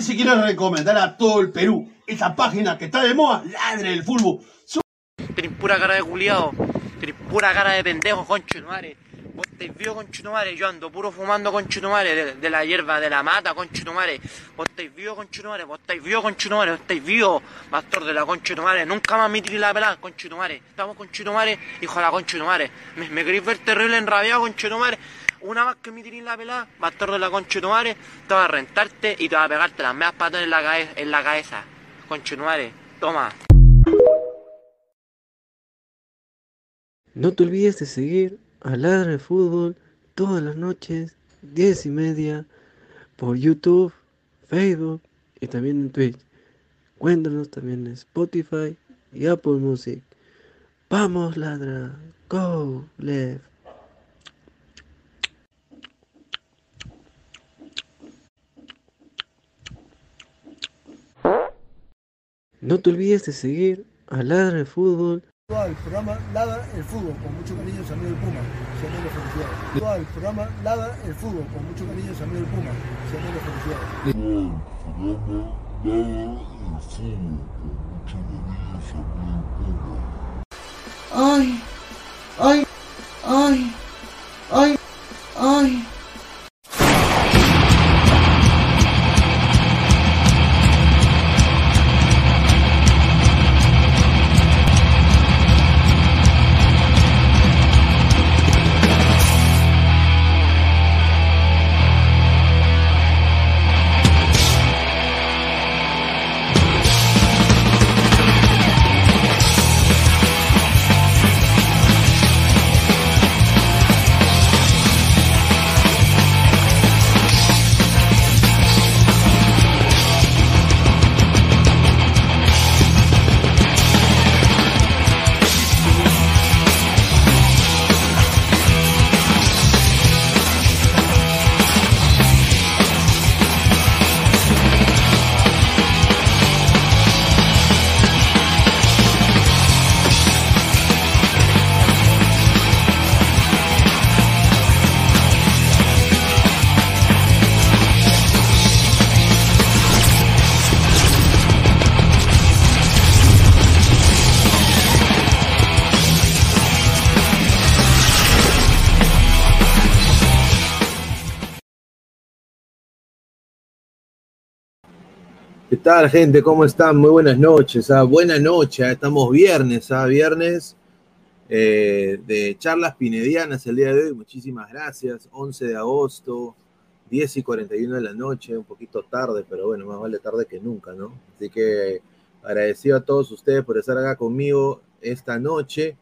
Si quiero recomendar a todo el Perú esa página que está de moda, Ladre el Fútbol. Tenés pura cara de culiao, tenés pura cara de pendejo, conchetumare. Vos estáis vivos, conchetumare, yo ando puro fumando, conchetumare, de, de la hierba de la mata, conchetumare. Vos estáis vivos, conchetumare, vos estáis vivos, conchetumare, vos estáis vivos, pastor de la conchetumare. Nunca más me tiré la pelada, conchetumare. Estamos, conchetumare, hijo de la conchetumare. Me, me ver terrible enrabiado, conchetumare. Una vez que me tiré la pelada, pastor de la conchetumare, te vas a rentarte y te vas a pegarte las medias patas en la, en cabeza. Conchetumare, toma. No te olvides de seguir a Ladra de Fútbol todas las noches, 10 y media, por YouTube, Facebook y también en Twitch. Cuéntanos también en Spotify y Apple Music. Vamos, Ladra. Go, left. No te olvides de seguir a Ladra de Fútbol El programa Lada el Fútbol, con mucho cariño, Samuel del Puma. Samuel de felicidades. El programa Lada el Fútbol, con mucho cariño, Samuel del Puma. Samuel de felicidades. Ay, ay, ay, ay. ¿Qué tal, gente? ¿Cómo están? Muy buenas noches. ¿ah? Buenas noches. ¿ah? Estamos viernes, ¿ah? Viernes eh, de charlas pinedianas el día de hoy. Muchísimas gracias. 11 de agosto, 10 y 41 de la noche. Un poquito tarde, pero bueno, más vale tarde que nunca, ¿no? Así que agradecido a todos ustedes por estar acá conmigo esta noche.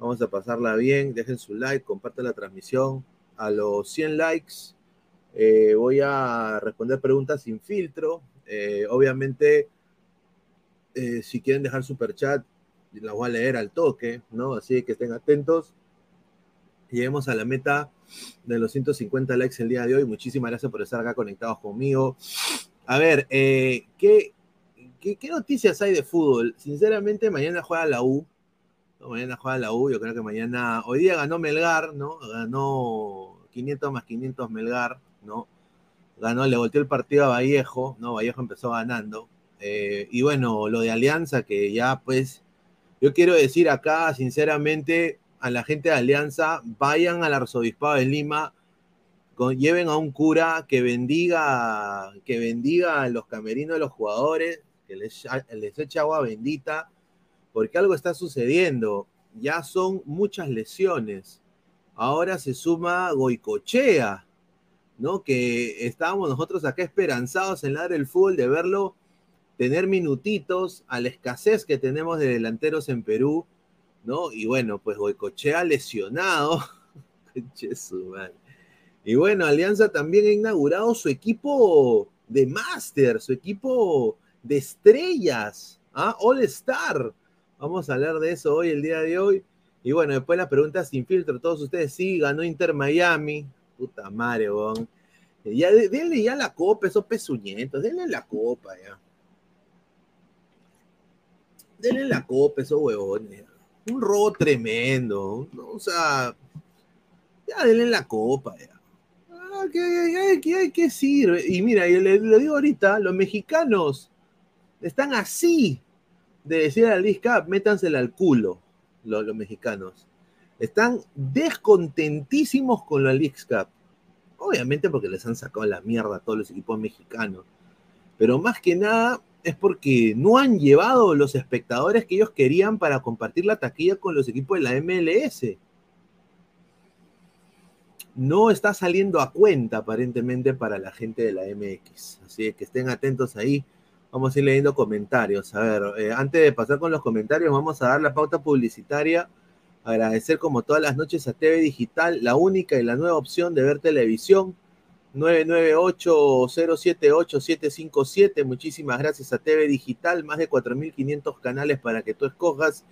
Vamos a pasarla bien. Dejen su like, compartan la transmisión. A los 100 likes eh, voy a responder preguntas sin filtro. Eh, obviamente, eh, si quieren dejar super chat, las voy a leer al toque, ¿no? Así que estén atentos. Lleguemos a la meta de los 150 likes el día de hoy. Muchísimas gracias por estar acá conectados conmigo. A ver, ¿qué, qué, qué noticias hay de fútbol? Sinceramente, mañana juega la U. Mañana juega la U, yo creo que mañana, hoy día ganó Melgar, ¿no? Ganó 500 más 500 Melgar, ¿no? Ganó, le volteó el partido a Vallejo, ¿no? Vallejo empezó ganando. Eh, y bueno, lo de Alianza, que ya pues, yo quiero decir acá, sinceramente, a la gente de Alianza, vayan al arzobispado de Lima, con, lleven a un cura que bendiga, que bendiga a los camerinos de los jugadores, que les, les eche agua bendita, porque algo está sucediendo. Ya son muchas lesiones. Ahora se suma Goicochea, ¿no? Que estábamos nosotros acá esperanzados en dar el fútbol de verlo tener minutitos a la escasez que tenemos de delanteros en Perú, ¿no? Y bueno, pues Goicochea lesionado. y bueno, Alianza también ha inaugurado su equipo de máster, su equipo de estrellas, ¿ah? All Star. Vamos a hablar de eso hoy, el día de hoy. Y bueno, después la pregunta sin filtro, todos ustedes sí, ganó Inter Miami. Puta madre, bon. Ya, denle ya la copa, esos pezuñetos, denle la copa ya. Denle la copa, esos huevones. Un robo tremendo. O sea, ya denle la copa ya. Ah, ¿qué, qué, qué sirve? Y mira, yo le, digo ahorita, los mexicanos están así de decir al Cup, métansela al culo, los, mexicanos. Están descontentísimos con la League Cup. Obviamente porque les han sacado la mierda a todos los equipos mexicanos. Pero más que nada es porque no han llevado los espectadores que ellos querían para compartir la taquilla con los equipos de la MLS. No está saliendo a cuenta aparentemente para la gente de la MX. Así que estén atentos ahí Vamos a ir leyendo comentarios. A ver, eh, antes de pasar con los comentarios, vamos a dar la pauta publicitaria. Agradecer como todas las noches a TV Digital, la única y la nueva opción de ver televisión. 998-078-757. Muchísimas gracias a TV Digital. Más de 4.500 canales para que tú escojas.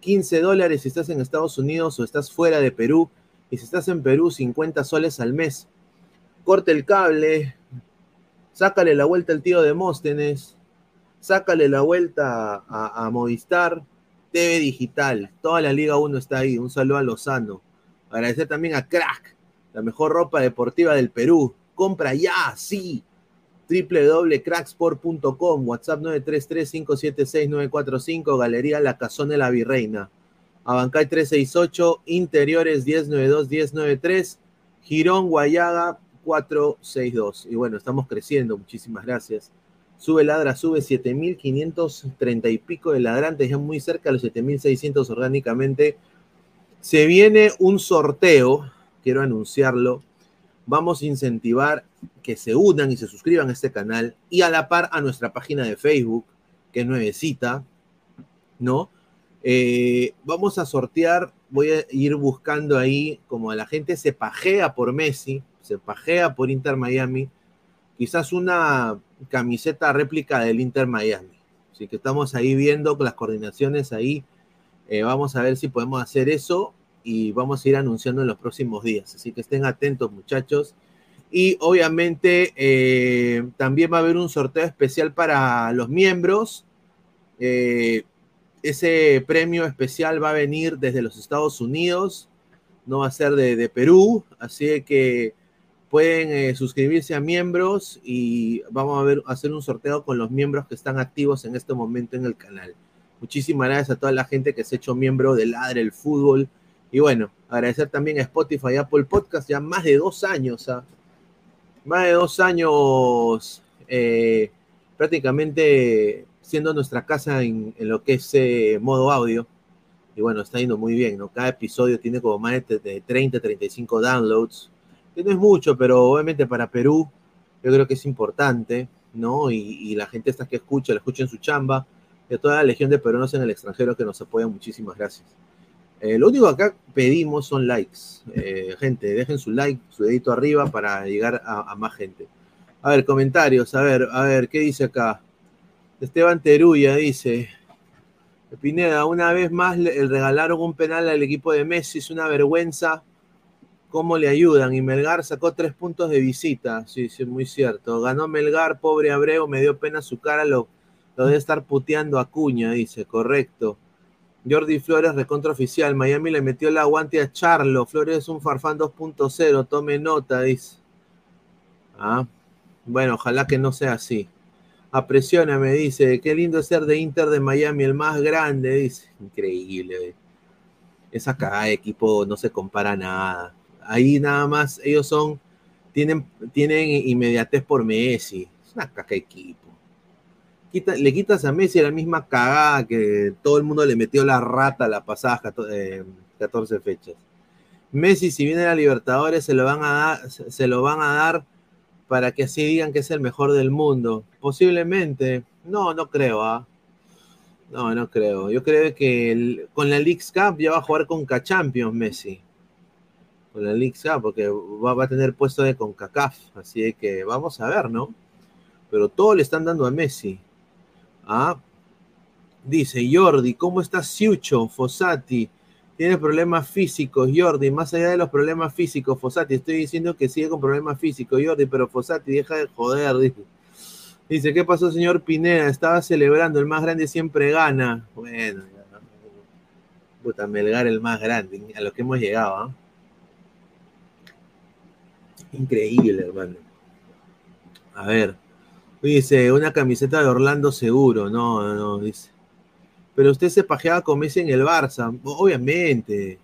15 dólares si estás en Estados Unidos o estás fuera de Perú. Y si estás en Perú, 50 soles al mes. Corte el cable. Sácale la vuelta al tío de Móstenes sácale la vuelta a, Movistar, TV Digital, toda la Liga 1 está ahí. Un saludo a Lozano. Agradecer también a Crack, la mejor ropa deportiva del Perú. Compra ya, sí. www.cracksport.com, WhatsApp 933-576-945, Galería La Cazón de la Virreina. Abancay 368, Interiores 1092-1093, Girón Guayaga 462. Y bueno, estamos creciendo, muchísimas gracias. Sube Ladra, sube 7.530 y pico de ladrantes, ya muy cerca de los 7.600 orgánicamente. Se viene un sorteo, quiero anunciarlo. Vamos a incentivar que se unan y se suscriban a este canal y a la par a nuestra página de Facebook, que es nuevecita, ¿no? Eh, vamos a sortear, voy a ir buscando ahí, como la gente se pajea por Messi, se pajea por Inter Miami, quizás una camiseta réplica del Inter Miami. Así que estamos ahí viendo las coordinaciones ahí. Eh, vamos a ver si podemos hacer eso y vamos a ir anunciando en los próximos días. Así que estén atentos, muchachos. Y obviamente eh, también va a haber un sorteo especial para los miembros. Eh, ese premio especial va a venir desde los Estados Unidos, no va a ser de, de Perú. Así que pueden eh, suscribirse a miembros y vamos a hacer un sorteo con los miembros que están activos en este momento en el canal. Muchísimas gracias a toda la gente que se ha hecho miembro de Ladre el Fútbol. Y bueno, agradecer también a Spotify y Apple Podcast, ya más de dos años, ¿ah? más de dos años eh, prácticamente siendo nuestra casa en, lo que es eh, modo audio. Y bueno, está yendo muy bien, ¿no? Cada episodio tiene como más de, de 30, 35 downloads. No es mucho, pero obviamente para Perú yo creo que es importante, ¿no? Y, la gente esta que escucha, la escucha en su chamba. Y a toda la legión de peruanos en el extranjero que nos apoyan, muchísimas gracias. Eh, lo único que acá pedimos son likes. Eh, gente, dejen su like, su dedito arriba para llegar a, más gente. A ver, comentarios, a ver, a ver, ¿qué dice acá? Esteban Teruya dice, Pineda, una vez más le regalaron un penal al equipo de Messi, es una vergüenza cómo le ayudan. Y Melgar sacó tres puntos de visita, sí, sí, muy cierto. Ganó Melgar, pobre Abreu, me dio pena su cara, lo, lo debe estar puteando a Cuña, dice, correcto. Jordi Flores, recontra oficial, Miami le metió el aguante a Charlo, Flores es un farfán 2.0, tome nota, dice. Ah, bueno, ojalá que no sea así. Apresióname, dice. Qué lindo ser de Inter de Miami, el más grande, dice. Increíble. Esa cagada de equipo no se compara nada. Ahí nada más, ellos son, tienen, tienen inmediatez por Messi. Es una caca equipo. Le quitas a Messi la misma cagada que todo el mundo le metió la rata la pasada 14, eh, 14 fechas. Messi, si viene a Libertadores, se lo van a dar, se lo van a dar para que así digan que es el mejor del mundo. Posiblemente, no, no creo, ¿ah? No, no creo. Yo creo que con la Leagues Cup ya va a jugar con K-Champions Messi. Con la Leagues Cup, porque va, a tener puesto de CONCACAF. Así que vamos a ver, ¿no? Pero todo le están dando a Messi. ¿Ah? Dice Jordi, ¿cómo está Siucho, Fossati? Tiene problemas físicos, Jordi. Más allá de los problemas físicos, Fossati, estoy diciendo que sigue con problemas físicos, Jordi, pero Fossati, deja de joder, dice. Dice, ¿qué pasó, señor Pineda? Estaba celebrando, el más grande siempre gana. Bueno. Puta, Melgar el más grande, a lo que hemos llegado, ¿ah? Increíble, hermano. A ver. Dice, una camiseta de Orlando seguro. No, no, no, dice. Pero usted se pajeaba con Messi en el Barça. Obviamente.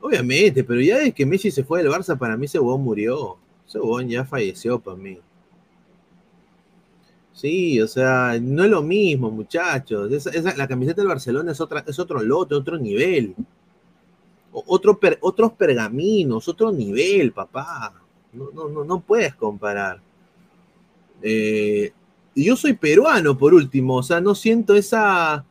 Obviamente, pero ya desde que Messi se fue del Barça, para mí ese huevón murió. Ese huevón ya falleció para mí. Sí, o sea, no es lo mismo, muchachos. La camiseta del Barcelona es, otra, es otro lote, otro nivel. Otro otros pergaminos, otro nivel, papá. No, no, no, no puedes comparar. Eh, y yo soy peruano, por último, o sea, no siento esa.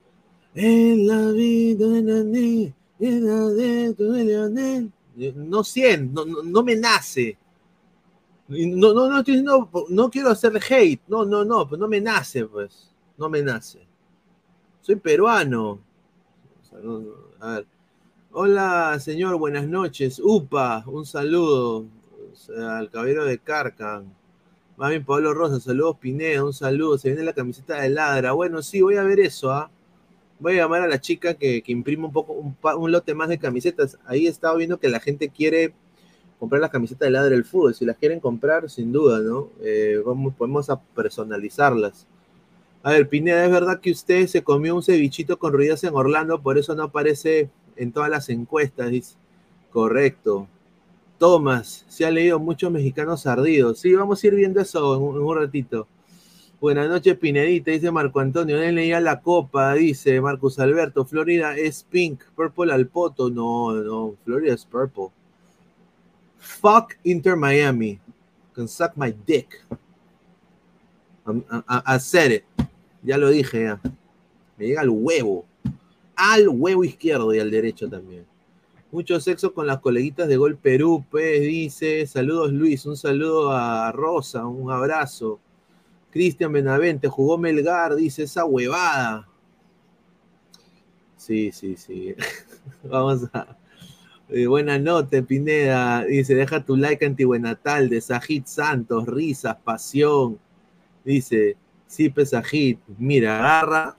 No siento, no, no, no me nace. No, no, no, diciendo- no quiero hacer hate, no, no, no, pues no me nace, pues, no me nace. Soy peruano. O sea, no- no, a ver. Hola, señor, buenas noches. Upa, un saludo al caballero de Carcan. Más bien, Pablo Rosa, saludos Pineda, un saludo. Se viene la camiseta de ladra. Bueno, sí, voy a ver eso, ¿ah? Voy a llamar a la chica que, que imprima un poco, un lote más de camisetas. Ahí he estado viendo que la gente quiere comprar las camisetas de ladra del fútbol. Si las quieren comprar, sin duda, ¿no? Eh, vamos, podemos a personalizarlas. A ver, Pineda, ¿es verdad que usted se comió un cevichito con ruidas en Orlando? Por eso no aparece en todas las encuestas, dice. Correcto. Tomás, se ha leído muchos mexicanos ardidos. Sí, vamos a ir viendo eso en un, ratito. Buenas noches, Pinedita, dice Marco Antonio. Él leía la copa, dice Marcus Alberto. Florida es pink, purple al poto. No, no, Florida es purple. Fuck Inter Miami. Can suck my dick. I, I- said it. Ya lo dije, ya. Me llega al huevo. Al huevo izquierdo y al derecho también. Mucho sexo con las coleguitas de Gol Perú, pues dice. Saludos Luis, un saludo a Rosa, un abrazo. Cristian Benavente, jugó Melgar, dice esa huevada. Sí, sí, sí. Vamos a. Eh, buena nota, Pineda. Dice, deja tu like antibuenatal de Sajid Santos, risas, pasión. Dice, sí, pues Sajid, mira, agarra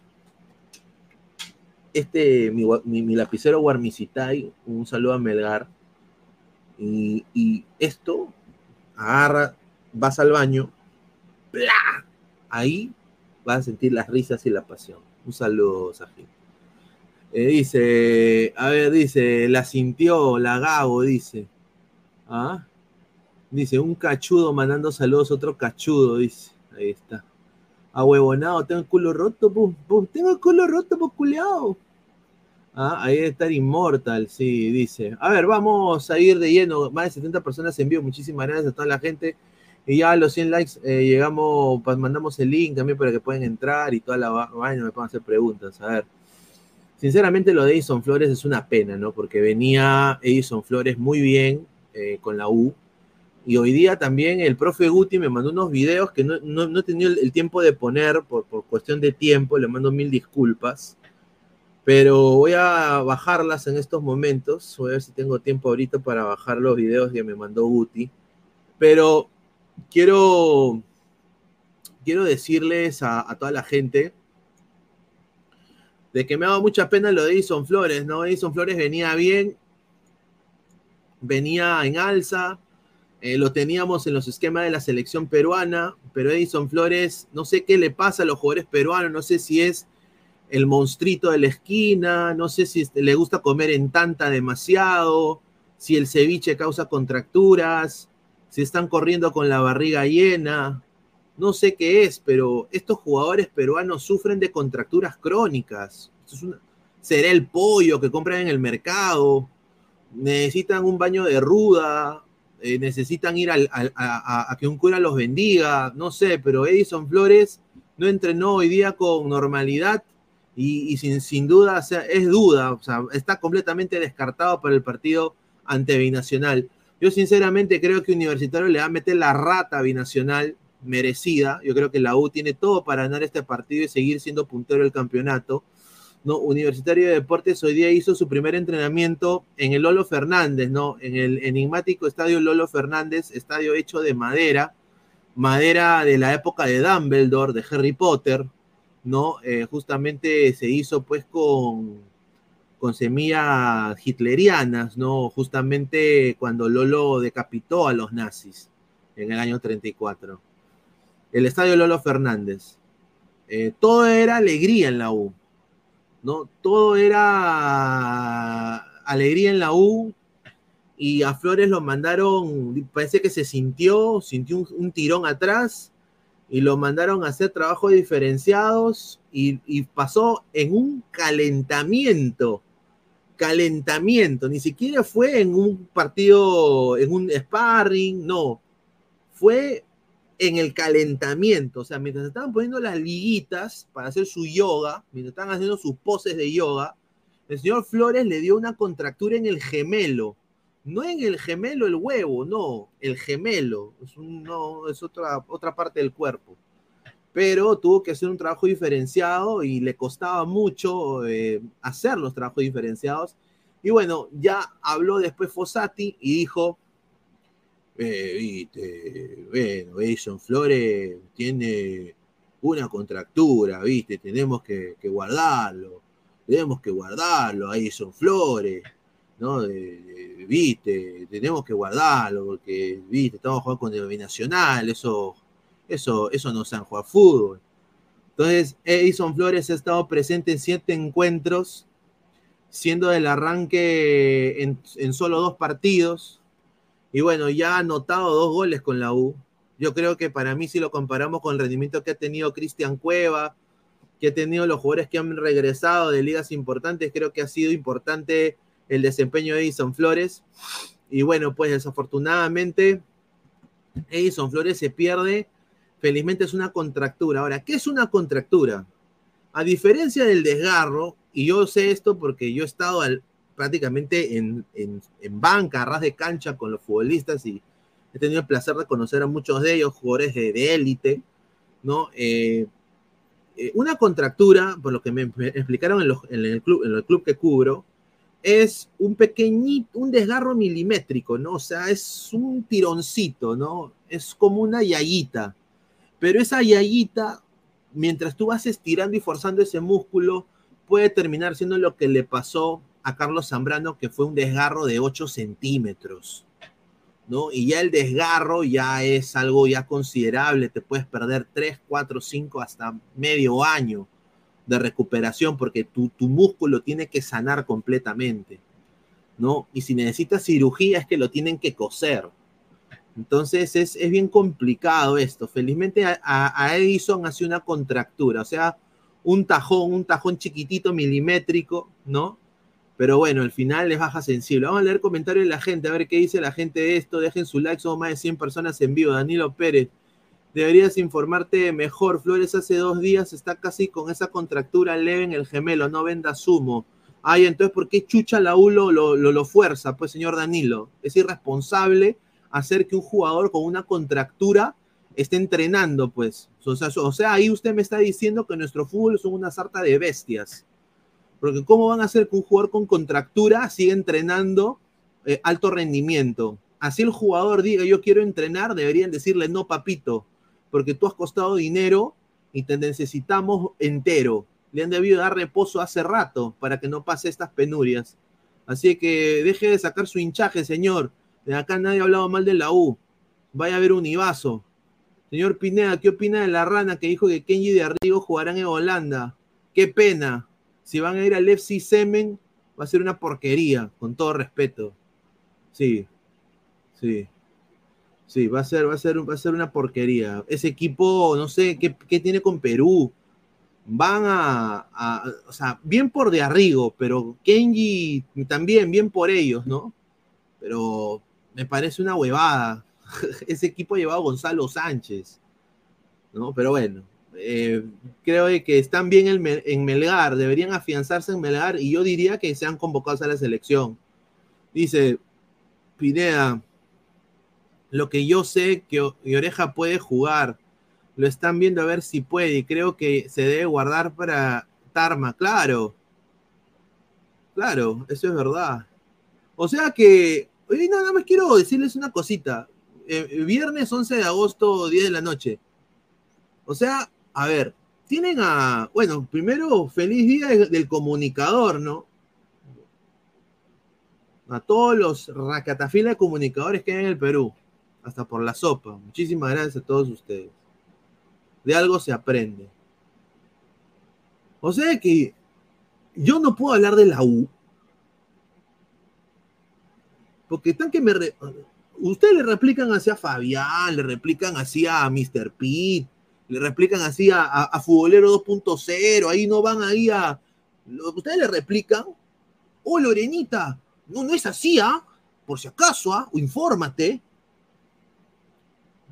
este, mi, mi- lapicero Guarmicitai, un saludo a Melgar. Y, esto, agarra, vas al baño, ¡plá! ahí vas a sentir las risas y la pasión. Un saludo, Sajid. Eh, dice, a ver, dice, la sintió, la Gabo, dice. ¿Ah? Dice, un cachudo mandando saludos otro cachudo, dice. Ahí está. Ahuevonado, tengo el culo roto, pum, tengo el culo roto, pues culiao. Ah, ahí debe estar Immortal, sí, dice. A ver, vamos a ir de lleno. Más de 70 personas en vivo. Muchísimas gracias a toda la gente. Y ya a los 100 likes eh, llegamos, pues, mandamos el link también para que puedan entrar y toda la va- vaina me puedan hacer preguntas. A ver. Sinceramente lo de Edison Flores es una pena, ¿no? Porque venía Edison Flores muy bien eh, con la U. Y hoy día también el profe Guti me mandó unos videos que no, no- no he tenido el, tiempo de poner por, por cuestión de tiempo. Le mando mil disculpas. Pero voy a bajarlas en estos momentos. Voy a ver si tengo tiempo ahorita para bajar los videos que me mandó Guti. Pero quiero, quiero decirles a, a toda la gente de que me ha dado mucha pena lo de Edison Flores, ¿no? Edison Flores venía bien, venía en alza, eh, lo teníamos en los esquemas de la selección peruana, pero Edison Flores, no sé qué le pasa a los jugadores peruanos, no sé si es el monstruito de la esquina, no sé si le gusta comer en tanta demasiado, si el ceviche causa contracturas, si están corriendo con la barriga llena, no sé qué es, pero estos jugadores peruanos sufren de contracturas crónicas. Será el pollo que compran en el mercado, necesitan un baño de ruda, eh, necesitan ir al- a, que un cura los bendiga, no sé, pero Edison Flores no entrenó hoy día con normalidad y, y sin, sin duda, o sea, es duda, o sea, está completamente descartado para el partido ante Binacional. Yo sinceramente creo que Universitario le va a meter la rata Binacional merecida. Yo creo que la U tiene todo para ganar este partido y seguir siendo puntero del campeonato. Universitario de Deportes hoy día hizo su primer entrenamiento en el Lolo Fernández, ¿no? En el enigmático estadio Lolo Fernández, estadio hecho de madera, madera de la época de Dumbledore, de Harry Potter, ¿no? Eh, justamente se hizo pues con, con semillas hitlerianas, ¿no? Justamente cuando Lolo decapitó a los nazis en el año 34. El estadio Lolo Fernández. Eh, todo era alegría en la U, ¿no? Todo era alegría en la U y a Flores lo mandaron, parece que se sintió, sintió un, tirón atrás y lo mandaron a hacer trabajos diferenciados y pasó en un calentamiento, calentamiento, ni siquiera fue en un partido, en un sparring, no, fue en el calentamiento, o sea, mientras estaban poniendo las liguitas para hacer su yoga, mientras estaban haciendo sus poses de yoga, el señor Flores le dio una contractura en el gemelo, no en el gemelo el huevo, no, el gemelo, es, un, no, es otra, otra parte del cuerpo. Pero tuvo que hacer un trabajo diferenciado y le costaba mucho eh, hacer los trabajos diferenciados. Y bueno, ya habló después Fossati y dijo, eh, viste, bueno, Edison Flores tiene una contractura, viste, tenemos que, guardarlo, tenemos que guardarlo, ahí son Flores, ¿no? Viste, tenemos que guardarlo, porque, viste, estamos jugando con el binacional, eso, eso, eso no saben jugar fútbol. Entonces, Edison Flores ha estado presente en siete encuentros, siendo del arranque en solo dos partidos, y bueno, ya ha anotado dos goles con la U. Yo creo que para mí, si lo comparamos con el rendimiento que ha tenido Cristian Cueva, que ha tenido los jugadores que han regresado de ligas importantes, creo que ha sido importante el desempeño de Edison Flores. Y bueno, pues desafortunadamente, Edison Flores se pierde. Felizmente es una contractura. Ahora, ¿qué es una contractura? A diferencia del desgarro, y yo sé esto porque yo he estado al, prácticamente en, en, en, banca, a ras de cancha con los futbolistas y he tenido el placer de conocer a muchos de ellos, jugadores de élite, ¿no? Eh, eh, una contractura, por lo que me, explicaron en, el club, en el club que cubro, es un pequeñito, un desgarro milimétrico, ¿no? O sea, es un tironcito, ¿no? Es como una yayita, pero esa yayita, mientras tú vas estirando y forzando ese músculo, puede terminar siendo lo que le pasó a Carlos Zambrano, que fue un desgarro de 8 centímetros, ¿no? Y ya el desgarro ya es algo ya considerable, te puedes perder 3, 4, 5, hasta medio año de recuperación, porque tu, tu músculo tiene que sanar completamente, ¿no? Y si necesitas cirugía es que lo tienen que coser, Entonces es, es bien complicado esto. Felizmente a, a- Edison hace una contractura, o sea, un tajón, un tajón chiquitito, milimétrico, ¿no? Pero bueno, al final es baja sensible. Vamos a leer comentarios de la gente, a ver qué dice la gente de esto. Dejen su like, somos más de 100 personas en vivo. Danilo Pérez, deberías informarte mejor. Flores hace dos días está casi con esa contractura leve en el gemelo, no venda sumo. Ay, entonces, ¿por qué chucha la U lo, lo, lo- lo fuerza? Pues, señor Danilo, es irresponsable hacer que un jugador con una contractura esté entrenando, pues. O sea, o sea, ahí usted me está diciendo que nuestro fútbol son una sarta de bestias. Porque ¿cómo van a hacer que un jugador con contractura siga entrenando eh, alto rendimiento? Así el jugador diga, yo quiero entrenar, deberían decirle, no, papito, porque tú has costado dinero y te necesitamos entero. Le han debido dar reposo hace rato para que no pase estas penurias. Así que deje de sacar su hinchaje, señor. De acá nadie ha hablado mal de la U. Vaya a ver un Ibazo. Señor Pineda, ¿qué opina de la rana que dijo que Kenji de Arrigo jugarán en Holanda? Qué pena. Si van a ir al FC Semen, va a ser una porquería, con todo respeto. Sí, sí. Sí, va a ser, va a ser, va a ser una porquería. Ese equipo, no sé, ¿qué, qué tiene con Perú? Van a, o sea, bien por de Arrigo, pero Kenji también, bien por ellos, ¿no? Pero me parece una huevada. Ese equipo ha llevado Gonzalo Sánchez, ¿no? Pero bueno, eh, creo que están bien en, en Melgar, deberían afianzarse en Melgar y yo diría que sean convocados a la selección. Dice Pineda, lo que yo sé que Oreja puede jugar, lo están viendo a ver si puede y creo que se debe guardar para Tarma, claro. Claro, eso es verdad. O sea que, no, nada más quiero decirles una cosita. Eh, viernes 11 de agosto, 10 de la noche. O sea, a ver, tienen a, bueno, primero, feliz día de- del comunicador, ¿no? A todos los racatafilas de comunicadores que hay en el Perú, hasta por la sopa. Muchísimas gracias a todos ustedes. De algo se aprende. O sea que yo no puedo hablar de la U. Porque están que me... Ustedes le replican así a Fabián, le replican así a Mr. Pete, le replican así a, a, a Futbolero 2.0, ahí no van ahí a... Ustedes le replican, oh Lorenita, no, no es así, ¿ah? Por si acaso, ¿ah? O infórmate.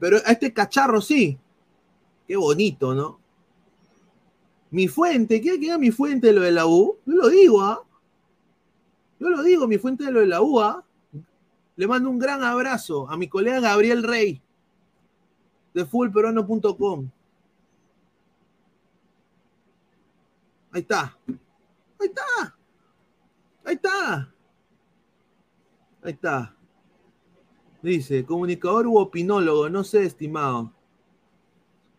Pero a este cacharro sí. Qué bonito, ¿no? Mi fuente, ¿qué queda mi fuente de lo de la U? Yo lo digo, ¿ah? Yo lo digo, mi fuente de lo de la U, ¿ah? Le mando un gran abrazo a mi colega Gabriel Rey de fullperuano.com. Ahí está. Ahí está. Ahí está. Ahí está. Dice, comunicador u opinólogo, no sé, estimado.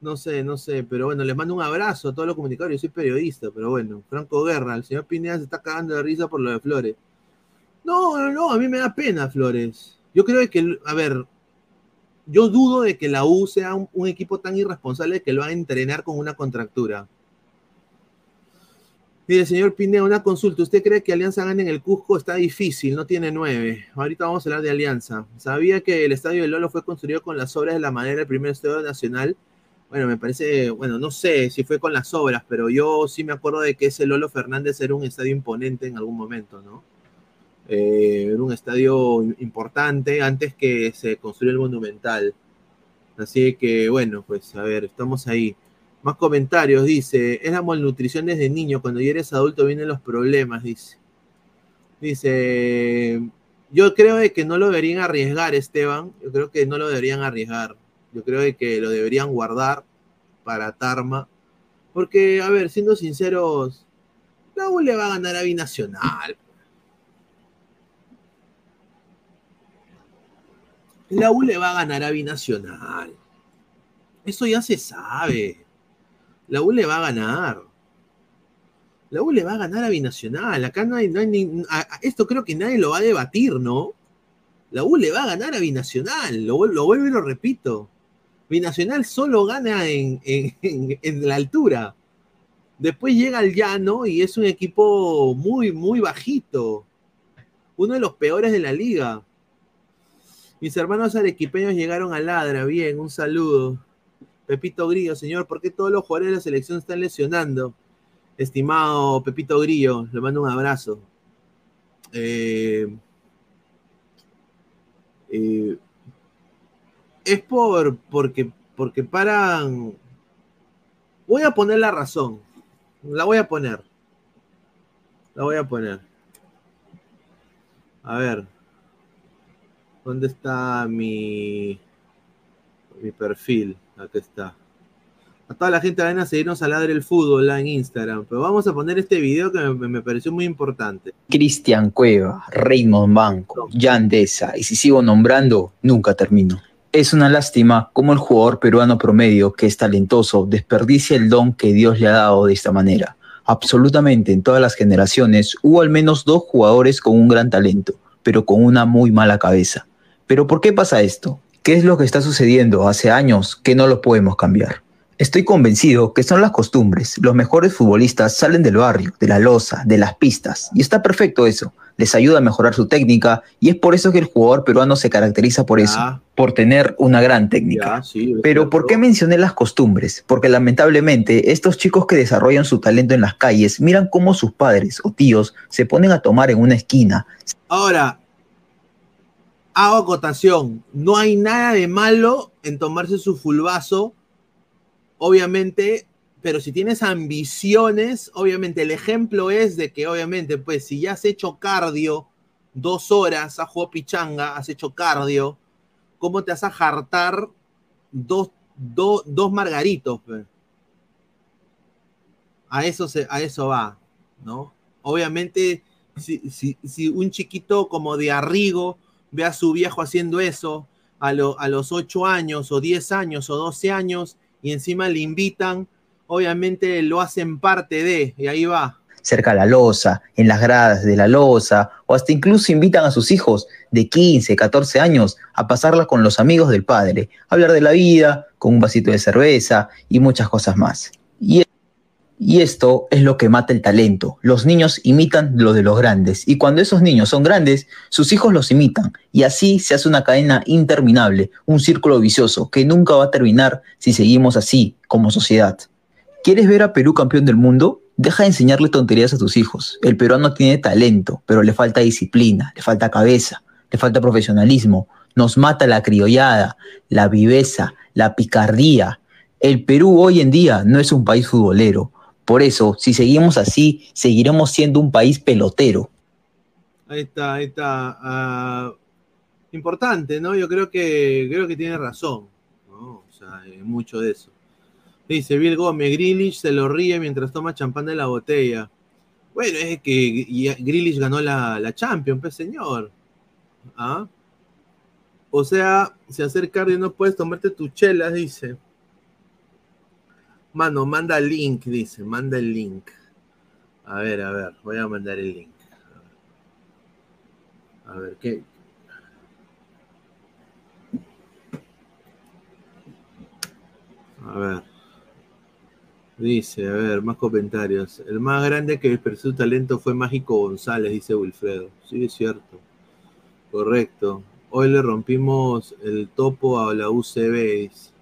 No sé, no sé, pero bueno, les mando un abrazo a todos los comunicadores. Yo soy periodista, pero bueno, Franco Guerra, el señor Pineda se está cagando de risa por lo de Flores. No, no, no, a mí me da pena, Flores. Yo creo que, a ver, yo dudo de que la U sea un, equipo tan irresponsable que lo va a entrenar con una contractura. Mire, señor Pineda, una consulta. ¿Usted cree que Alianza gane en el Cusco? Está difícil, no tiene nueve. Ahorita vamos a hablar de Alianza. ¿Sabía que el estadio de Lolo fue construido con las obras de la madera del primer estadio nacional? Bueno, me parece, bueno, no sé si fue con las obras, pero yo sí me acuerdo de que ese Lolo Fernández era un estadio imponente en algún momento, ¿no? Eh, era un estadio importante antes que se construyera el Monumental. Así que, bueno, pues a ver, estamos ahí. Más comentarios, dice, es la malnutrición desde niño, cuando ya eres adulto vienen los problemas, dice. Dice, yo creo de que no lo deberían arriesgar, Esteban, yo creo que no lo deberían arriesgar, yo creo de que lo deberían guardar para Tarma, porque, a ver, siendo sinceros, la U le va a ganar a Binacional. La U le va a ganar a Binacional. Eso ya se sabe. La U le va a ganar. La U le va a ganar a Binacional. Acá no hay, no hay ni- esto creo que nadie lo va a debatir, ¿no? La U le va a ganar a Binacional. Lo, vuel- lo vuelvo y lo repito. Binacional solo gana en, en- en- en la altura. Después llega al llano y es un equipo muy, muy bajito. Uno de los peores de la liga. Mis hermanos arequipeños llegaron a Ladra. Bien, un saludo. Pepito Grillo, señor, ¿por qué todos los jugadores de la selección están lesionando? Estimado Pepito Grillo, le mando un abrazo. Eh, eh, es por porque, porque paran. Voy a poner la razón. La voy a poner. La voy a poner. A ver. ¿Dónde está mi, mi perfil? Aquí está. A toda la gente vayan a seguirnos a Ladre el Fútbol en Instagram. Pero vamos a poner este video que me, me pareció muy importante. Cristian Cueva, Raymond Banco, Yandesa, y si sigo nombrando, nunca termino. Es una lástima cómo el jugador peruano promedio, que es talentoso, desperdicia el don que Dios le ha dado de esta manera. Absolutamente en todas las generaciones hubo al menos dos jugadores con un gran talento, pero con una muy mala cabeza. ¿Pero por qué pasa esto? ¿Qué es lo que está sucediendo hace años que no lo podemos cambiar? Estoy convencido que son las costumbres. Los mejores futbolistas salen del barrio, de la loza, de las pistas. Y está perfecto eso. Les ayuda a mejorar su técnica y es por eso que el jugador peruano se caracteriza por eso, por tener una gran técnica. Pero ¿por qué mencioné las costumbres? Porque lamentablemente estos chicos que desarrollan su talento en las calles miran cómo sus padres o tíos se ponen a tomar en una esquina. Ahora, hago acotación. No hay nada de malo en tomarse su fulbazo obviamente, pero si tienes ambiciones, obviamente el ejemplo es de que obviamente, pues si ya has hecho cardio dos horas, has jugado pichanga, has hecho cardio, ¿cómo te vas a jartar dos, dos, dos margaritos? pues? A eso, se, a eso va, ¿no? Obviamente, si, si, si un chiquito como de Arrigo ve a su viejo haciendo eso a, a los 8 años o 10 años o 12 años y encima le invitan, obviamente lo hacen parte de, y ahí va. cerca a la losa, en las gradas de la losa, o hasta incluso invitan a sus hijos de 15, 14 años a pasarla con los amigos del padre, hablar de la vida, con un vasito de cerveza y muchas cosas más. Y, y esto es lo que mata el talento. Los niños imitan lo de los grandes, y cuando esos niños son grandes, sus hijos los imitan, y así se hace una cadena interminable, un círculo vicioso que nunca va a terminar si seguimos así como sociedad. ¿Quieres ver a Perú campeón del mundo? Deja de enseñarle tonterías a tus hijos. El peruano tiene talento, pero le falta disciplina, le falta cabeza, le falta profesionalismo. Nos mata la criollada, la viveza, la picardía. El Perú hoy en día no es un país futbolero. Por eso, si seguimos así, seguiremos siendo un país pelotero. Ahí está, ahí está. Ah, importante, ¿no? Yo creo que creo que tiene razón, ¿no? O sea, hay mucho de eso. Dice Bill Gómez, Grealish se lo ríe mientras toma champán de la botella. Bueno, es que y- Grealish ganó la, la Champions, pues señor. ¿Ah? O sea, si hacer cardio no puedes tomarte tus chelas, dice. Mano, manda el link, dice, manda el link. A ver, a ver, voy a mandar el link. A ver, ¿qué? A ver. Dice, a ver, más comentarios. El más grande que expresó su talento fue Mágico González, dice Wilfredo. Sí, es cierto. Correcto. Hoy le rompimos el topo a la UCB. dice.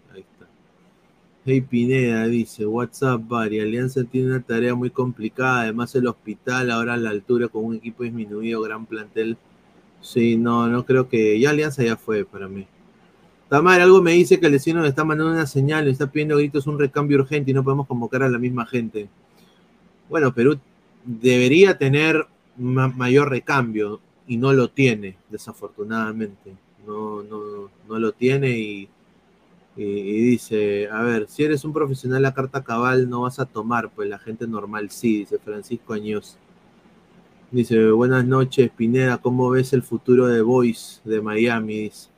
Hey Pineda dice, WhatsApp, Bari, Alianza tiene una tarea muy complicada. Además el hospital ahora a la altura con un equipo disminuido, gran plantel. Sí, no, no creo que... Ya Alianza ya fue para mí. Tamar, algo me dice que el vecino me está mandando una señal, me está pidiendo gritos un recambio urgente y no podemos convocar a la misma gente. Bueno, Perú debería tener ma- mayor recambio y no lo tiene, desafortunadamente. No, no, no lo tiene y, y- dice, a ver, si eres un profesional la carta cabal no vas a tomar, pues la gente normal sí, dice Francisco Años. Dice, buenas noches, Pineda, ¿cómo ves el futuro de Boys de Miami? Dice.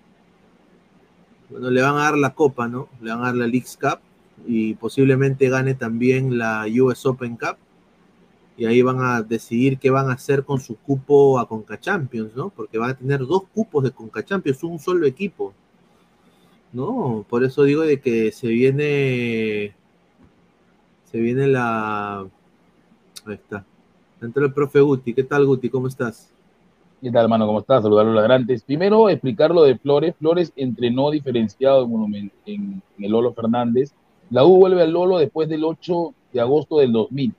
Bueno, le van a dar la copa, ¿no? Le van a dar la Leagues Cup y posiblemente gane también la US Open Cup. Y ahí van a decidir qué van a hacer con su cupo a Conca Champions, ¿no? Porque van a tener dos cupos de Conca Champions, un solo equipo. ¿No? Por eso digo de que se viene. Se viene la. Ahí está. Entró el profe Guti. ¿Qué tal, Guti? ¿Cómo estás? ¿Qué tal, hermano? ¿Cómo estás? Saludar a los ladrantes. Primero, explicar lo de Flores. Flores entrenó diferenciado en, en- en el Lolo Fernández. La U vuelve al Lolo después del 8 de agosto del 2000.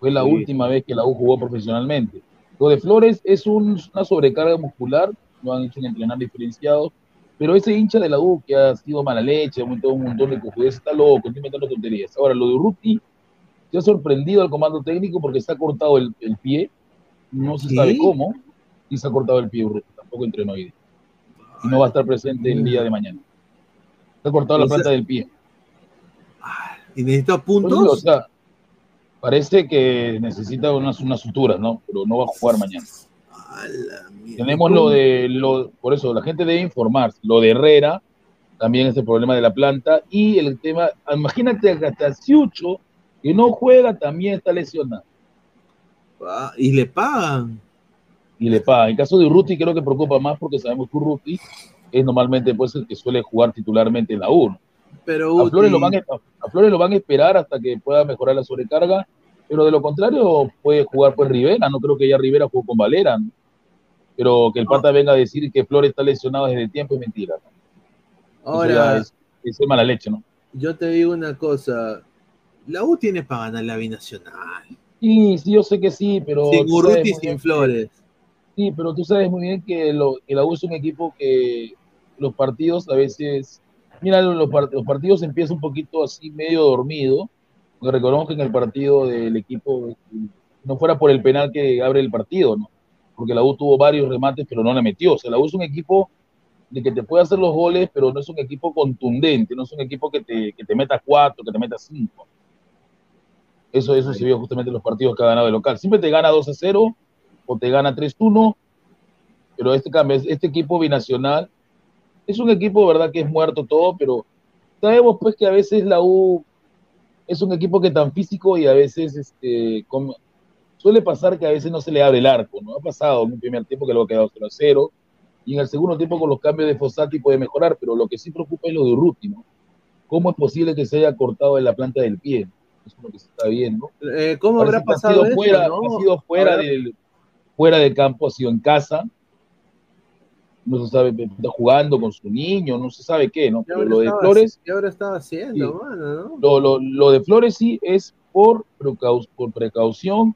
Fue la Sí. última vez que la U jugó profesionalmente. Lo de Flores es un- una sobrecarga muscular, lo han hecho en entrenar diferenciado, pero ese hincha de la U que ha sido mala leche, ha montado un montón de cojudes, está loco, está inventando tonterías. Ahora, lo de Urruti, se ha sorprendido al comando técnico porque se ha cortado el, el pie, no se sabe cómo, y se ha cortado el pie Urruti, tampoco entrenó hoy. Y no va a estar presente el día de mañana. Se ha cortado la sea, planta del pie. ¿Y necesita puntos? o sea, parece que necesita unas, unas suturas, ¿no? Pero no va a jugar mañana. Tenemos lo de, lo, por eso la gente debe informarse. Lo de Herrera, también es el problema de la planta. Y el tema, imagínate que hasta Siucho, que no juega, también está lesionado. Ah, y le pagan. Y le pagan. En caso de Urruti, creo que preocupa más porque sabemos que Urruti es normalmente pues, el que suele jugar titularmente en la 1. Pero A Flores, lo van a, a Flores lo van a esperar hasta que pueda mejorar la sobrecarga, pero de lo contrario puede jugar pues Rivera, no creo que ya Rivera jugó con Valera, ¿no? Pero que el pata venga a decir que Flores está lesionado desde el tiempo es mentira. Ahora, es, es mala leche, ¿no? yo te digo una cosa. La U tiene para ganar la binacional. Sí, sí, yo sé que sí, pero... Sin Urruti sin Flores. que- sí, pero tú sabes muy bien que, lo, que la U es un equipo que los partidos a veces... Mira, los, los partidos empiezan un poquito así medio dormido, porque recordemos que en el partido del equipo no fuera por el penal que abre el partido, ¿no? Porque la U tuvo varios remates, pero no le metió. O sea, la U es un equipo de que te puede hacer los goles, pero no es un equipo contundente, no es un equipo que te, que te meta cuatro, que te meta cinco. Eso, eso se vio justamente en los partidos que ha ganado el local. Siempre te gana 2 a 0 o te gana 3-1, pero este, cambio, este equipo binacional es un equipo, verdad, que es muerto todo, pero sabemos pues que a veces la U es un equipo que tan físico y a veces este, suele pasar que a veces no se le abre el arco, ¿no? Ha pasado en un primer tiempo que luego ha quedado 0 a 0 y en el segundo tiempo con los cambios de Fossati puede mejorar, pero lo que sí preocupa es lo de Urruti, ¿no? ¿Cómo es posible que se haya cortado en la planta del pie? Eso es lo que se está viendo. Eh, ¿Cómo Parece habrá que ha pasado sido eso, fuera, no? ha sido fuera Habrá- del, fuera del campo, ha sido en casa. No se sabe, está jugando con su niño, no se sabe qué, ¿no? ¿Qué Pero lo de estado Flores, ¿Qué habrá estado haciendo, Sí. mano, no? lo, lo- lo de Flores sí es por, precau- por precaución.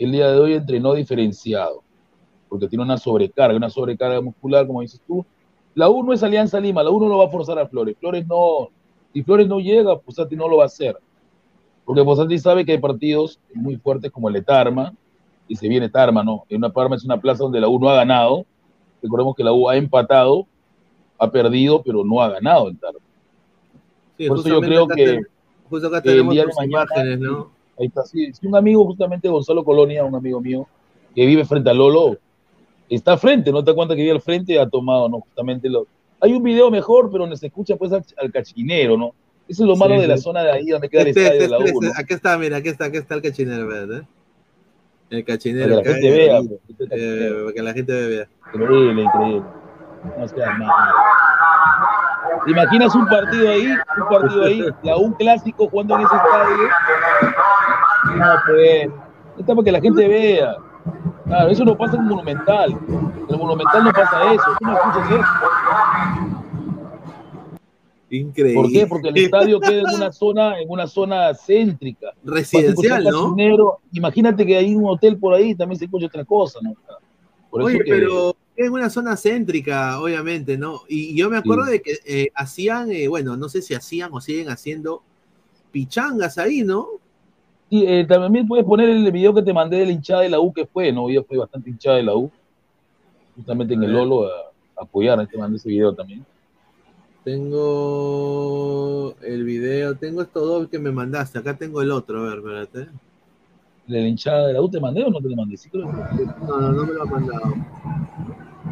El día de hoy entrenó diferenciado, porque tiene una sobrecarga, una sobrecarga muscular, como dices tú. La U no es Alianza Lima, la U no lo va a forzar a Flores. Flores no, si Flores no llega, Posati no lo va a hacer. Porque Posati sabe que hay partidos muy fuertes como el de Tarma, y se viene Tarma, ¿no? En una Parma es una plaza donde la U no ha ganado. Recordemos que la U ha empatado, ha perdido, pero no ha ganado en Tarma. Sí, Por eso yo creo que ten- justo acá que el tenemos día de mañana, imágenes, ¿no? Ahí está, sí, sí, un amigo justamente Gonzalo Colonia, un amigo mío, que vive frente a Lolo, está frente, no te das cuenta que vive al frente, ha tomado, ¿no? Justamente lo... Hay un video mejor, pero donde se escucha pues al, al cachinero, ¿no? Eso es lo malo Sí, de la zona de ahí donde queda el Este, estadio este, de la este, U, ¿no? este, Aquí está, mira, aquí está, aquí está el cachinero, ¿verdad? El Para que cachinero. la gente eh, vea, eh, pues, este cachinero. para que la gente vea. Increíble, increíble. No seas malo. ¿Te imaginas un partido ahí? Un partido ahí, la un clásico jugando en ese estadio. No, pues. Está para que la gente vea. Claro, eso no pasa en Monumental. En el Monumental no pasa eso. Tú no escuchas eso. Increíble. ¿Por qué? Porque el estadio queda en una zona, en una zona céntrica. Residencial, ¿no? Imagínate que hay un hotel por ahí, también se escucha otra cosa, ¿no? Por eso Oye, que- pero es una zona céntrica, obviamente, ¿no? Y yo me acuerdo Sí. de que eh, hacían, eh, bueno, no sé si hacían o siguen haciendo pichangas ahí, ¿no? Y eh, también puedes poner el video que te mandé de la hinchada de la U que fue, ¿no? Yo fui bastante hinchada de la U, justamente en el Lolo a, a apoyar, te mandé ese video también. Tengo el video, tengo estos dos que me mandaste. Acá tengo el otro, a ver, espérate. ¿De la hinchada de la U te mandé o no te lo mandé? Sí, creo que. No, no, no me lo han mandado.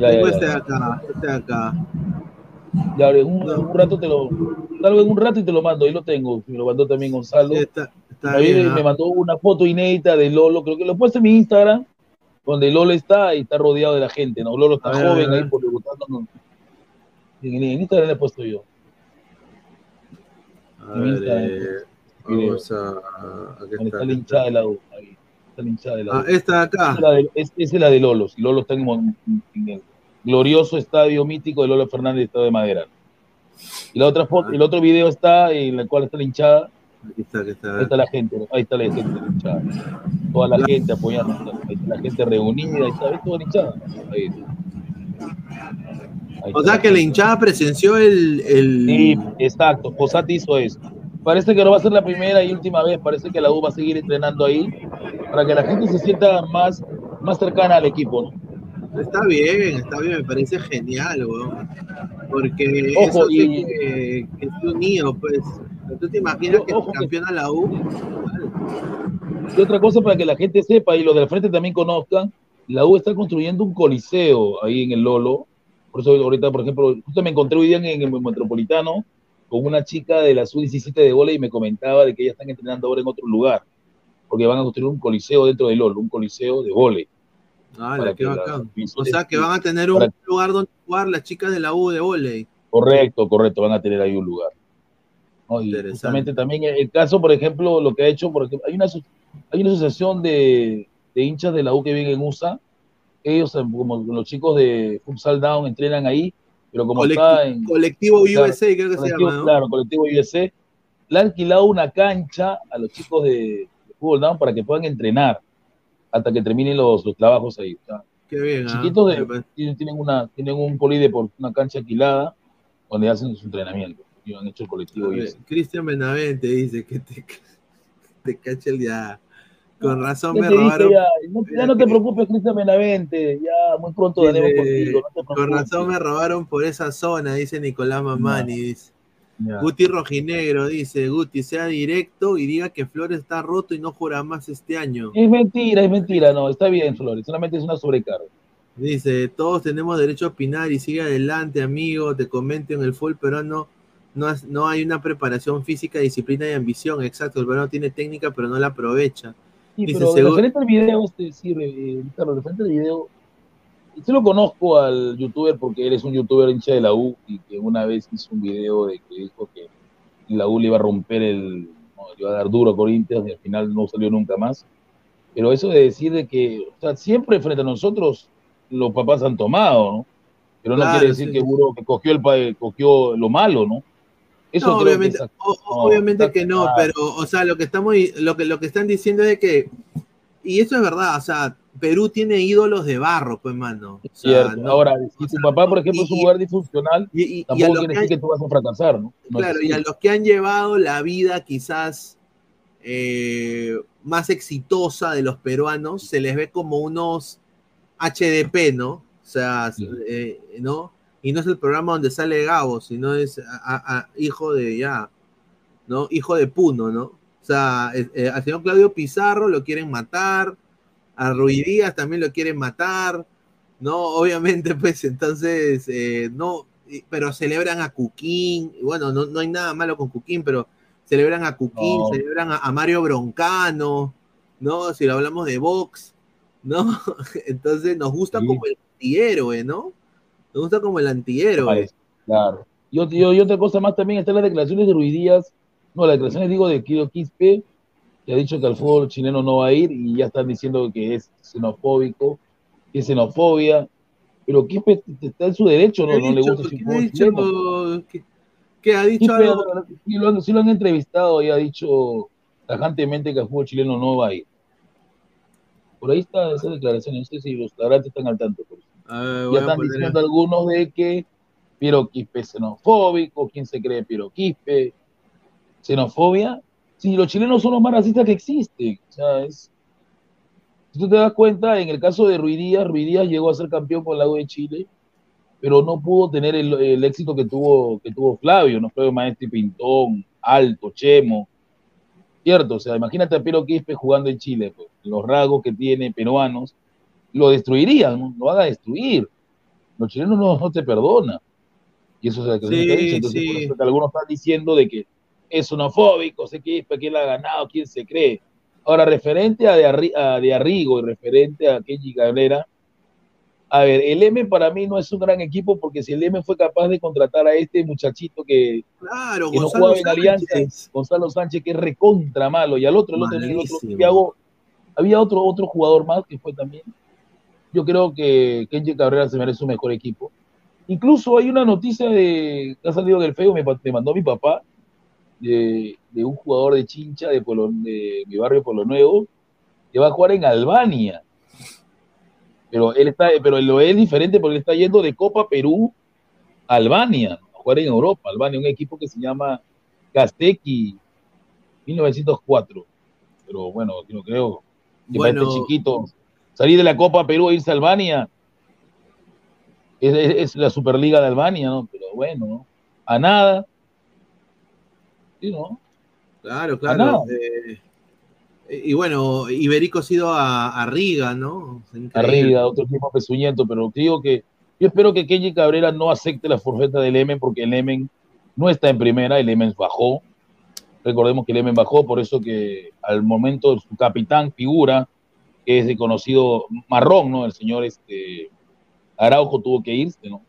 Ya, tengo ya, este de ya. acá, este de acá. Ya, en un, un rato te lo, salgo en un rato y te lo mando, ahí lo tengo, me lo mandó también Gonzalo. Está También bien, me, ¿ah? me mandó una foto inédita de Lolo, creo que lo he puesto en mi Instagram, donde Lolo está y está rodeado de la gente, ¿no? Lolo está A joven ver. ahí por debutando. En, en Instagram le he puesto yo. A en ver, Instagram, eh, vamos a. Está, está la aquí hinchada está. de la U. ahí. está la hinchada de la Ah, esta acá. Esa es la de, es- esa es la de Lolo. Si Lolo está en, el glorioso estadio mítico de Lolo Fernández, Estado de Madera. Y la otra foto, el otro video está en el cual está la hinchada. Aquí está, aquí está. Ahí está la gente, ahí está la gente hinchada. Toda la gente apoyando, ahí está la gente reunida, ahí está, toda la hinchada. Ahí está. Ahí O está. sea que la hinchada presenció el. el... Sí, exacto. Posati hizo eso. Parece que no va a ser la primera y última vez. Parece que la U va a seguir entrenando ahí para que la gente se sienta más, más cercana al equipo. ¿no? Está bien, está bien, me parece genial, weón. Porque Ojo, eso y- que, que esté unido, pues. ¿Tú te imaginas que campeona la U? Y otra cosa para que la gente sepa y los del frente también conozcan, la U está construyendo un coliseo ahí en el Lolo. Por eso ahorita, por ejemplo, justo me encontré hoy día en el Metropolitano con una chica de la Sub-17 de vóley y me comentaba de que ellas están entrenando ahora en otro lugar, porque van a construir un coliseo dentro del Lolo, un coliseo de vóley. Ah, qué la- bacán. O sea que van a tener un para- lugar donde jugar las chicas de la U de volei. Correcto, correcto, van a tener ahí un lugar. ¿No? Y justamente también el caso, por ejemplo, lo que ha hecho, por ejemplo, hay una, hay una asociación de, de hinchas de la U que viven en USA, ellos, eh, como los chicos de Futsal Down, entrenan ahí, pero como Colect- está en... Colectivo Claro, USA, creo que se llama, ¿no? Claro, Colectivo USA, le ha alquilado una cancha a los chicos de, de Fútbol Down para que puedan entrenar hasta que terminen los, los trabajos ahí. Qué bien, ¿ah? chiquitos de- tienen, tienen una, tienen un polideportivo, una cancha alquilada donde hacen su entrenamiento. Y han hecho el colectivo. Cristian Benavente dice que te, te cacha el día. Con razón me dije, robaron. ya, no, ya no te preocupes, Cristian Benavente, ya muy pronto daremos contigo, no con razón me robaron por esa zona, dice Nicolás Mamani. Dice. Guti Rojinegro dice, Guti, sea directo y diga que Flores está roto y no juega más este año. Es mentira, es mentira, no, está bien, Flores, solamente es una sobrecarga. Dice, todos tenemos derecho a opinar y sigue adelante, amigo, te comento en el full peruano, no, es- no hay una preparación física, disciplina y ambición, exacto, el peruano tiene técnica pero no la aprovecha. Sí, Dice, pero seguro- referente al video, este, sí, eh, referente al video, sí lo conozco al youtuber porque él es un youtuber hincha de la U y que una vez hizo un video de que dijo que la U le iba a romper el, no, le iba a dar duro a Corinthians y al final no salió nunca más. Pero eso de decir de que, o sea, siempre frente a nosotros los papás han tomado, ¿no? Pero no Claro, quiere decir sí. que uno que cogió, el, cogió lo malo, ¿no? Eso No, que obviamente, es- o- no, obviamente que no, pero, o sea, lo que estamos, lo que, lo que están diciendo es de que, y eso es verdad, o sea, Perú tiene ídolos de barro, pues, mano. O sea, Cierto. no- Ahora, si tu papá, por ejemplo, es un y- lugar disfuncional, y, y tampoco quiere que decir que tú vas a fracasar, ¿no? Claro, y a los que han llevado la vida quizás eh, más exitosa de los peruanos, se les ve como unos HDP, ¿no? O sea, eh, ¿no? Y no es el programa donde sale Gabo, sino es a- a- a- hijo de ya, ¿no? Hijo de Puno, ¿no? O sea, eh, al señor Claudio Pizarro lo quieren matar, a Ruiz Díaz también lo quieren matar, ¿no? Obviamente, pues entonces, eh, no, pero celebran a Cuquín, bueno, no, no hay nada malo con Cuquín, pero celebran a Cuquín, No. celebran a, a Mario Broncano, ¿no? Si lo hablamos de box, ¿no? Entonces nos gusta como el antihéroe, ¿no? Nos gusta como el antihéroe. Claro. Y, ot- y- otra cosa más también están las declaraciones de Ruiz Díaz, no, las declaraciones digo de Kido Quispe, que ha dicho que al fútbol chileno no va a ir y ya están diciendo que es xenofóbico, que es xenofobia, pero Quispe está en su derecho, no, ¿Qué ha no le gusta el ¿Qué ha fútbol chileno. ¿Qué, qué ha dicho Quispe, algo? sí, lo han, sí lo han entrevistado y ha dicho tajantemente que el fútbol chileno no va a ir. Por ahí está esa declaración, no sé si los flagrantes están al tanto. pero Ah, voy ya están diciendo algunos de que Piero Quispe es xenofóbico, ¿quién se cree Piero Quispe? ¿Xenofobia? Si los chilenos son los más racistas que existen. O sea, es... Si tú te das cuenta, en el caso de Ruiz Díaz llegó a ser campeón con la U de Chile, pero no pudo tener el, el éxito que tuvo, que tuvo Flavio, ¿no? Flavio Maestri Pintón, Alto, Chemo, ¿cierto? O sea, imagínate a Piero Quispe jugando en Chile, pues, los rasgos que tiene peruanos, lo destruirían, ¿no? lo van a destruir. Los chilenos no, no te perdonan. Y eso es lo que Sí, dicho. Entonces, sí. por eso que algunos están diciendo de que es xenofóbico, sé Quispe, quién la ha ganado, quién se cree. Ahora, referente a de, a de Arrigo y referente a Kenji Cabrera, a ver, el M para mí no es un gran equipo porque si el M fue capaz de contratar a este muchachito que, Claro, que no jugaba en Alianza. Gonzalo Sánchez, que es recontra malo, y al otro, el otro, el otro Malísimo. Thiago, había otro, otro jugador más que fue también. Yo creo que Kenji Cabrera se merece un mejor equipo. Incluso hay una noticia de, que ha salido del feo, me, mandó mi papá, de, de un jugador de Chincha, de, Polo- de mi barrio Polo Nuevo, que va a jugar en Albania. Pero él está, pero lo es diferente porque él está yendo de Copa Perú a Albania, a jugar en Europa, Albania, un equipo que se llama Casteki 1904. Pero bueno, yo creo que para Bueno. este chiquito salir de la Copa Perú e irse a Albania es, es- es la Superliga de Albania, ¿no? Pero bueno, ¿no? a nada. Sí, ¿no? Claro, A claro. eh, y bueno, Iberico ha ido a, a Riga, ¿no? Increíble. Arriba, otro equipo pesuñento, pero digo que yo espero que Kenji Cabrera no acepte la forfeta del Emen porque el Emen no está en primera, el Emen bajó. Recordemos que el Emen bajó, por eso que al momento su capitán figura, que es de conocido marrón, ¿no? El señor este, Araujo tuvo que irse, ¿no?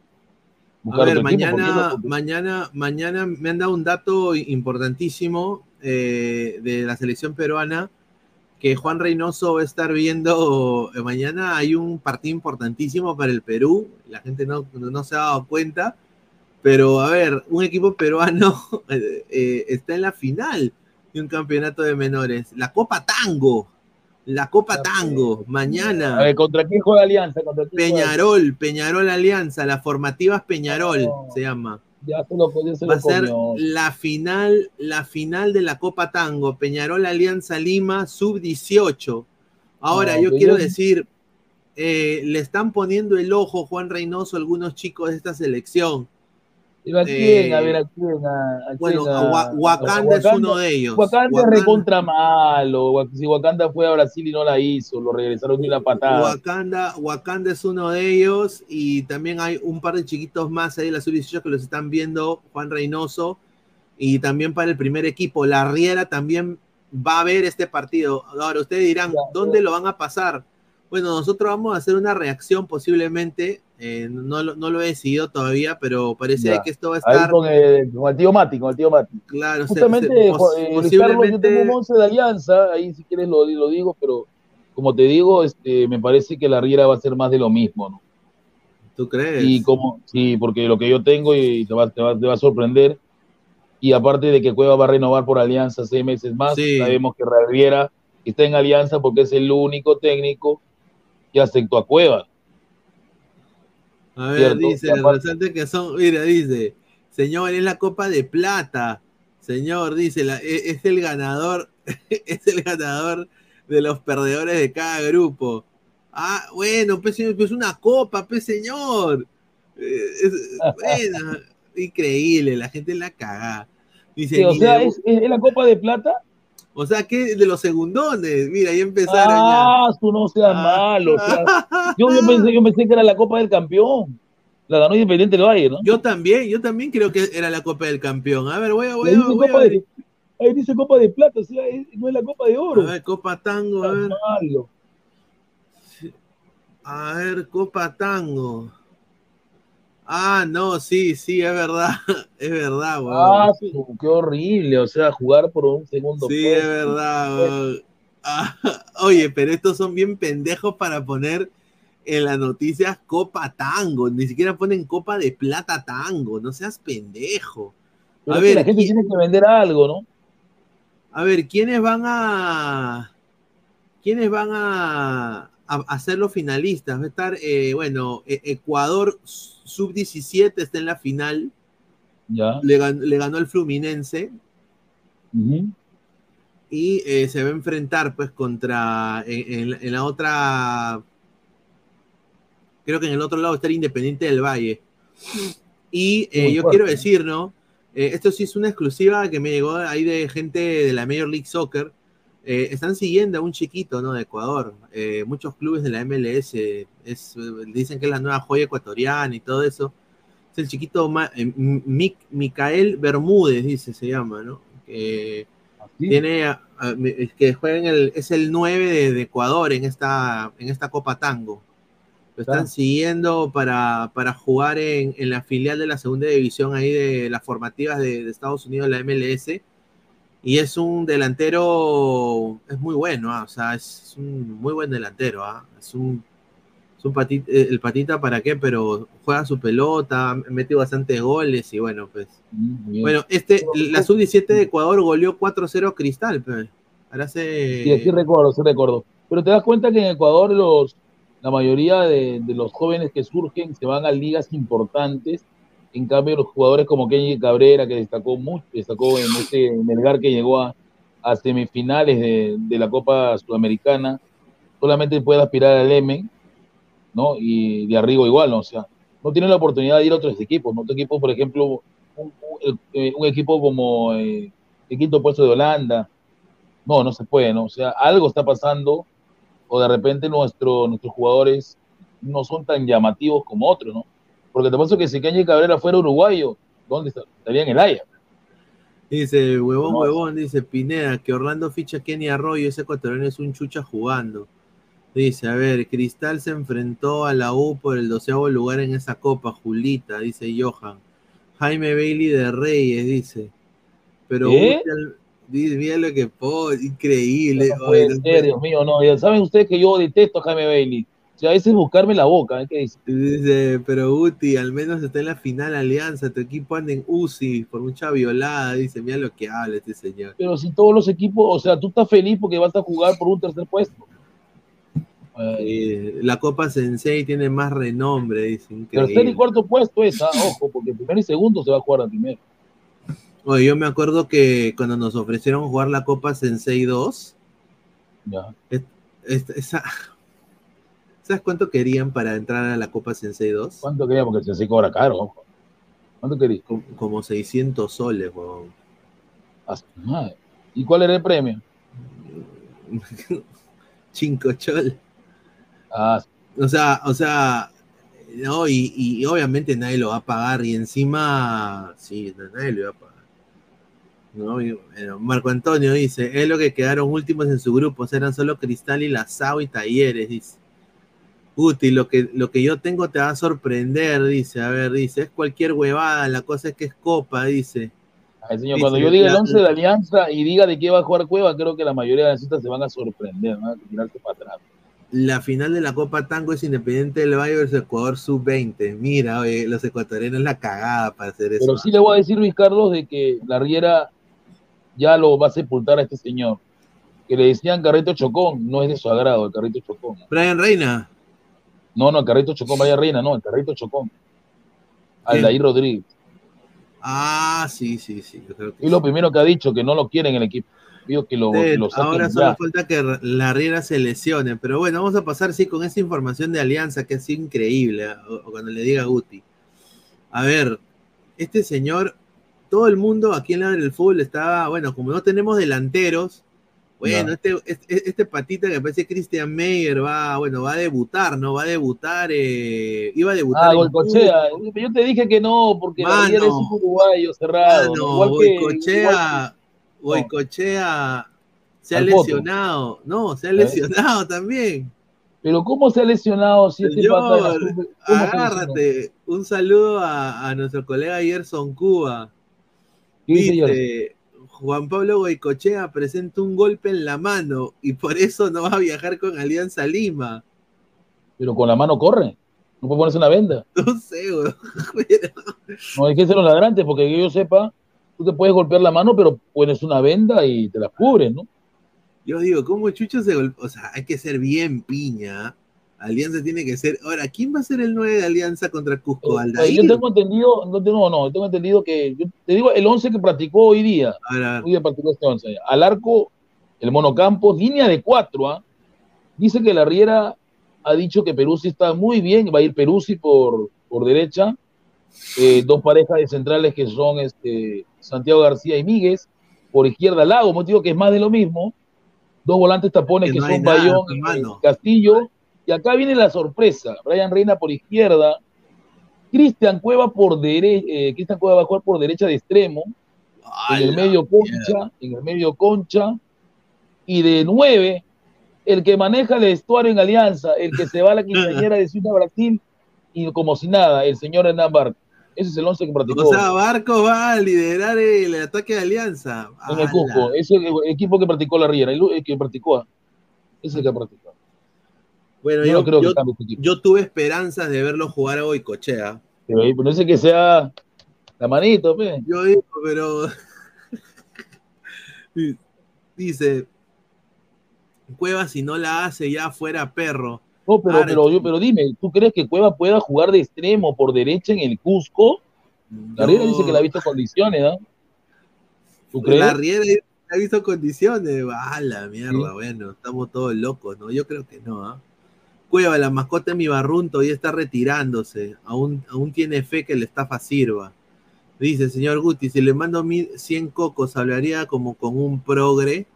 A ver, mañana, no- mañana, mañana me han dado un dato importantísimo eh, de la selección peruana que Juan Reynoso va a estar viendo. eh, mañana hay un partido importantísimo para el Perú. La gente no, no se ha dado cuenta. Pero a ver, un equipo peruano eh, está en la final de un campeonato de menores. La Copa Tango. La Copa Tango. Mañana. A ver, ¿contra quién juega Alianza? ¿Contra quién juega? Peñarol, Peñarol Alianza, las formativas Peñarol se llama. Ya se lo, ya se Va a ser comió. la final, la final de la Copa Tango, Peñarol Alianza Lima, sub 18. Ahora, No, yo quiero yo- decir, eh, le están poniendo el ojo Juan Reynoso a algunos chicos de esta selección. ¿Pero a quién? A ver, ¿a quién? ¿A, a bueno, quién? a Wa- Wakanda es uno de ellos. Wakanda, Wakanda- es recontra malo. Si Wakanda fue a Brasil y no la hizo, lo regresaron y la patada. Wakanda, Wakanda es uno de ellos y también hay un par de chiquitos más ahí de la sub-18 que los están viendo, Juan Reynoso, y también para el primer equipo, la Riera también va a ver este partido. Ahora, ustedes dirán, ¿dónde lo van a pasar? Bueno, nosotros vamos a hacer una reacción posiblemente, eh, no, lo- no lo he decidido todavía, pero parece Ya. que esto va a Ahí estar... con el, con el tío Mati, con el tío Mati. Claro, se- Justamente, se- jo- pos- eh, Luis Carlos, yo posiblemente- tengo un once de alianza, ahí si quieres lo, lo digo, pero como te digo, este, me parece que la Riera va a ser más de lo mismo, ¿no? ¿Tú crees? Y como, sí, porque lo que yo tengo y te va, te va, te va a sorprender, y aparte de que Cueva va a renovar por alianza seis meses más, Sí. sabemos que Riera está en alianza porque es el único técnico que aceptó a Cueva. A ver, Cierto, dice, resalta que son, mira, dice, señor, es la Copa de Plata. Señor, dice, la- e- es, el ganador, es el ganador de los perdedores de cada grupo. Ah, bueno, pues señor, pues una copa, pues señor. Eh, es- bueno, increíble, la gente la caga. Dice, Sí, o sea, de- es, es la Copa de Plata. O sea, que de los segundones, mira, ahí empezaron Ah, tú no seas malo. o sea, yo, yo pensé, yo pensé que era la Copa del Campeón. La ganó Independiente del Valle, ¿no? Yo también, yo también creo que era la Copa del Campeón. A ver, voy a, voy a, dice, voy a ver. de, ahí dice Copa de Plata, o sea, no es la Copa de Oro. A ver, Copa Tango, a ver. Malo. A ver, Copa Tango. Ah, no, sí, sí, es verdad. Es verdad, weón. Ah, su- qué horrible, o sea, jugar por un segundo Sí, puesto. es verdad, weón. Ah, oye, pero estos son bien pendejos para poner en las noticias Copa Tango. Ni siquiera ponen Copa de Plata Tango. No seas pendejo. Pero A ver, la gente ¿qui- tiene que vender algo, ¿no? A ver, ¿quiénes van a. ¿Quiénes van a, a, a ser los finalistas? Va a estar, eh, bueno, E- Ecuador sub-17 está en la final. Ya. Le, gan- le ganó el Fluminense. Y eh, se va a enfrentar, pues, contra. En, en la- en la otra. Creo que en el otro lado está el Independiente del Valle. Y eh, yo fuerte, quiero decir, ¿no? Eh, esto sí es una exclusiva que me llegó ahí de gente de la Major League Soccer. Eh, están siguiendo a un chiquito, ¿no? De Ecuador. Eh, muchos clubes de la MLS es, dicen que es la nueva joya ecuatoriana y todo eso. Es el chiquito Ma- eh, Mic- Micael Bermúdez, dice, se llama, ¿no? Que tiene, a- que juega en el, es el 9 de, de Ecuador en esta, en esta Copa Tango. Lo están Claro. siguiendo para, para jugar en, en la filial de la segunda división ahí de las formativas de, de Estados Unidos, la MLS. Y es un delantero, es muy bueno, ah, o sea, es un muy buen delantero, ah, es un, es un pati- eh, el patita para qué, pero juega su pelota, mete bastantes goles y bueno, pues. bien. Bueno, este, la sub-17 de Ecuador goleó 4-0 a Cristal, pues. Ahora se... Sí, sí recuerdo, sí recuerdo. Pero te das cuenta que en Ecuador los, la mayoría de, de los jóvenes que surgen se van a ligas importantes. En cambio, los jugadores como Kenny Cabrera, que destacó mucho, destacó en ese Melgar que llegó a, semifinales de, la Copa Sudamericana, solamente puede aspirar al M, ¿no? Y de arriba igual, ¿no? O sea, no tiene la oportunidad de ir a otros equipos, ¿no? Otro equipo, por ejemplo, un, eh, equipo como eh, el quinto puesto de Holanda, no, no se puede, ¿no? O sea, algo está pasando o de repente nuestro, nuestros jugadores no son tan llamativos como otros, ¿no? Porque te paso que si Kenny Cabrera fuera uruguayo, ¿dónde estaría en el Ajax? Dice, huevón, huevón, dice Pineda, que Orlando ficha a Kenny Arroyo, ese ecuatoriano es un chucha jugando. Dice, a ver, Cristal se enfrentó a la U por el doceavo lugar en esa copa, Julita, dice Johan. Jaime Bailey de Reyes, dice. Pero dice, mira lo que pone, increíble. No puede no ser, Dios mío, no. Ya saben ustedes que yo detesto a Jaime Bailey. O sea, a veces buscarme la boca, ¿eh? ¿qué dice? Dice, pero Guti, al menos está en la final Alianza, tu equipo anda en UCI por mucha violada, dice, mira lo que habla este señor. Pero si todos los equipos, o sea, tú estás feliz porque vas a jugar por un tercer puesto. Eh, la Copa Sensei tiene más renombre, dice, increíble. Tercer y cuarto puesto es, ah, ojo, porque primero y segundo se va a jugar al primero. Oye, yo me acuerdo que cuando nos ofrecieron jugar la Copa Sensei 2, Ya. es- es- esa- ¿sabes cuánto querían para entrar a la Copa Sensei 2? ¿Cuánto quería? Porque se cobra caro, ojo. ¿Cuánto quería? Como, como 600 soles, weón. ¿Y cuál era el premio? Cinco chol. Ah, O sea, o sea, no, y, y obviamente nadie lo va a pagar, y encima, sí, nadie lo va a pagar. ¿no? Y, bueno, Marco Antonio dice, es lo que quedaron últimos en su grupo, eran solo Cristal y Lazao y Talleres, dice. Guti, lo que, lo que yo tengo te va a sorprender, dice, a ver, dice, es cualquier huevada, la cosa es que es copa, dice. Ay, señor, Dice, cuando yo diga el la- 11 de Alianza y diga de qué va a jugar Cueva, creo que la mayoría de las citas se van a sorprender, van a tirarse para atrás. La final de la Copa Tango es Independiente del Valle versus Ecuador Sub-20. Mira, oye, los ecuatorianos la cagada para hacer eso. Pero sí le voy a decir, Luis Carlos, de que la Riera ya lo va a sepultar a este señor. Que le decían Carrito Chocón, no es de su agrado el Carrito Chocón. Brian Reina. No, no, el Carrito Chocón, vaya Reina, no, el Carrito Chocón. Aldair Rodríguez. Ah, sí, sí, sí. Yo creo que Y lo primero que ha dicho, que no lo quiere en el equipo. Digo que lo, Sí, ahora ya. solo falta que la Riera se lesione. Pero bueno, vamos a pasar sí con esa información de Alianza que sido increíble. ¿eh? O, o cuando le diga a Guti. A ver, este señor, todo el mundo aquí en la del fútbol estaba, bueno, como no tenemos delanteros, bueno, este, este, este patita que parece Christian Meyer va, bueno, va a debutar, ¿no? Va a debutar, eh, iba a debutar. Ah, Golcochea. Yo te dije que no, porque Mano. Es un uruguayo cerrado. Mano, que, Goicochea, igual Goicochea se ha Al lesionado. No, se ha ¿Eh? lesionado también. que- Pero ¿cómo se ha lesionado si este pata agárrate. Un saludo a, a nuestro colega Gerson Cuba. ¿Qué dice Dice, Juan Pablo Goicochea presenta un golpe en la mano y por eso no va a viajar con Alianza Lima. Pero con la mano corre. No puede ponerse una venda. No sé, weón. No hay que ser los ladrantes, porque que yo sepa, tú te puedes golpear la mano, pero pones una venda y te la cubres, ¿no? Yo digo, ¿cómo Chucho se golpea? O sea, hay que ser bien piña. Alianza tiene que ser. Ahora, ¿quién va a ser el 9 de Alianza contra Cusco? Eh, Aldair. Yo tengo entendido, no, no, no, tengo entendido que, yo te digo, el 11 que practicó hoy día, Ahora, hoy día practicó este 11, al arco, el monocampo, línea de cuatro, ¿ah? dice que la Riera ha dicho que Peruzzi está muy bien, va a ir Peruzzi por, por derecha, eh, dos parejas de centrales que son este, Santiago García y Míguez, por izquierda Lago, motivo que es más de lo mismo, dos volantes tapones Que que, no hay son Bayón y Castillo, y acá viene la sorpresa, Brian Reina por izquierda, Cristian Cueva por derecha, Cristian Cueva va a jugar por derecha de extremo, en el medio concha, en el medio concha, y de nueve, el que maneja el vestuario en Alianza, el que se va a la quinceañera de Ciudad Brasil, y como si nada, el señor Hernán Barco. Ese es el 11 que practicó. O sea, Barco va a liderar el ataque de Alianza. en el. Cusco. Es el equipo que practicó la Riera, el, el que practicó. Ese es el que practicó. Bueno, Yo yo, no creo que yo- equipo. yo tuve esperanzas de verlo jugar a Boicochea. Pero ahí, no sé que sea la manito, pe. Yo digo, pero. Dice. Cueva, si no la hace, ya fuera perro. No, pero, Ahora, pero, yo, pero dime, ¿tú crees que Cueva pueda jugar de extremo por derecha en el Cusco? La Riera dice que la ha visto condiciones, ¿no? ¿Tú crees? La Riera ha visto condiciones. Ah, la mierda, bueno, estamos todos locos, ¿no? Yo creo que no, ¿ah? Cueva, la mascota de mi barrun todavía está retirándose. Aún, aún tiene fe que la estafa sirva. Dice, señor Guti, si le mando mil, 100 cocos, hablaría como con un progre.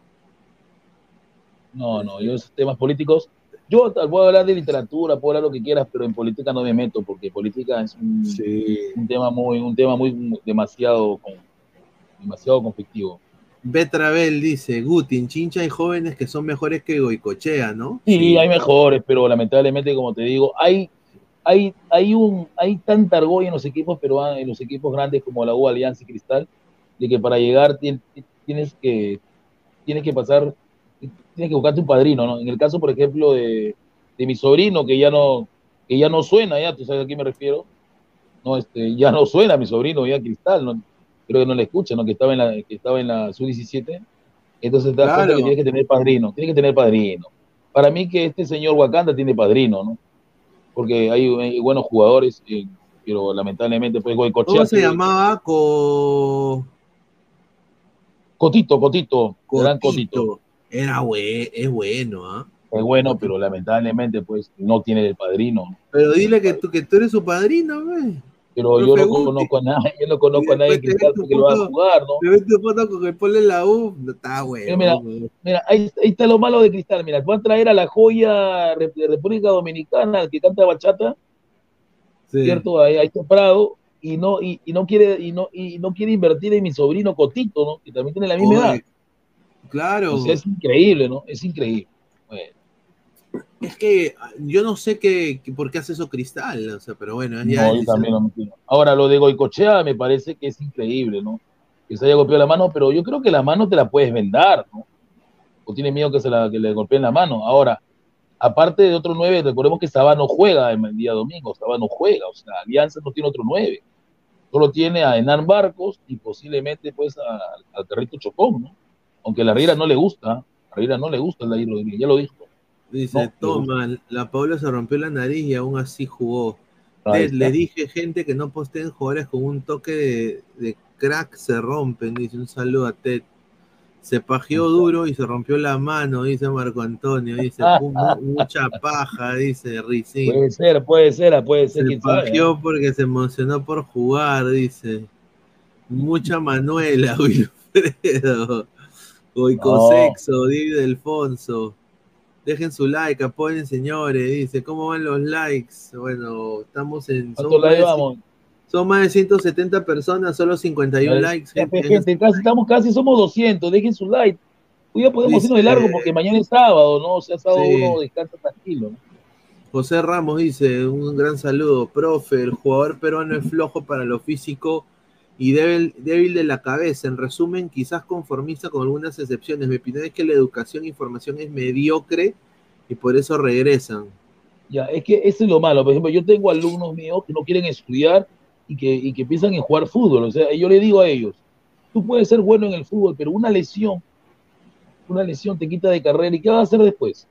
No, no, yo esos temas políticos, yo tal- puedo hablar de literatura, puedo hablar lo que quieras, pero en política no me meto, porque política es un, un tema muy, un tema muy demasiado, demasiado conflictivo. Betravel dice, Guti, en Chincha hay jóvenes que son mejores que Goicochea, ¿no? Sí, hay mejores, pero lamentablemente, como te digo, hay, hay, hay un, hay tanta argolla en los equipos peruanos, en los equipos grandes como la U, Alianza y Cristal, de que para llegar tien- tienes que, tienes que pasar, tienes que buscarte un padrino, ¿no? En el caso, por ejemplo, de, de mi sobrino, que ya no, que ya no suena, ya, tú sabes a quién me refiero, no, este, ya no suena mi sobrino, ya Cristal, ¿no? Creo que no le escucha, ¿no? Que estaba en la, que estaba en la sub-17, entonces te das cuenta Claro. que tienes que tener padrino, tienes que tener padrino. Para mí que este señor Wakanda tiene padrino, ¿no? Porque hay, hay buenos jugadores, eh, pero lamentablemente pues Goicochea ¿Cómo se llamaba? Co... Cotito, Cotito, gran Cotito. Era bue- es bueno, ¿ah? Es bueno, pero lamentablemente pues no tiene el padrino. ¿no? Pero dile que tú, que tú eres su padrino, güey. Pero yo no conozco a nadie, yo no conozco a nadie que que lo va a jugar, ¿no? Te ves tu foto con el polo en la U, no está bueno. Mira, Mira, ahí, ahí está lo malo de Cristal. Mira, van a traer a la joya de República Dominicana, que canta bachata, ¿cierto? Ahí, ahí está Prado, y no, y, y no quiere, y no, y no quiere invertir en mi sobrino Cotito, ¿no? Que también tiene la misma edad. Claro. O sea, es increíble, ¿no? Es increíble. Bueno, Es que ah, yo no sé qué, por qué hace eso Cristal, o sea, pero bueno, ya no, yo también lo. Ahora, lo de Goicochea me parece que es increíble, ¿no? Que se haya golpeado la mano, pero yo creo que la mano te la puedes vendar, ¿no? O tiene miedo que, se la, que le golpeen la mano. Ahora, aparte de otro nueve, recordemos que Sabano juega el día domingo, Sabano juega, o sea, Alianza no tiene otro nueve. Solo tiene a Enan Barcos y posiblemente pues a- al Territo Chocón, ¿no? Aunque a la Riera no le gusta, a la Riera no le gusta el Rodríguez, ya lo dijo. Dice, toma, la Paula se rompió la nariz y aún así jugó. Ted, le dije, gente, que no posteen jugadores con un toque de, de crack se rompen. Dice, un saludo a Ted. Se pajeó duro y se rompió la mano, dice Marco Antonio. Dice, "Mu- mu- mucha paja, dice Ricín. Puede ser, puede ser, puede ser, Se sabe. ¿eh? pajeó porque se emocionó por jugar, dice. Mucha Manuela, Wilfredo. Goicosexo, David Alfonso. Dejen su like, apoyen señores, dice. ¿Cómo van los likes? Bueno, estamos en. ¿Cuántos más de- vamos? Son más de 170 personas, solo 51 likes. Ya, gente. gente, casi, estamos casi somos 200, dejen su like. Hoy ya podemos Dice- irnos de largo porque mañana es sábado, ¿no? O sea, sábado Sí. uno descansa tranquilo. ¿no? José Ramos dice, un gran saludo, profe, el jugador peruano es flojo para lo físico y débil, débil de la cabeza. En resumen, quizás conformista con algunas excepciones. Mi opinión es que la educación e información es mediocre y por eso regresan. Ya, es que eso es lo malo. Por ejemplo, yo tengo alumnos míos que no quieren estudiar y que, y que piensan en jugar fútbol. O sea, yo le digo a ellos, tú puedes ser bueno en el fútbol, pero una lesión, una lesión te quita de carrera y ¿qué vas a hacer después?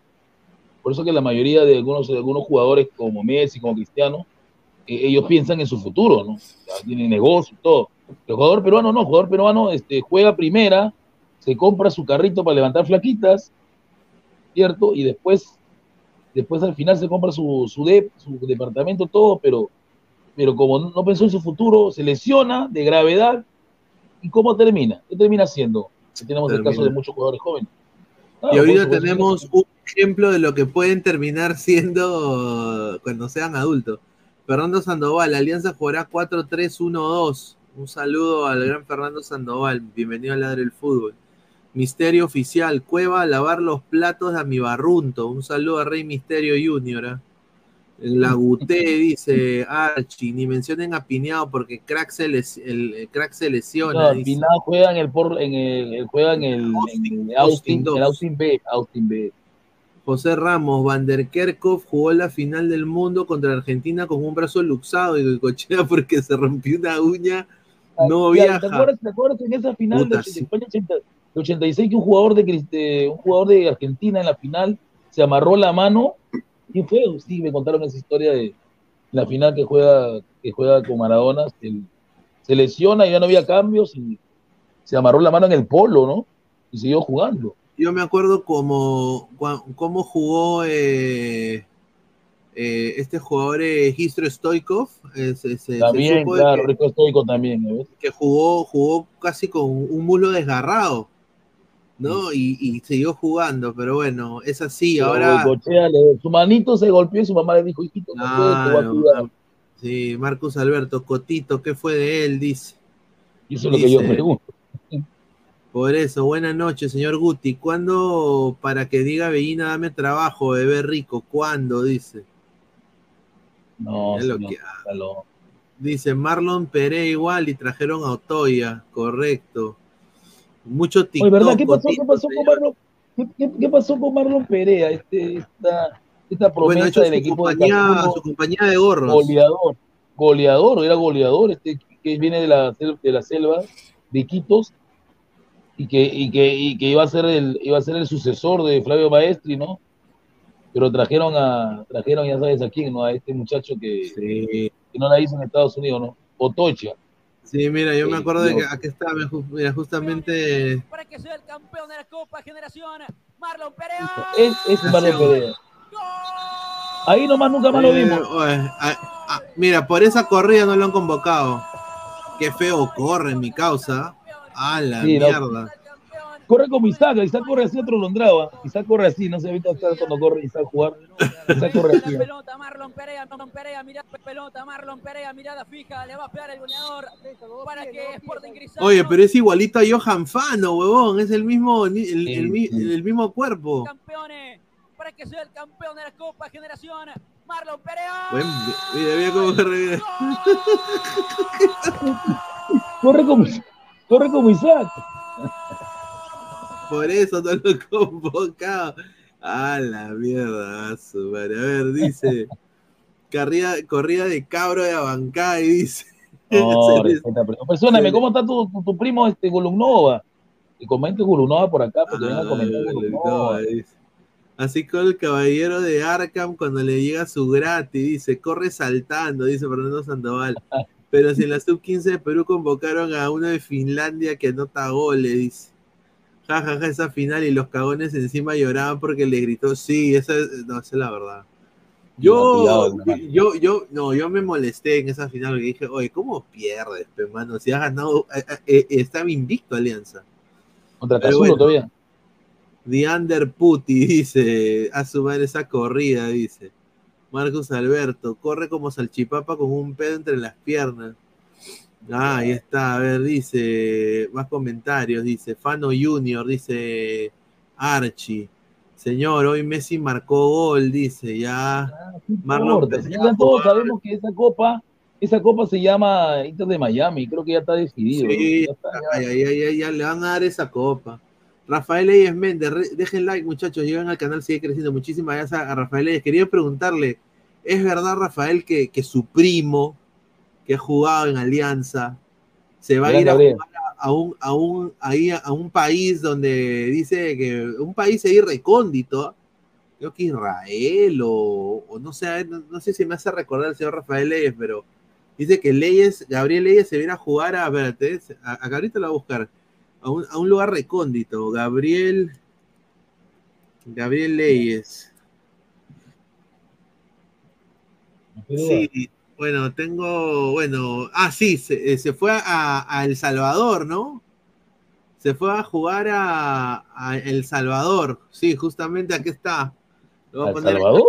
Por eso que la mayoría de algunos, de algunos jugadores como Messi, como Cristiano, ellos piensan en su futuro, ¿no? Ya tienen negocio y todo. El jugador peruano no, el jugador peruano este, juega primera, se compra su carrito para levantar flaquitas, ¿cierto? Y después, después al final se compra su, su, dep- su departamento, todo, pero, pero como no, no pensó en su futuro, se lesiona de gravedad. ¿Y cómo termina? ¿Qué termina haciendo? Tenemos el caso de muchos jugadores jóvenes. y Claro, ahorita tenemos un ejemplo de lo que pueden terminar siendo cuando sean adultos. Fernando Sandoval, Alianza jugará 4-3-1-2. Un saludo al gran Fernando Sandoval. Bienvenido a Ladre el Fútbol. Misterio oficial, Cueva a lavar los platos de mi barrunto. Un saludo a Rey Misterio Junior. ¿ah? La Guté dice Archie, ni mencionen a Pineado porque crack se, les- el, el crack se lesiona. No, dice. Pinado juega en el, por, en el, juega en el, en el Austin, el Austin B, Austin B. José Ramos, Van der Kerkhoff jugó la final del mundo contra Argentina con un brazo luxado y cochea porque se rompió una uña. No ¿Te viaja. acuerdas, ¿Te acuerdas en esa final de, Puta, de sí. España 80 de 86 que un jugador de, de- un jugador de Argentina en la final se amarró la mano? ¿Quién fue? Sí, me contaron esa historia de la final que juega, que juega con Maradona. Se, se lesiona y ya no había cambios y se amarró la mano en el polo, ¿no? Y siguió jugando. Yo me acuerdo cómo, cua- cómo jugó eh, eh, este jugador eh, Stoikov. eh, se- se- se También, de claro, que- Rico Stoico también, ¿ves? que jugó, jugó casi con un muslo desgarrado, ¿no? Y, y siguió jugando, pero bueno, es así. Pero ahora, le- su manito se golpeó y su mamá le dijo, hijito, no puedes, te voy a Claro, cuidar. sí, Marcus Alberto, Cotito, ¿qué fue de él? Dice. Y eso es lo que yo pregunto. Por eso, buenas noches, señor Guti. ¿Cuándo para que diga Bellina dame trabajo, bebé rico? ¿Cuándo? Dice. No, Es lo señor, que- está loco. Dice Marlon Pérez igual y trajeron a Otoya, correcto. Mucho TikTok. Oye, ¿verdad? ¿Qué pasó, qué pasó con. Marlon? ¿Qué, qué- qué pasó con Marlon Perea? Este, esta, esta Bueno, promesa ha hecho del su equipo de compañía, Cancún, su compañía de gorros. goleador, goleador, era goleador, este que viene de la, de la selva de Iquitos y que, y que, y que iba a ser el, iba a ser el sucesor de Flavio Maestri, ¿no? Pero trajeron a, trajeron, ya sabes a quién, ¿no? A este muchacho que, que no la hizo en Estados Unidos, ¿no? Otocha. Sí, mira, yo me Sí, acuerdo de que aquí ju- mira, justamente. Para que sea el campeón de la Copa Generación, Marlon Perea. Es, es Marlon Perea. Ahí nomás nunca más lo Eh, vimos. mira, por esa corrida no lo han convocado. Qué feo corre mi causa. A la Sí, mierda. Corre como Isaac, Isaac corre así otro londraba. Isaac corre así, no sé ahorita Isaac cuando corre Isaac jugar. Isaac corre así. ¿eh? pelota, Marlon Perea, Marlon Perea, mirada, pelota, Marlon Perea, mirada fija, le va a pegar el goleador para que Sporting Cristal Oye, pero es igualito a Johan Fano, huevón. Es el mismo, el, el mi- el mismo cuerpo. campeones, para que sea el campeón de la Copa Generación, Marlon Perea. Buen- mira, mira cómo corre. mira. Corre como, corre como Isaac. Por eso no lo he convocado. A la mierda, a su madre. A ver, dice. Corrida, corrida de cabro de Abancay, dice. No, Perdóname, ¿cómo está tu, tu, tu primo este Golumnova? Que comente Golumnova por acá, porque venga a comentar Ah. Así como el caballero de Arkham cuando le llega su gratis, dice, corre saltando, dice Fernando Sandoval. Pero si en la sub-15 de Perú convocaron a uno de Finlandia que anota goles, dice. Ja, ja, ja, esa final y los cagones encima lloraban porque le gritó, sí, esa es, no, esa es la verdad. Yo, yo, yo, no, yo me molesté en esa final porque dije, oye, ¿cómo pierdes, pe, mano? Si has ganado, eh, eh, eh, estaba invicto Alianza. Contra Casulo bueno. todavía. Diander Puti dice, a su madre esa corrida, dice. Marcus Alberto, corre como salchipapa con un pedo entre las piernas. Ah, ahí está, a ver, dice, más comentarios, dice, Fano Junior, dice Archie. Señor, hoy Messi marcó gol, dice, ya. Marlon importa, Perea ya todos sabemos que esa copa, esa copa se llama Inter de Miami, creo que ya está decidido. Sí, ¿no? Ya está, ya. ay, ya le van a dar esa copa. Rafael Eyes Méndez, dejen like, muchachos, llegan al canal, sigue creciendo. Muchísimas gracias a Rafael Eyes. Quería preguntarle, ¿es verdad, Rafael, que, que su primo, que ha jugado en Alianza, se va a ir a Gabriel. jugar a, a un, a, un, a, a un país donde dice que un país ahí recóndito, creo que Israel o, o no sé, no, no sé si me hace recordar el señor Rafael Leyes, pero dice que Leyes, Gabriel Leyes se viene a jugar a, espérate, a- acá ahorita lo voy a buscar, a un, a un lugar recóndito, Gabriel, Gabriel Leyes. Sí, bueno, tengo, bueno, ah, sí, se, eh, se fue a, a El Salvador, ¿no? Se fue a jugar a, a El Salvador, sí, justamente aquí está. Lo ¿Al Salvador?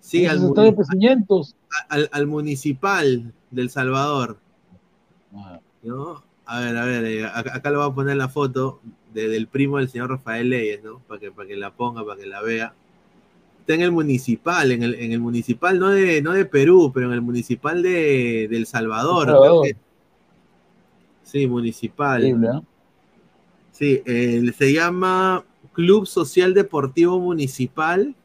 Sí, al, pequeñitos. al, al municipal del Salvador. Ah. ¿no? A ver, a ver, eh, acá, acá le voy a poner la foto de- del primo del señor Rafael Leyes, ¿no? Para que, para que la ponga, para que la vea. Está en el municipal, en el, en el municipal no de, no de Perú, pero en el municipal de, de El Salvador. El Salvador. creo que- Sí, municipal. Sí, eh, se llama Club Social Deportivo Municipal.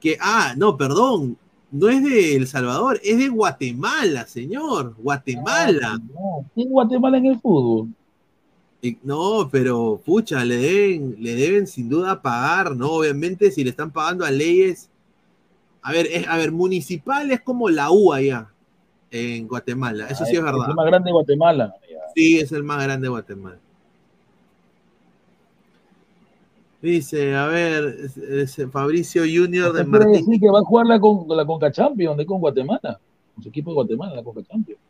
Que, ah, no, perdón, no es de El Salvador, es de Guatemala, señor. Guatemala. No, ¿Quién Guatemala en el fútbol? No, pero pucha, le deben, le deben sin duda pagar, ¿no? Obviamente, si le están pagando a leyes. A ver, es, a ver, municipal es como la U allá en Guatemala, eso sí es Ah, verdad. el más grande de Guatemala. Sí, es el más grande de Guatemala. Dice, a ver, es- es Fabricio Junior de Martín. decir que va a jugar la, con, la Conca Champions, de con Guatemala, con su equipo de Guatemala, la Conca Champions.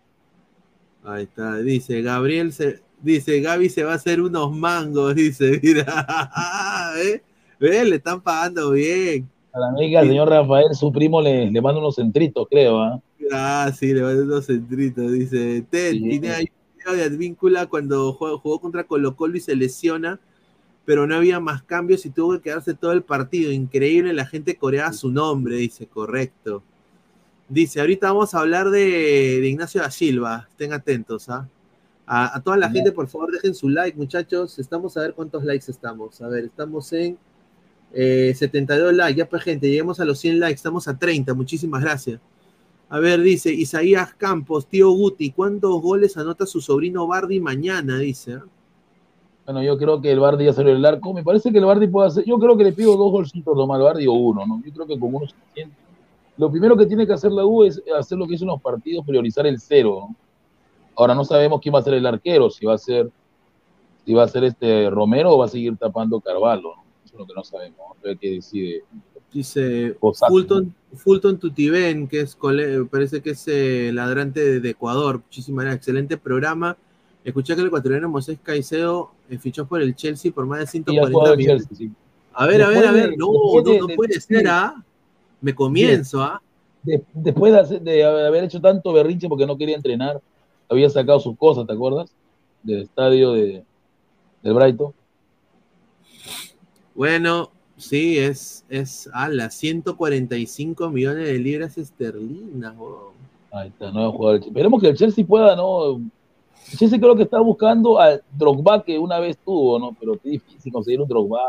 Ahí está, dice, Gabriel se, dice, Gaby se va a hacer unos mangos, dice, mira, ¿eh? ¿Ve? Le están pagando bien. A la amiga, el señor Rafael, su primo, le, le manda unos centritos, creo. ¿ah? Ah, sí, le van unos centritos, dice, Ted, tiene ahí un video de Advíncula cuando jugó, jugó contra Colo Colo y se lesiona, pero no había más cambios y tuvo que quedarse todo el partido. Increíble, la gente coreaba su nombre, dice, correcto. Dice, ahorita vamos a hablar de, de Ignacio da Silva, estén atentos, ¿ah? A, a toda la gente, por favor, dejen su like, muchachos. Estamos a ver cuántos likes estamos. A ver, estamos en eh, 72 likes. Ya, pues, gente, lleguemos a los 100 likes. Estamos a 30. Muchísimas gracias. A ver, dice Isaías Campos, tío Guti, ¿cuántos goles anota su sobrino Bardi mañana? Dice. Bueno, yo creo que el Bardi ya salió del arco. Me parece que el Bardi puede hacer. Yo creo que le pido dos golcitos nomás al Bardi o uno, ¿no? Yo creo que con uno es suficiente. Lo primero que tiene que hacer la U es hacer lo que hizo en los partidos, priorizar el cero. ¿no? Ahora no sabemos quién va a ser el arquero, si va a ser, si va a ser este Romero o va a seguir tapando Carvalho. ¿no? Eso es lo que no sabemos. A ver qué decide. Dice Fulton, Fulton Tutiben, que es parece que es eh, ladrante de, Ecuador. Muchísimas gracias. Excelente programa. Escuché que el ecuatoriano Moisés Caicedo fichó por el Chelsea por más de Y ha 140 jugado en millones. Chelsea, sí. A ver, a ver, a ver. de- No, no, de- no de- puede ser, ¿ah? Me comienzo, ¿ah? De- después de, hacer- de haber hecho tanto berrinche porque no quería entrenar, había sacado sus cosas, ¿te acuerdas? Del estadio de, del Brighton. Bueno, sí, es, es a las 145 millones de libras esterlinas. weón. Ahí está, nuevo jugador. Esperemos que el Chelsea pueda, ¿no? El Chelsea creo que está buscando al Drogba que una vez tuvo, ¿no? Pero es difícil conseguir un Drogba.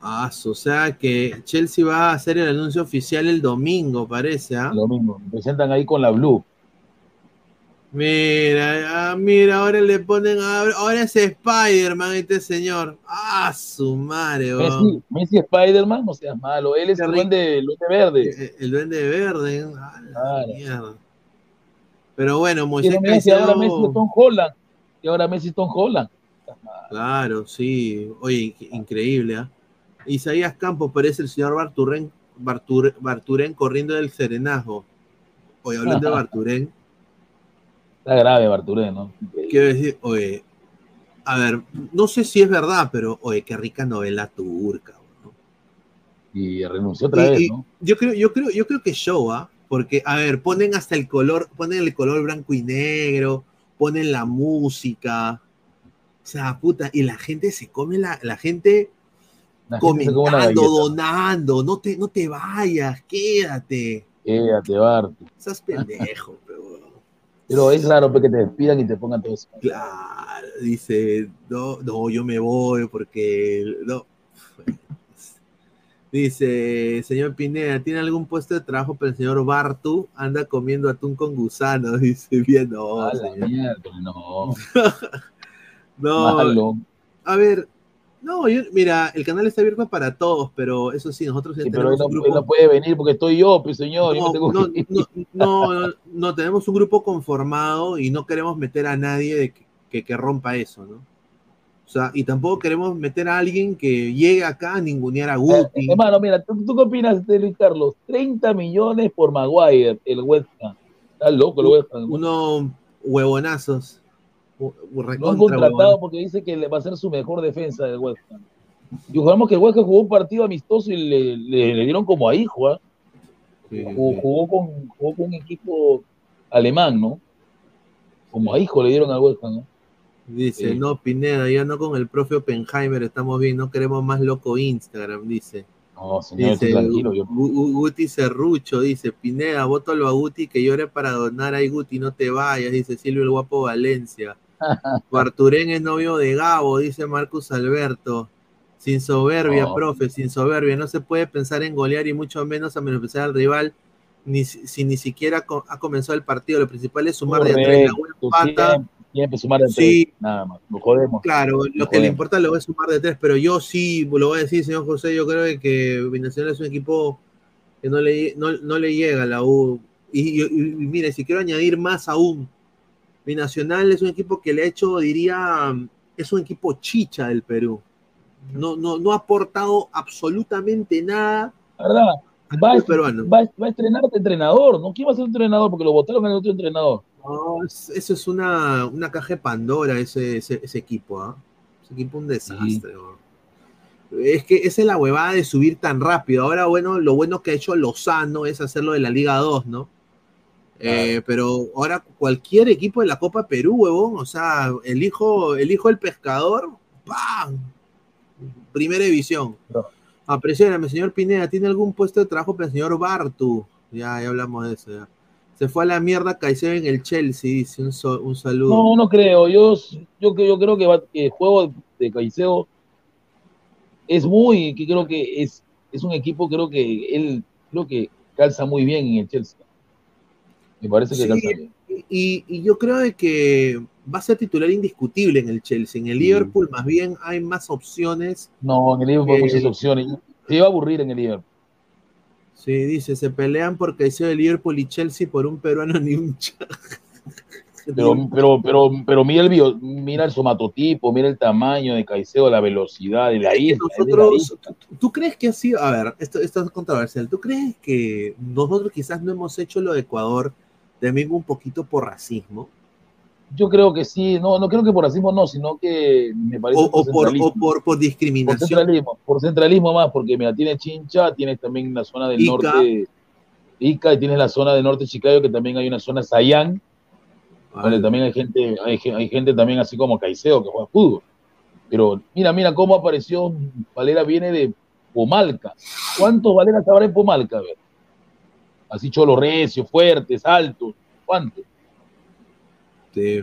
Ah, o sea que Chelsea va a hacer el anuncio oficial el domingo, parece, ¿ah? Lo mismo, me presentan ahí con la Blue. Mira, ah, mira, ahora le ponen, ahora es Spider-Man este señor. Ah, su madre, weón. Messi, Messi Spider-Man, no seas malo. Él es el duende, el duende verde. El, el duende verde. ¿eh? Ah, la mierda. Pero bueno, Moisés no me dice, ahora Messi es Tom Holland. Y ahora Messi es Tom Holland. Claro, sí. Oye, increíble, ¿ah? Isaías Campos parece el señor Barturén, Bartur- Barturén corriendo del serenazgo. Oye, hablando de Barturén, Está grave Barturé, ¿no? quiero decir, oye, a ver, no sé si es verdad, pero oye, qué rica novela turca. Y renunció otra Y- vez, ¿no? Yo creo, yo creo, yo creo que show, ¿ah? Porque, a ver, ponen hasta el color, ponen el color blanco y negro, ponen la música. O sea, puta, y la gente se come la, la gente La comentando, donando, no te, no te vayas, quédate. Quédate, Bart. Estás pendejo, pero. Pero es raro pues, que te despidan y te pongan todo eso. Claro, dice, no, no, yo me voy porque no. Dice, señor Pineda, ¿tiene algún puesto de trabajo para el señor Bartu? Anda comiendo atún con gusanos, dice bien, no, A la señor. mierda, no. No, Malo. a ver, no, yo- mira, el canal está abierto para todos, pero eso sí, nosotros ya Sí, pero no, un grupo. no puede venir porque estoy yo, pues señor. yo no No, tengo no, no, no, no, no, tenemos un grupo conformado y no queremos meter a nadie de que, que- que rompa eso, ¿no? O sea, y tampoco queremos meter a alguien que llegue acá a ningunear a Guti. Hermano, mira, ¿tú, tú qué opinas de Luis Carlos? 30 millones por Maguire, el West Ham. Está loco el West Ham. Unos huevonazos. Lo han contratado porque dice que le va a ser su mejor defensa del West Ham. Y jugamos que el West Ham jugó un partido amistoso y le, le- le dieron como a hijo, ¿ah? Jugó, jugó con, jugó con un equipo alemán, ¿no? Como a hijo le dieron al West Ham, ¿no? Dice, Sí. no, Pineda, ya no con el profe Oppenheimer, estamos bien, no queremos más loco Instagram, dice. No, señor, Dice, tranquilo. Yo... Gu- Gu- Guti Cerrucho, dice, Pineda, vótalo a Guti que llore para donar. Ay, Guti, no te vayas, dice Silvio el Guapo Valencia. Barturén es novio de Gabo, dice Marcus Alberto. Sin soberbia, profe, sin soberbia. No se puede pensar en golear y mucho menos a menospreciar al rival ni, si ni siquiera ha comenzado el partido. Lo principal es sumar de a tres. La Correcto, empata. Sumar de Sí. tres, nada más. Lo jodemos. Claro, lo Lo que le importa lo voy a sumar de tres, pero yo sí lo voy a decir, señor José, yo creo que Binacional es un equipo que no le, no, no le llega a la U. Y, y- y mire, si quiero añadir más aún, Binacional es un equipo que le ha hecho, diría, es un equipo chicha del Perú. No, no, no ha aportado absolutamente nada. ¿Verdad? Va, a- peruano. va, va a estrenarte entrenador, ¿no? ¿Quién va a ser entrenador? Porque lo votaron al otro entrenador. No, es- eso es una, una caja de Pandora, ese, ese, ese equipo, ¿ah? Ese equipo un desastre, ¿no? Es que esa es la huevada de subir tan rápido. Ahora, bueno, lo bueno que ha hecho Lozano es hacerlo de la Liga 2, ¿no? Eh, pero ahora cualquier equipo de la Copa Perú, huevón, o sea, el hijo, el hijo del pescador, ¡pam! Primera división. Apreciárame, señor Pineda, ¿tiene algún puesto de trabajo para el señor Bartu? Ya, ya hablamos de eso, ya. Se fue a la mierda Caicedo en el Chelsea, dice un, so- un saludo. No, no creo. Yo, yo, yo creo que, va- que el juego de Caicedo es muy, que creo que es, es un equipo, creo que él, creo que calza muy bien en el Chelsea. Me parece que Sí, calza bien. y, y yo creo de que va a ser titular indiscutible en el Chelsea. En el Liverpool, más bien, hay más opciones. No, en el Liverpool hay Eh, muchas opciones. Se iba a aburrir en el Liverpool. Sí, dice, se pelean por Caicedo de Liverpool y Chelsea por un peruano ni un Pero, pero, pero, pero mira el bio- mira el somatotipo, mira el tamaño de Caicedo, la velocidad de la isla. es de la Nosotros, isla. ¿tú, tú crees que ha sido, a ver, esto, esto es controversial, ¿tú crees que nosotros quizás no hemos hecho lo de Ecuador también un poquito por racismo? Yo creo que sí, no, no creo que por racismo no, sino que me parece O, o por, centralismo. o por, por por discriminación. centralismo, por centralismo más, porque mira, tienes Chincha, tienes también la zona del Ica. norte, Ica, y tienes la zona del norte de Chicago, que también hay una zona Sayán, donde también hay gente, hay, hay gente también así como Caicedo que juega fútbol. Pero mira, mira cómo apareció, Valera viene de Pomalca. ¿Cuántos Valeras habrá en Pomalca? A ver. Así cholo recio, fuertes, altos. ¿Cuántos?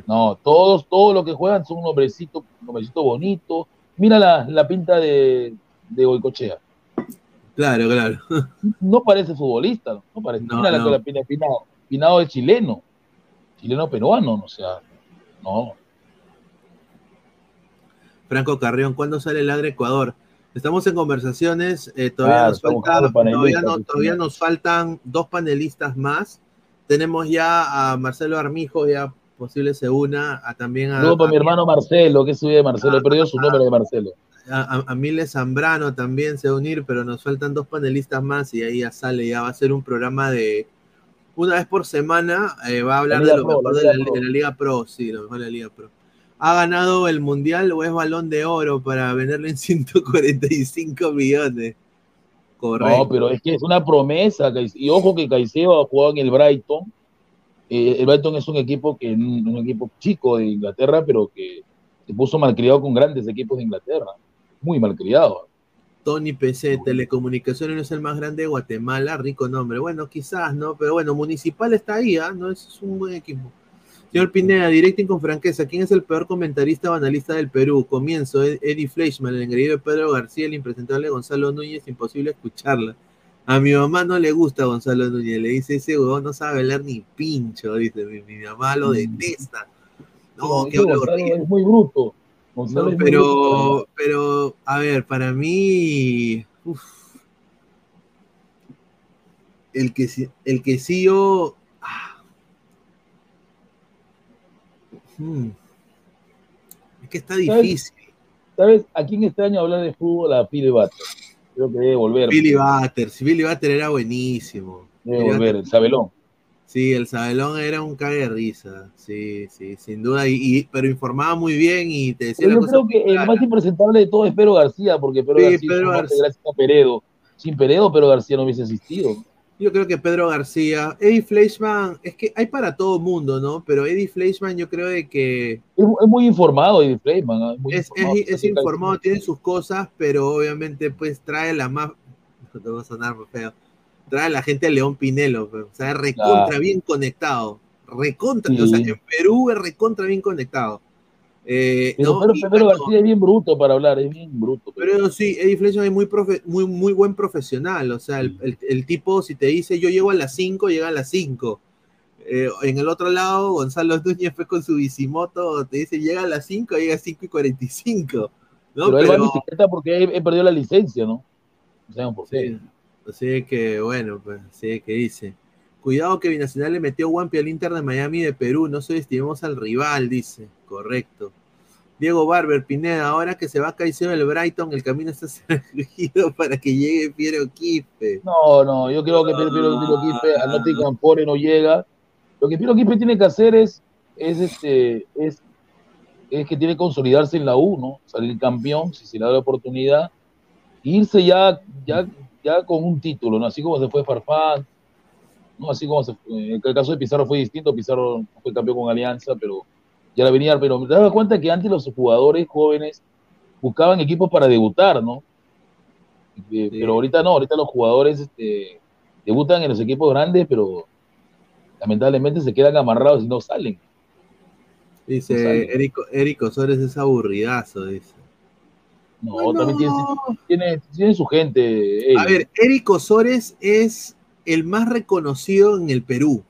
No, todos, todos los que juegan son un hombrecito, un hombrecito bonito. Mira la, la pinta de, de Goicochea. Claro, claro. No parece futbolista, no, No parece. No, Mira la no. la pinta de Pinado. Pinado es chileno. Chileno peruano, o sea, no. Franco Carrión, ¿cuándo sale el Ladre Ecuador? Estamos en conversaciones, eh, todavía, nos falta- todavía, no- todavía nos faltan dos panelistas más. Tenemos ya a Marcelo Armijo, ya posible se una, a también a, Luego para a- mi hermano Marcelo, que sube de Marcelo, Ah, perdió su nombre de Marcelo. a, a- Miles Zambrano también se va a unir, pero nos faltan dos panelistas más y ahí ya sale, ya va a ser un programa de una vez por semana, eh, va a hablar de lo Pro, mejor la de la, Liga Pro. de la Liga Pro, sí, lo mejor de la Liga Pro. ¿Ha ganado el Mundial o es balón de oro para venderlo en 145 millones? Correcto. No, pero es que es una promesa. Y ojo que Caicedo ha jugado en el Brighton. Eh, el Brighton es un equipo que un un equipo chico de Inglaterra, pero que se puso malcriado con grandes equipos de Inglaterra. Muy malcriado. Tony PC, Telecomunicaciones no es el más grande de Guatemala, rico nombre. Bueno, quizás, ¿no? Pero bueno, Municipal está ahí, ¿ah? ¿no? Es, un buen equipo. Señor Pineda, directing con franqueza, ¿quién es el peor comentarista o analista del Perú? Comienzo, Ed- Eddie Fleischmann, el engreído de Pedro García, el impresentable Gonzalo Núñez, imposible escucharla. A mi mamá no le gusta Gonzalo Núñez, le dice, ese huevón no sabe hablar ni pincho, dice, mi, mi mamá lo detesta. No, No, horrible. es muy bruto. Gonzalo No, bruto. pero, pero, a ver, para mí, uf, el que sí, el que sí yo, ah, hmm, es que está difícil. ¿Sabes? ¿A quién extraño hablar de fútbol? A Philly Butter. Creo que debe volver. Billy Butter, Billy Butter era buenísimo. Debe Billy volver, Butter- el Sabelón. Sí, el Sabelón era un cague de risa, sí, sí, sin duda, y, y- pero informaba muy bien y te decía Pero la yo cosa creo que el más impresentable de todo es Pedro García, porque Pedro Sí, García Pedro García. gracias a Peredo. Sin Peredo, Pedro García no hubiese existido. Yo creo que Pedro García, Eddie Fleischmann, es que hay para todo mundo, ¿no? Pero Eddie Fleischmann yo creo de que Es, es muy informado Eddie Fleischmann. ¿ah? Muy es, informado, es- es informado, tiene sus cosas, pero obviamente pues trae la más, te va a sonar feo. Trae a la gente de León Pinelo, pe, o sea, recontra Claro. bien conectado. Recontra, Sí. o sea, en Perú es recontra bien conectado. Eh, Pero, ¿no? pero, Y pero bueno, García es bien bruto para hablar, es bien bruto. pero sí, Eddie Fleischmann es muy, profe- muy, muy buen profesional. O sea, el, el- el tipo, si te dice yo llego a las 5, llega a las 5. Eh, en el otro lado, Gonzalo Núñez fue con su bicimoto, te dice llega a las 5, llega a 5 y 45. ¿no? pero él va en Pero- bicicleta porque he, he perdido la licencia, ¿no? No sabemos por qué. Así que, bueno, pues, así que dice. Cuidado que Binacional le metió guampi al Inter de Miami de Perú, no subestimemos al rival, dice. Correcto. Diego Barber, Pineda, ahora que se va Caicedo del Brighton, el camino está servido para que llegue Piero Quispe. No, no, yo creo que Piero, Piero, Piero Quispe a Nottingham Forest no llega. Lo que Piero Quispe tiene que hacer es, es este, es, es que tiene que consolidarse en la U, ¿no? Salir campeón, si se le da la oportunidad, e irse ya, ya, ya con un título, ¿no? Así como se fue Farfán, ¿no? Así como se fue. En el caso de Pizarro fue distinto, Pizarro no fue campeón con Alianza, pero ya la venía, pero me daba cuenta que antes los jugadores jóvenes buscaban equipos para debutar, ¿no? Eh, Pero ahorita no, ahorita los jugadores este, debutan en los equipos grandes, pero lamentablemente se quedan amarrados y no salen. Dice, No. Eric, Eric Osores es aburridazo, dice. No, también tiene, tiene, tiene su gente. él. A ver, Eric Osores es el más reconocido en el Perú.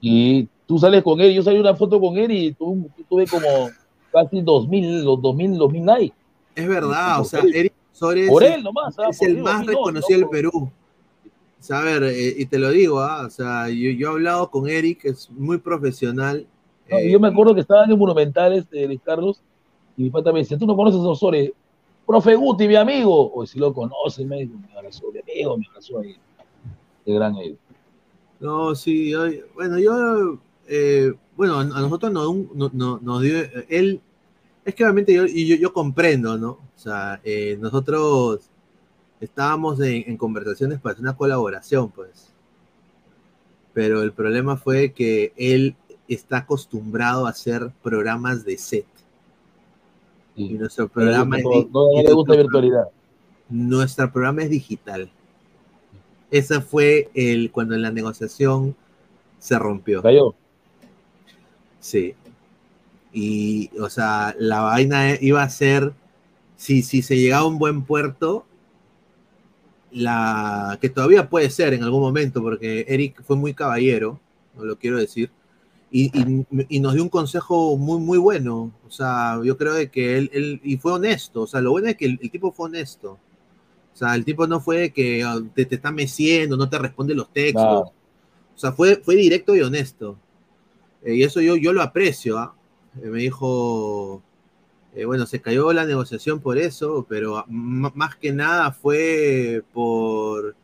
Y tú sales con él, yo salí una foto con él y tu- tuve como casi 2000, los 2000, 2000 likes. Es verdad, o sea. Eric Osores Por es- él nomás, ah, es el más no, reconocido no, del Perú. O sea, a ver, eh, y te lo digo, ah, o sea, yo, yo he hablado con Eric, es muy profesional. No, eh, yo me acuerdo que estaban en Monumentales, eh, Luis Carlos, y mi pata me decía, ¿tú no conoces a Osores? Profe Guti, mi amigo. O si lo conoce, me dijo, me abrazó, mi amigo, me abrazó ahí. Qué gran él. No, sí, yo- bueno, yo, eh, bueno, a nosotros nos, no- no- nos dio, él, es que obviamente yo, yo, yo comprendo, ¿no? O sea, eh, nosotros estábamos en, en conversaciones para hacer una colaboración, pues. Pero el problema fue que él está acostumbrado a hacer programas de set. Y nuestro No le programa gusta es no y le gusta virtualidad. nuestro programa es digital. Esa fue el cuando la negociación se rompió. Cayó. Sí. Y, o sea, la vaina iba a ser, si, si se llegaba a un buen puerto, la que todavía puede ser en algún momento, porque Eric fue muy caballero, lo quiero decir, y, y- y nos dio un consejo muy, muy bueno. O sea, yo creo de que él, él- y fue honesto, o sea, lo bueno es que el, el tipo fue honesto. O sea, el tipo no fue que ah, te, te está meciendo, no te responde los textos. O sea, fue, fue directo y honesto. Eh, y eso yo, yo lo aprecio. ¿ah? Eh, me dijo, eh, bueno, se cayó la negociación por eso, pero m- más que nada fue por,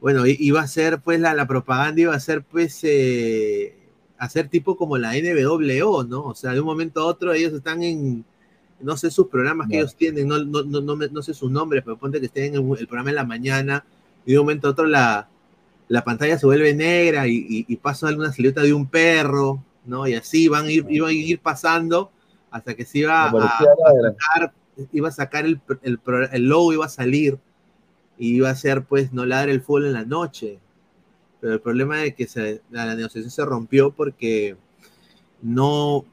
bueno, iba a ser pues la, la propaganda, iba a ser pues hacer tipo como la NWO, ¿no? O sea, de un momento a otro ellos están en, no sé sus programas que ellos tienen, no, no, no, no sé sus nombres, pero ponte que estén en el, el programa en la mañana y de un momento a otro la, la pantalla se vuelve negra y, y, y pasa alguna silueta de un perro, ¿no? Y así van a ir, iban a ir pasando hasta que se iba a, sacar, iba a sacar el, el, el logo, iba a salir y iba a ser pues no ladrar el fútbol en la noche. Pero el problema es que se, la negociación se rompió porque no,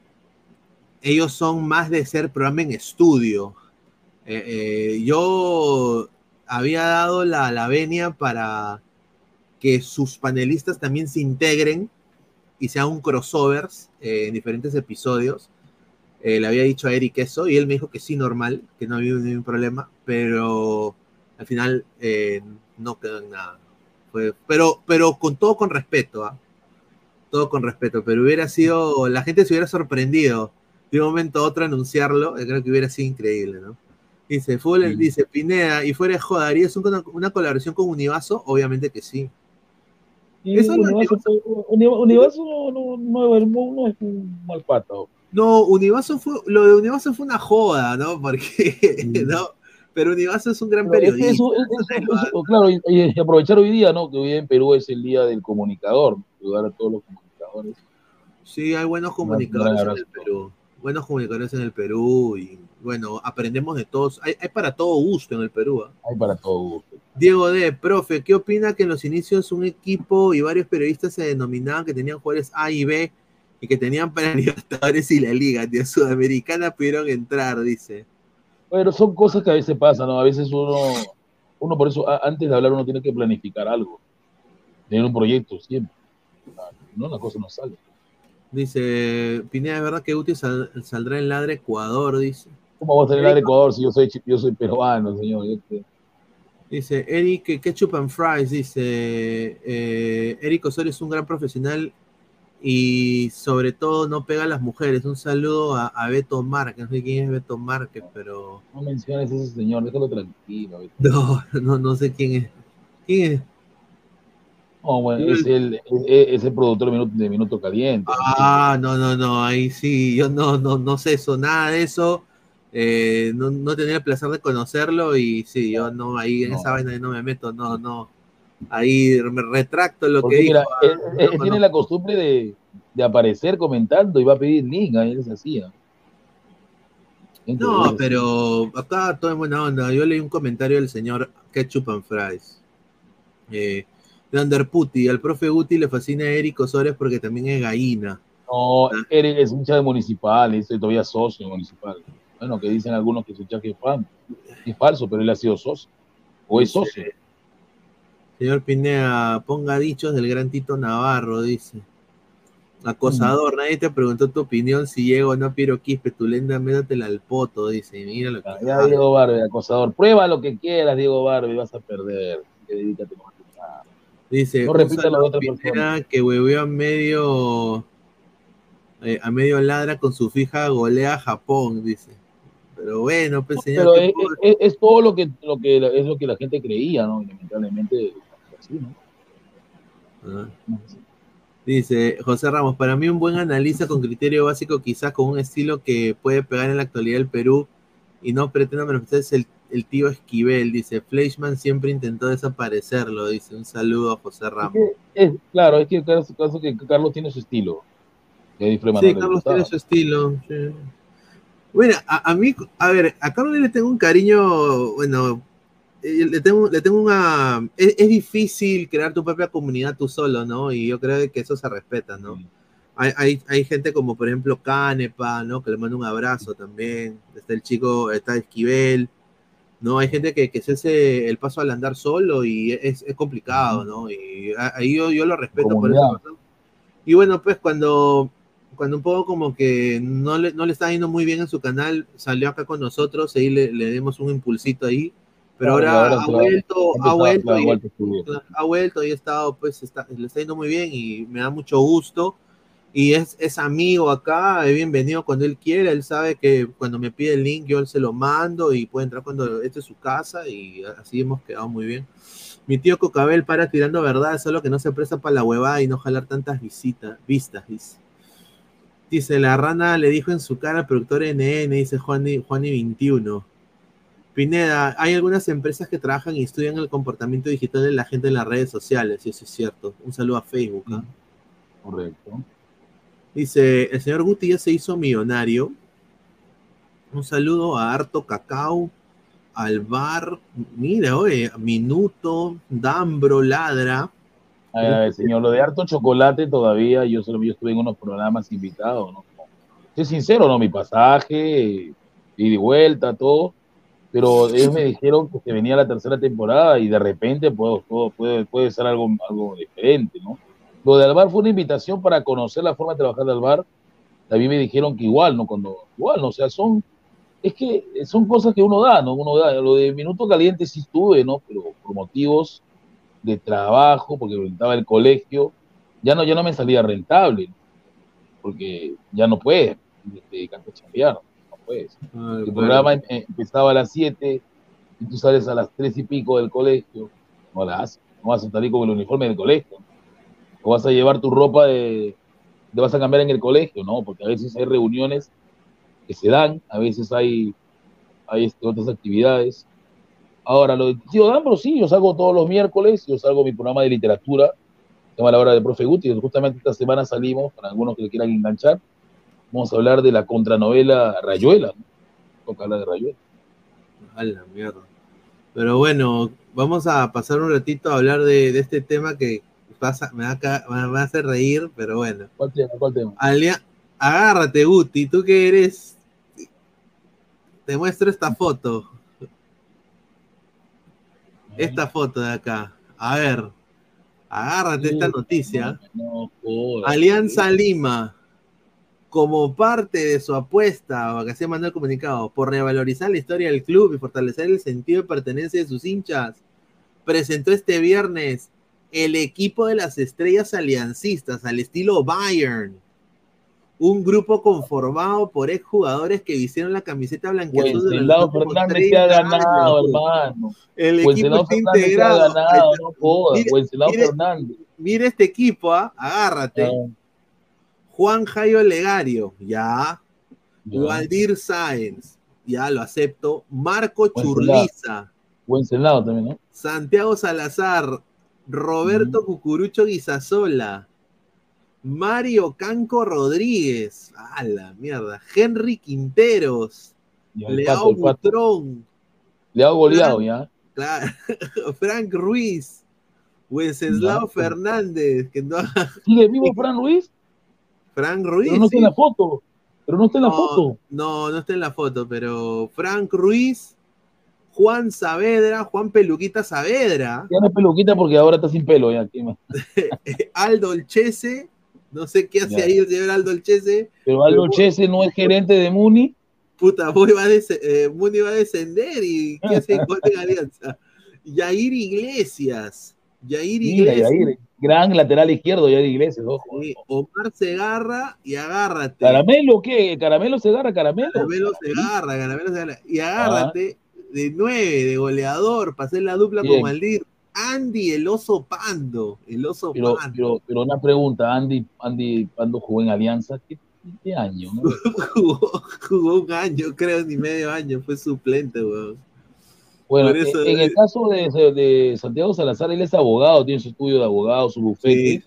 ellos son más de ser programa en estudio. Eh, eh, yo había dado la, la venia para que sus panelistas también se integren y sean un crossovers eh, en diferentes episodios. Eh, le había dicho a Eric eso y él me dijo que sí, normal, que no había ningún problema, pero al final eh, no quedó en nada. Fue, pero, pero con todo con respeto, ¿ah? todo con respeto, pero hubiera sido, la gente se hubiera sorprendido de un momento a otro anunciarlo, eh, creo que hubiera sido increíble, ¿no? Dice, fútbol, dice Pineda, y fuera de joda, ¿harías una, una colaboración con Univaso? Obviamente que sí. Y Eso no- Univaso, Uni- Univaso no, no, no, es un mal pata. No, Univaso fue, lo de Univaso fue una joda, ¿no? Porque, ¿no? Pero Univaso es un gran Pero periodista. eso- eso- eso- eso- claro, y, y aprovechar hoy día, ¿no? Que hoy en Perú es el día del comunicador, ayudar a todos los comunicadores. Sí, hay buenos Un comunicadores en el Perú. Buenos comunicadores en el Perú y bueno, aprendemos de todos. Hay, hay para todo gusto en el Perú. ¿ah? Hay para todo gusto. Diego D, profe, ¿qué opina que en los inicios un equipo y varios periodistas se denominaban que tenían jugadores A y B y que tenían para Libertadores y la Liga de Sudamericana pudieron entrar, dice. Bueno, son cosas que a veces pasan, ¿no? A veces uno, uno por eso, antes de hablar, uno tiene que planificar algo, tener un proyecto siempre. No, la cosa no sale. Dice, Pineda, ¿es verdad que Guti sal- saldrá en ladra Ecuador? Dice. ¿Cómo vamos a tener al Ecuador si yo soy, yo soy peruano, señor? Dice, Eric Ketchup and Fries, dice, eh, Eric Osorio es un gran profesional y sobre todo no pega a las mujeres. Un saludo a, a Beto Márquez, no sé quién es Beto Márquez, pero No menciones a ese señor, déjalo tranquilo. ¿viste? no, no, no sé quién es. ¿Quién es? No, bueno, es el, es, es el productor de Minuto, de Minuto Caliente. Ah, no, no, no, ahí sí, yo no, no, no sé eso, nada de eso. Eh, no, no tenía el placer de conocerlo y sí, yo no, ahí en No. esa vaina no me meto, no, no. Ahí me retracto lo Porque que mira, dijo. él, no él tiene la costumbre de, de aparecer comentando y va a pedir link, él se hacía. No, pero acá todo es buena onda. Yo leí un comentario del señor Ketchup and Fries. Eh, de Underputi, al profe Guti le fascina a Eric Osores porque también es gallina. No, Eric es hincha de municipal, soy todavía socio municipal. Bueno, que dicen algunos que su chaque es fan. Es falso, pero él ha sido socio. O es socio. Señor Pinea, ponga dichos del gran Tito Navarro, dice. Acosador, nadie te preguntó tu opinión si llego o no Piero Quispe, tu lenda, métatela al poto, dice. Mira lo que Ya, Diego Barbe, acosador. Prueba lo que quieras, Diego Barbe, vas a perder. Dedícate a. Dice, No repita saludo otra Pineda persona. que hueveó a medio eh, a medio ladra con su fija golea a Japón, dice. Pero bueno, pues señor, Pero ¿qué es, es- es todo lo que, lo que es lo que la gente creía, ¿no? Lamentablemente, así, ¿no? Ah. Dice José Ramos, para mí un buen analista con criterio básico, quizás con un estilo que puede pegar en la actualidad del Perú y no pretendo manifestar es el, el tío Esquivel, dice Fleischmann siempre intentó desaparecerlo, dice un saludo a José Ramos. Es, claro, es que caso, caso que Carlos tiene su estilo. Sí, Carlos tiene su estilo. sí. Bueno, a, a mí, a ver, a Carlos le tengo un cariño, bueno, eh, le tengo, le tengo una... Es, es difícil crear tu propia comunidad tú solo, ¿no? Y yo creo que eso se respeta, ¿no? Hay, hay, hay gente como, por ejemplo, Canepa, ¿no? Que le mando un abrazo también. Está el chico, está Esquivel, ¿no? Hay gente que, que se hace el paso al andar solo y es, es complicado, ¿no? Y ahí yo, yo lo respeto por Comunidad. eso. Y bueno, pues cuando, cuando un poco como que no le, no le está yendo muy bien en su canal, salió acá con nosotros, ahí le, le dimos un impulsito ahí, pero Claro, ahora ahora ha va- vuelto, ha vuelto, ha y, vuelto subir. ha vuelto y ha estado, pues está, le está yendo muy bien y me da mucho gusto. Y es, es amigo acá, es bienvenido cuando él quiera, él sabe que cuando me pide el link yo se lo mando y puede entrar cuando esté en su casa y así hemos quedado muy bien. Mi tío Cocabel para tirando verdad, solo que no se presta para la huevada y no jalar tantas visitas, vistas, dice. Dice, la rana le dijo en su cara al productor NN, dice Juani, Juani 21. Pineda, hay algunas empresas que trabajan y estudian el comportamiento digital de la gente en las redes sociales, y eso es cierto. Un saludo a Facebook. ¿ah? Correcto. Dice, el señor Guti ya se hizo millonario. Un saludo a Harto Cacao, al bar, mira, oye, Minuto, Dambro, Ladra. Ver, señor, lo de harto chocolate todavía, yo solo yo estuve en unos programas invitados, ¿no? Soy sincero, ¿no? Mi pasaje, ida y vuelta, todo, pero ellos me dijeron que se venía la tercera temporada y de repente pues, todo puede, puede ser algo, algo diferente, ¿no? Lo de Alvar fue una invitación para conocer la forma de trabajar de Alvar. También me dijeron que igual, ¿no? Cuando, igual, ¿no? O sea, son, es que son cosas que uno da, ¿no? Uno da. Lo de Minuto Caliente sí estuve, ¿no? Pero por motivos de trabajo, porque rentaba el colegio, ya no, ya no me salía rentable, porque ya no puedes chambear, no puedes. el programa em- em- empezaba a las 7 y tú sales a las 3 y pico del colegio, no la haces, no vas a salir con el uniforme del colegio, o vas a llevar tu ropa de, te vas a cambiar en el colegio, ¿no? Porque a veces hay reuniones que se dan, a veces hay, hay este, otras actividades. Ahora, lo de tío Dambro, sí, yo salgo todos los miércoles, yo salgo mi programa de literatura, se llama La Hora de Profe Guti, justamente esta semana salimos, para algunos que le quieran enganchar, vamos a hablar de la contranovela Rayuela, ¿no? Toca hablar de Rayuela. A la mierda. Pero bueno, vamos a pasar un ratito a hablar de, de este tema que pasa, me, va a, ca- me va a hacer reír, pero bueno. ¿Cuál tema? ¿Cuál tema? Alia- agárrate, Guti, tú que eres. Te muestro esta foto. Esta foto de acá. A ver. Agárrate esta noticia. No. Alianza Lima, como parte de su apuesta, o que se mandó el comunicado, por revalorizar la historia del club y fortalecer el sentido de pertenencia de sus hinchas, presentó este viernes el equipo de las estrellas aliancistas al estilo Bayern. Un grupo conformado por exjugadores que vistieron la camiseta blanqueazul durante Wenceslao los últimos Fernández te ha 30 ganado, años. hermano. El equipo está Fernández te ha integrado. ganado, no jodas. Mire- Wenceslao mire- Fernández. Mira este equipo, ¿ah? agárrate. Ah. Juan Jairo Legario, ya. Waldir Sáenz, ya lo acepto. Marco Wenceslao. Churliza, Wenceslao también, ¿no? Santiago Salazar, Roberto Cucurucho Guisasola, Mario Canco Rodríguez, a la mierda, Henry Quinteros, el Leao el. Butrón, Le hago goleado, ¿ya? claro, Frank Ruiz, Wenceslao. Fernández, que no ¿Sigue vivo Fran Ruiz? Frank Ruiz. Pero no está en la foto. Pero no está en la No, foto. No, no está en la foto, pero Frank Ruiz, Juan Saavedra, Juan Peluquita Saavedra, Ya no es peluquita porque ahora está sin pelo, ya. Aldo Olchese, no sé qué hace Ya. ahí el señor Aldo Olchese. Pero Aldo Pero- Chese no es gerente de Muni. Puta, Boy va a eh, Muni va a descender y ¿qué hace con en Alianza? Yair Iglesias, Yair Mira, Iglesias, Yair, gran lateral izquierdo ya de Iglesias, ojo. sí, Omar Segarra y agárrate. ¿Caramelo qué? ¿Caramelo se agarra caramelo? Caramelo Segarra, Caramelo Segarra. Y agárrate de nueve, de goleador, para hacer la dupla Bien. con Maldir. Andy, el oso pando. El oso Pero, pando. pero, pero una pregunta, Andy, Andy cuando jugó en Alianza, ¿qué, qué año? no? jugó, jugó un año, creo, ni medio año. Fue suplente, weón. Bueno, eso- en, en el caso de, de Santiago Salazar, él es abogado, tiene su estudio de abogado, su bufete.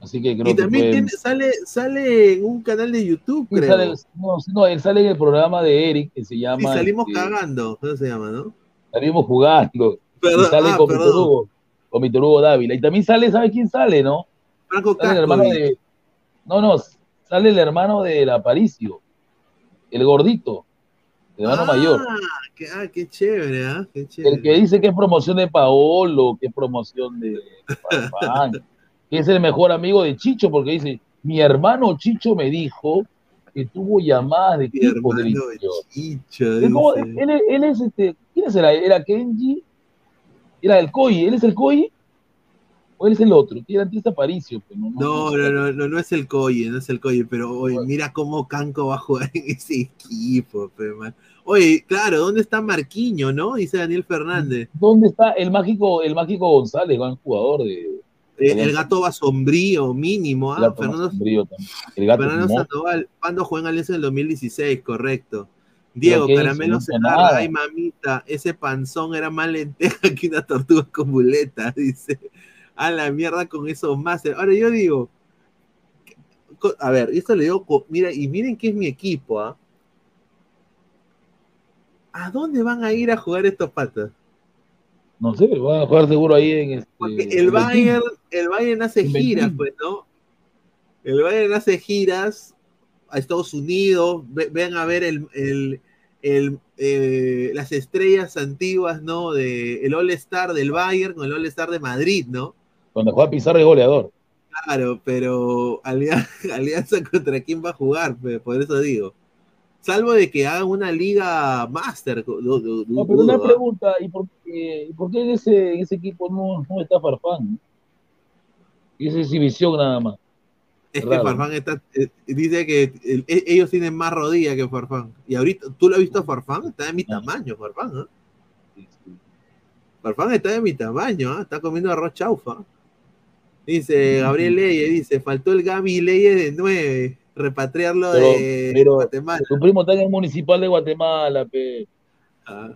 Así que creo Y que también tiene- sale, sale en un canal de YouTube, Sí, creo. sale- no, no, él sale en el programa de Eric que se Sí, llama salimos este, cagando, ¿cómo se llama, no? Salimos jugando. Perdón, y sale ah, con perdón. Víctor Hugo, con Víctor Hugo Dávila. Y también sale, ¿sabe quién sale, no? Franco Sale el hermano de. No, no, sale el hermano del Aparicio, el gordito, el hermano ah, mayor. Qué, ah, qué chévere, ¿ah? Qué chévere. El que dice que es promoción de Paolo, que es promoción de Farfán, que es el mejor amigo de Chicho, porque dice, mi hermano Chicho me dijo que tuvo llamadas de Mi equipo interior. Chicho, Él, él es- él es este, ¿quién es era? ¿Era Kenji? ¿Era el Koi? ¿Él es el Koi? ¿O él es el otro? Que era antes Aparicio, pues, no, no, No, no, no, es el Coye, no es el Coye, pero oye, mira cómo Canco va a jugar en ese equipo, man. Oye, claro, ¿dónde está Marquiño, no? Dice Daniel Fernández. ¿Dónde está el mágico, el mágico González, gran jugador de Eh, el gato va sombrío, mínimo, el ¿ah? gato Fernando, Sombrío también. El gato Fernando. Sandoval, ¿cuándo jugó en Alianza en el 2016? Correcto. Diego. Caramelo Segarra, nada. ay mamita, ese panzón era más lenteja que una tortuga con muleta, dice. A la mierda con esos máster. Ahora yo digo, a ver, esto le digo, mira, y miren que es mi equipo, ¿ah? ¿A dónde van a ir a jugar estos patas? No sé, van a jugar seguro ahí en este. Porque el. Bayern, el Bayern hace giras, pues, ¿no? El Bayern hace giras a Estados Unidos, ve- ven a ver el, el- el, eh, las estrellas antiguas, ¿no? De el All Star del Bayern con el All Star de Madrid, ¿no? Donde juega Pizarro y goleador. Claro, pero Alianza, Alianza contra quién va a jugar, por eso digo. Salvo de que hagan una liga master. No, pero una ¿ah? pregunta, ¿y por qué, y por qué en, ese, en ese equipo no, no está Farfán? Y esa exhibición nada más. Es que. Farfán está, eh, dice que el- e- ellos tienen más rodilla que Farfán. Y ahorita, ¿tú lo has visto a Farfán? Está de mi tamaño, Farfán, ¿ah? Farfán está de mi tamaño, ¿ah? Está comiendo arroz chaufa. Dice Gabriel Leye, dice, faltó el Gaby Leye de 9, repatriarlo Pero, de pero Guatemala. tu primo está en el municipal de Guatemala, pe. Ah.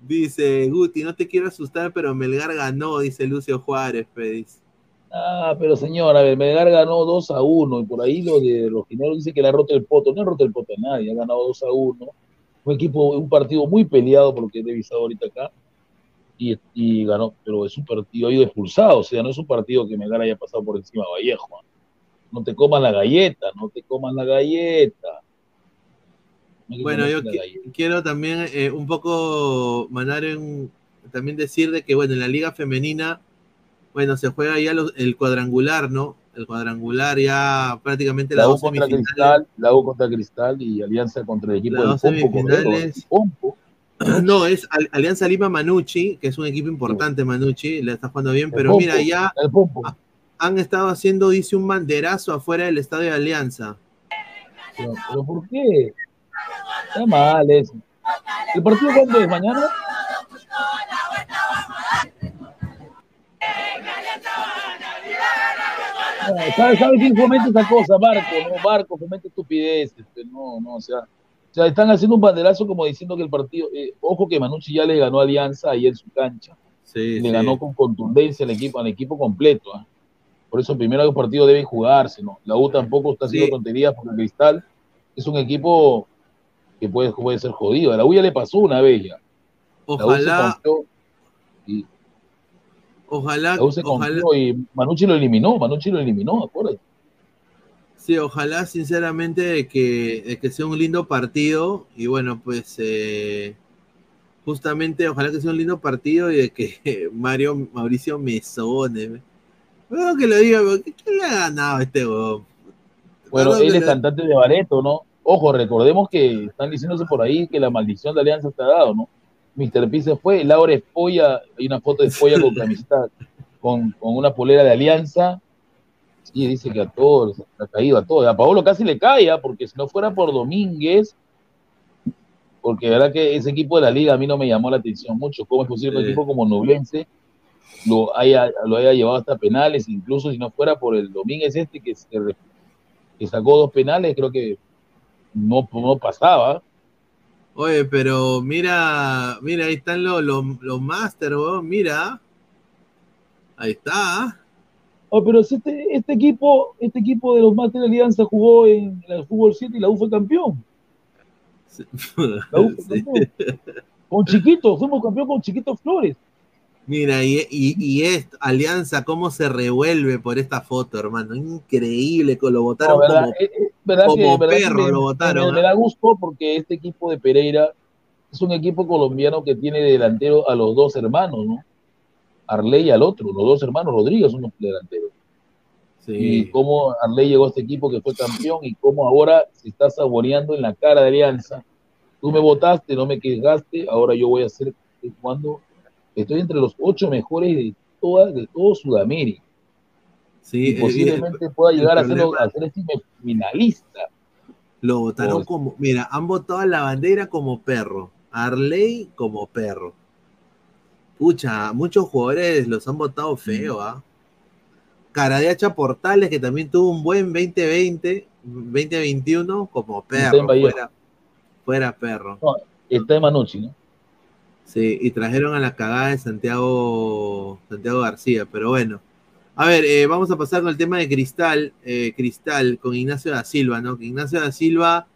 Dice Guti, no te quiero asustar, pero Melgar ganó, dice Lucio Juárez, pe, dice. Ah, pero señor, a ver, Melgar ganó 2 a 1 y por ahí lo de los gineros dice que le ha roto el poto. No ha roto el poto a nadie, ha ganado 2 a 1. Un equipo, un partido muy peleado por lo que he revisado ahorita acá. y, y ganó, pero es un partido ahí expulsado, o sea, no es un partido que Melgar haya pasado por encima de Vallejo. No te coman la galleta, no te coman la galleta. No Bueno, comas yo la qui- galleta. quiero también eh, un poco mandar en, también decir de que, bueno, en la liga femenina, bueno, se juega ya los- el cuadrangular, ¿no? El cuadrangular ya prácticamente La U dos contra semifinales. Cristal, la U contra Cristal y Alianza contra el equipo Las del Pompo. No, es Al- Alianza Lima Manucci, que es un equipo importante, Manucci, le está jugando bien, pero Pompo, mira, ya han estado haciendo, dice, un banderazo afuera del estadio de Alianza. Pero, pero ¿por qué? Está mal eso. ¿El partido cuándo es? ¿Mañana? No, ¿Sabes sabe quién fomenta esa cosa? Barco, no, Barco fomenta estupideces. pues, No, no, o sea, o sea, están haciendo un banderazo como diciendo que el partido, eh, ojo que Manucci ya le ganó Alianza ahí en su cancha. Sí, le sí. ganó con contundencia al equipo, al equipo completo. ¿ah? Por eso primero los partidos deben jugarse, ¿no? La U tampoco está haciendo Sí. tonterías porque Cristal es un equipo que puede, puede ser jodido. A la U ya le pasó una vez ya. La U se Ojalá, ojalá, se ojalá, y Manucci lo eliminó, Manucci lo eliminó, acuérdate. Sí, ojalá sinceramente de que, de que sea un lindo partido y bueno, pues eh, justamente ojalá que sea un lindo partido y de que Mario Mauricio Mesone, bueno que lo diga, pero ¿qué, qué le ha ganado a este huevón? Bueno, él es cantante de Bareto, ¿no? Ojo, recordemos que están diciéndose por ahí que la maldición de Alianza está dado, ¿no? Mr. P se fue, Laura Espolla, hay una foto de Espolla con camiseta, con, con una polera de Alianza. Sí, dice que a todos, ha caído a todos. A Paolo casi le cae, ¿ah? porque si no fuera por Domínguez, porque la verdad que ese equipo de la liga a mí no me llamó la atención mucho. ¿Cómo es posible que un Sí. equipo como Nublense lo haya, lo haya llevado hasta penales? Incluso si no fuera por el Domínguez este que, se que sacó dos penales, creo que no, no pasaba. Oye, pero mira, mira, ahí están los, los, los Master, huevón, mira. Ahí está. Oh, pero si este, este equipo, este equipo de los Master Alianza jugó en el fútbol 7 y la U fue campeón. La U fue campeón. Con Chiquito, fuimos campeón con Chiquito Flores. Mira, y, y, y es Alianza, cómo se revuelve por esta foto, hermano. Increíble, lo votaron No, ¿verdad? como, Eh, eh, ¿verdad como que- perro, me- lo votaron. Me, me ¿ah? da gusto porque este equipo de Pereira es un equipo colombiano que tiene de delantero a los dos hermanos, ¿no? Arley y al otro, los dos hermanos Rodríguez son los delanteros. Y Sí. cómo Arley llegó a este equipo que fue campeón y cómo ahora se está saboreando en la cara de Alianza. Tú me votaste, no me quejaste, ahora yo voy a ser jugando, estoy entre los ocho mejores de toda, de todo Sudamérica. Sí, y eh, posiblemente pueda llegar a ser, a ser finalista. Lo votaron como, mira, han votado a la bandera como perro, a Arley como perro. Pucha, muchos jugadores los han votado feo, ¿ah? Caradeacha Portales, que también tuvo un buen 2020, 2021, como perro, fuera, fuera perro. No, está en Manucci, ¿no? Sí, y trajeron a la cagada de Santiago, Santiago García, pero bueno. A ver, eh, vamos a pasar con el tema de Cristal, eh, Cristal, con Ignacio da Silva, ¿no? Que Ignacio da Silva,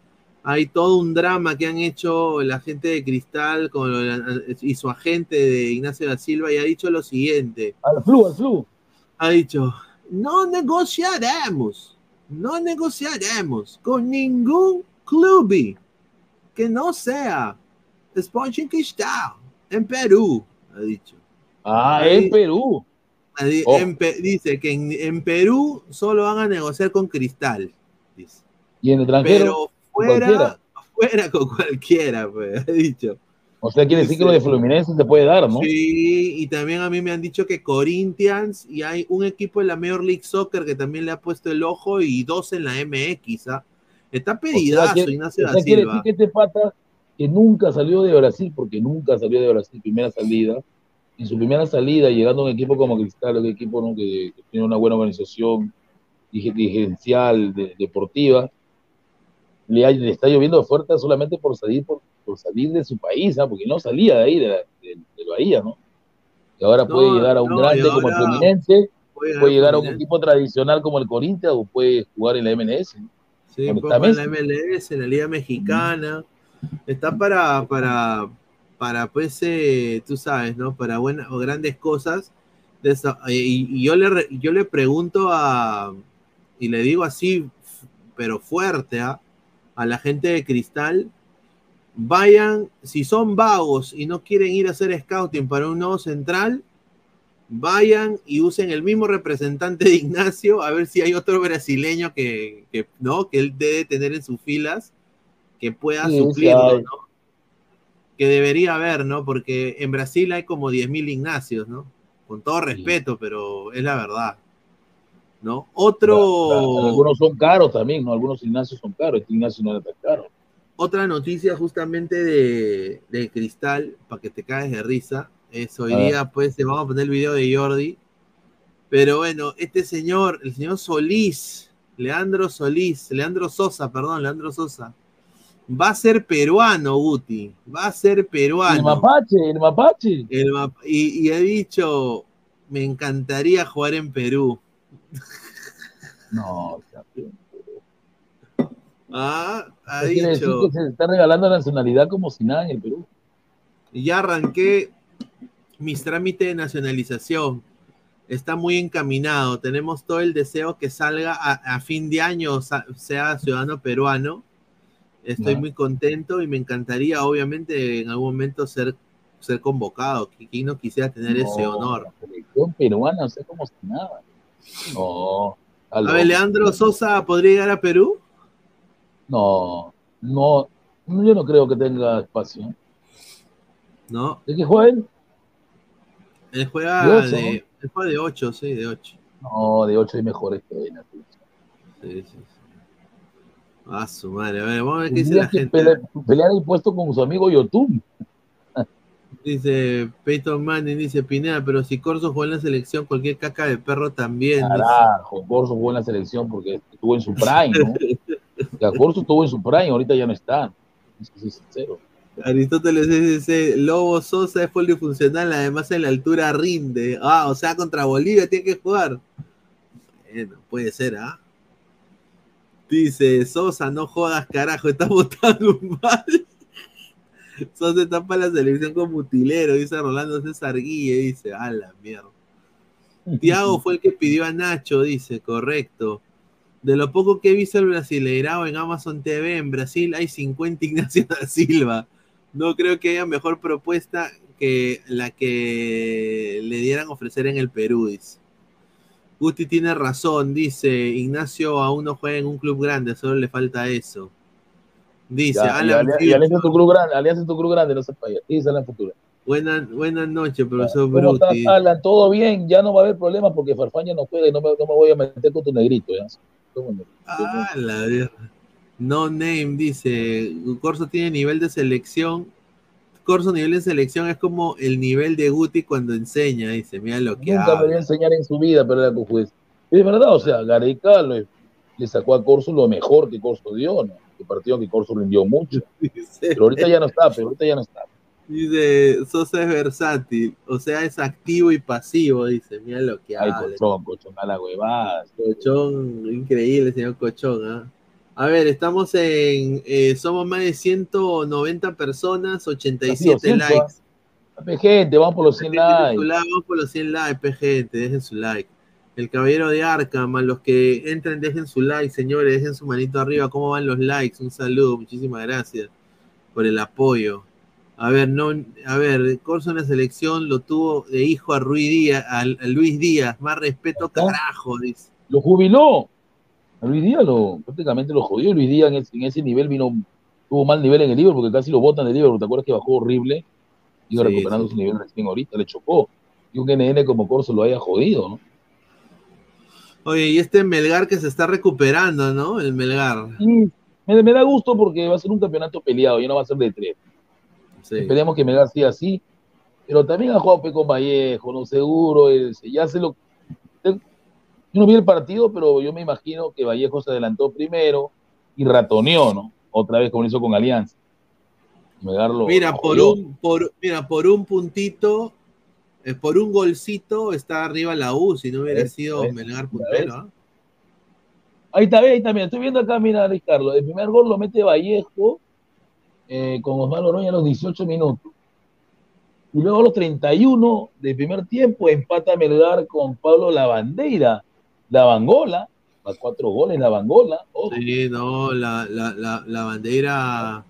hay todo un drama que han hecho la gente de Cristal con la- y su agente de Ignacio da Silva y ha dicho lo siguiente. Al flu, al flu. Ha dicho, no negociaremos, no negociaremos con ningún club que no sea Sporting Cristal en Perú, ha dicho. Ah, Ahí- en Perú. Oh. en dice que en, en Perú solo van a negociar con Cristal. Dice. Y en el extranjero, Pero fuera, cualquiera. fuera con cualquiera, pues, ha dicho. O sea, quiere decir que lo de Fluminense se puede dar, ¿no? Sí, y también a mí me han dicho que Corinthians y hay un equipo en la Major League Soccer que también le ha puesto el ojo y dos en la MX. ¿ah? Está O sea, pedidazo quiere- Ignacio o da sea, quiere Silva. decir que este pata que nunca salió de Brasil, porque nunca salió de Brasil, primera salida, en su primera salida, llegando a un equipo como Cristal, un equipo ¿no? que, que tiene una buena organización dirigencial, de- deportiva, le, le está lloviendo ofertas solamente por salir, por, por salir de su país, ¿ah? porque no salía de ahí, de, la, de, de Bahía, ¿no? Y ahora puede No, llegar a un no, grande como el Fluminense, puede puede llegar a un equipo tradicional como el Corinthians o puede jugar en la MLS. Sí, en la. MLS, en la Liga Mexicana. Está para, para, para pues, eh, tú sabes, ¿no? Para buenas o grandes cosas. esa- y, yo, le, yo le pregunto a, y le digo así, pero fuerte, ¿ah? a la gente de Cristal, vayan, si son vagos y no quieren ir a hacer scouting para un nuevo central, vayan y usen el mismo representante de Ignacio, a ver si hay otro brasileño que, que, ¿no? que él debe tener en sus filas, que pueda Sí, suplirlo. ¿no? Que debería haber, ¿no? Porque en Brasil hay como 10.000 Ignacios, ¿no? Con todo respeto, pero es la verdad, ¿no? Otro... Algunos son caros también, ¿no? Algunos gimnasios son caros. Este gimnasio no era tan caro. Otra noticia justamente de, de Cristal, para que te caes de risa, es hoy día, pues, vamos a poner el video de Jordi. Pero bueno, este señor, el señor Solís, Leandro Solís, Leandro Sosa, perdón, Leandro Sosa, va a ser peruano, Guti, va a ser peruano. El mapache, el mapache. El map- y, y he dicho, me encantaría jugar en Perú. No. Ah, ha decir dicho. que se está regalando la nacionalidad como si nada en el Perú. Ya arranqué mis trámites de nacionalización. Está muy encaminado. Tenemos todo el deseo que salga a, a fin de año, sea ciudadano peruano. Estoy muy contento y me encantaría, obviamente, en algún momento ser, ser convocado. ¿Quién no quisiera tener ese No, honor? La selección peruana, o sea, como si nada. No. A ver, Leandro Sosa podría llegar a Perú. No, no, no, yo no creo que tenga espacio. No. ¿De qué juega él? Él juega De de, él juega de 8, sí, de 8. No, de 8 hay mejores que él. Sí, sí, Ah, su madre. A ver, vamos a ver qué dice la gente. pele- pelear el puesto con su amigo Yotun. Dice Peyton Manning, dice Pineda, pero si Corso jugó en la selección, cualquier caca de perro también. dice. Carajo, Corso jugó en la selección porque estuvo en su prime, ¿no? Ya, Corso estuvo en su prime, ahorita ya no está. Sí sincero. Aristóteles dice, Lobo Sosa es polifuncional, además en la altura rinde. Ah, o sea, contra Bolivia tiene que jugar. Bueno, puede ser, ¿ah? Dice, Sosa, no jodas, carajo, está votando mal. Sosa está para la selección con mutilero, dice Rolando César Guille, dice, a la mierda. Tiago fue el que pidió a Nacho, dice, correcto. De lo poco que he visto el Brasileirao en Amazon TV, en Brasil hay 50 Ignacio da Silva. No creo que haya mejor propuesta que la que le dieran a ofrecer en el Perú, dice. Guti tiene razón, dice, Ignacio aún no juega en un club grande, solo le falta eso. Dice, Ya, Alan y Alianza tu club grande, Alianza tu club grande, no se falla. Dice Alan Futura. buenas buenas noches, profesor ¿Cómo estás, Bruti. Alan? ¿Todo bien? Ya no va a haber problema porque Farfán ya no juega y no me, no me voy a meter con tu negrito. ¿ya? Ah, la. No name dice, Corso tiene nivel de selección. Corso nivel de selección es como el nivel de Guti cuando enseña, dice, mira lo que Nunca me voy a enseñar en su vida, pero era juez. Es verdad, o sea, Gareca le, le sacó a Corso lo mejor que Corso dio, ¿no? Que partido que Corso rindió mucho. Pero ahorita ya no está, pero ahorita ya no está. Dice, Sosa es versátil, o sea, es activo y pasivo, dice, mira lo que Ay, habla. Cochón, Cochón, a la huevada. Cochón, increíble, señor Cochón. ¿ah? A ver, estamos en, eh, somos más de 190 personas, 87 100, likes. Pe, Gente, vamos por los 100 Dejen likes. like, vamos por los 100 likes, gente, dejen su like. El caballero de Arkham, a los que entren, dejen su like, señores, dejen su manito arriba. ¿Cómo van los likes? Un saludo, muchísimas gracias por el apoyo. A ver, no, a ver, Corso en la selección lo tuvo de hijo a Ruiz Díaz, a, a Luis Díaz, más respeto, carajo, dice. Lo jubiló. A Luis Díaz lo, prácticamente lo jodió. Luis Díaz en ese, en ese nivel vino, tuvo mal nivel en el Liverpool, porque casi lo botan del Liverpool. ¿Te acuerdas que bajó horrible? Iba Sí, recuperando sí. su nivel recién ahorita, le chocó. Y un NN como Corso lo haya jodido, ¿no? Oye, y este Melgar que se está recuperando, ¿no? El Melgar. Y me, me da gusto porque va a ser un campeonato peleado, ya no va a ser de tres. Sí. Esperemos que Melgar siga así. Pero también ha jugado Peco Vallejo, no seguro, ya se lo. Yo no vi el partido, pero yo me imagino que Vallejo se adelantó primero y ratoneó, ¿no? Otra vez como hizo con Alianza. Melgar lo- Mira, por jodió. un, por, mira, por un puntito, eh, por un golcito está arriba la U, si no hubiera ¿Ves? sido ¿Ves? Melgar ¿Ya puntero. ¿ah? Ahí está, ahí está, mira, estoy viendo acá, mira, Ricardo, el primer gol lo mete Vallejo eh, con Osvaldo Oroña a los 18 minutos. Y luego a los 31 del primer tiempo empata Melgar con Pablo Lavandeira, Lavangola, a cuatro goles Lavangola. ojo. Sí, no, la, la, la, la bandera.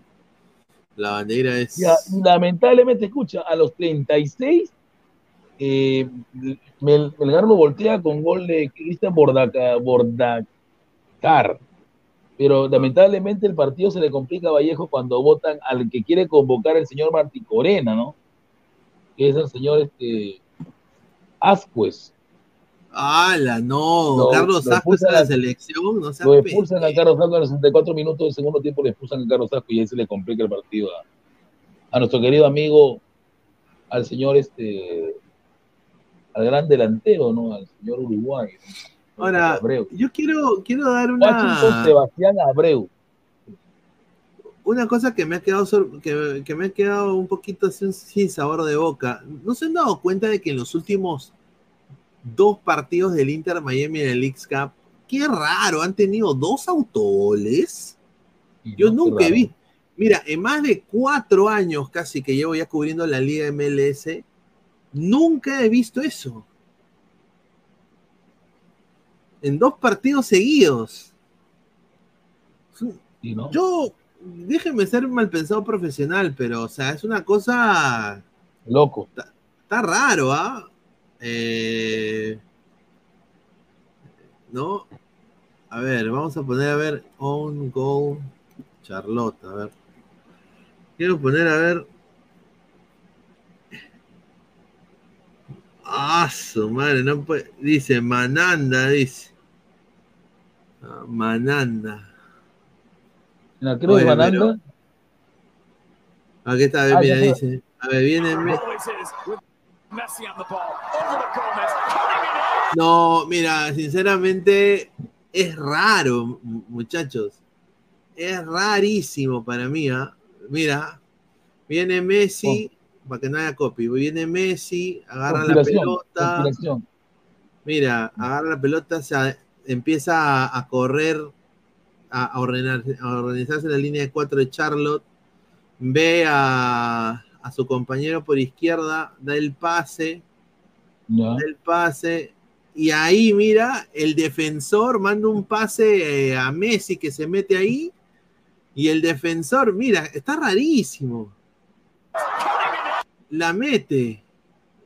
La bandera es. Ya, lamentablemente, escucha, a los 36, eh, Mel- Melgar lo voltea con gol de Cristian Bordaca, Bordacar. Pero lamentablemente el partido se le complica a Vallejo cuando votan al que quiere convocar el señor Martí Corena, ¿no? Que es el señor este, Ascuez. ¡Hala, no! Lo- Carlos lo Ascuez expulsan a la a- selección, no seas Lo expulsan a Carlos Blanco en los 64 minutos del segundo tiempo, le expulsan a Carlos Ascuez y ahí se le complica el partido a, a nuestro querido amigo, al señor este, al gran delantero, ¿no? Al señor Uruguay. ¿no? Ahora, Abreu. yo quiero, quiero dar Washington una, Sebastián Abreu. una cosa que me ha quedado que, que me ha quedado un poquito así sin sabor de boca. ¿No se han dado cuenta de que en los últimos dos partidos del Inter Miami en el X Cup, qué raro, han tenido dos autogoles? Yo ¿no? Nunca visto. Mira, en más de cuatro años casi que llevo ya cubriendo la Liga MLS, nunca he visto eso. En dos partidos seguidos. Sí, ¿no? Yo, déjeme ser mal pensado profesional, pero, o sea, es una cosa. Loco. Está, está raro, ¿ah? Eh, ¿No? A ver, vamos a poner, a ver, on goal Charlotte, a ver. Quiero poner, a ver. Ah, su madre, no puede. Dice Mananda, dice. Ah, Mananda. La cruz Oye, Bananda, Aquí está, a ver, Ah, mira, dice. A ver, viene. No, mira, sinceramente es raro, mu- muchachos. Es rarísimo para mí. ¿ah? Mira, viene Messi, para que no haya copy, viene Messi, agarra la pelota. Mira, agarra la pelota, se a- empieza a, a correr, a, a ordenar- a organizarse en la línea de cuatro de Charlotte, ve a, a su compañero por izquierda, da el pase, da el pase, y ahí, mira, el defensor manda un pase eh, a Messi que se mete ahí, y el defensor, mira, está rarísimo. La mete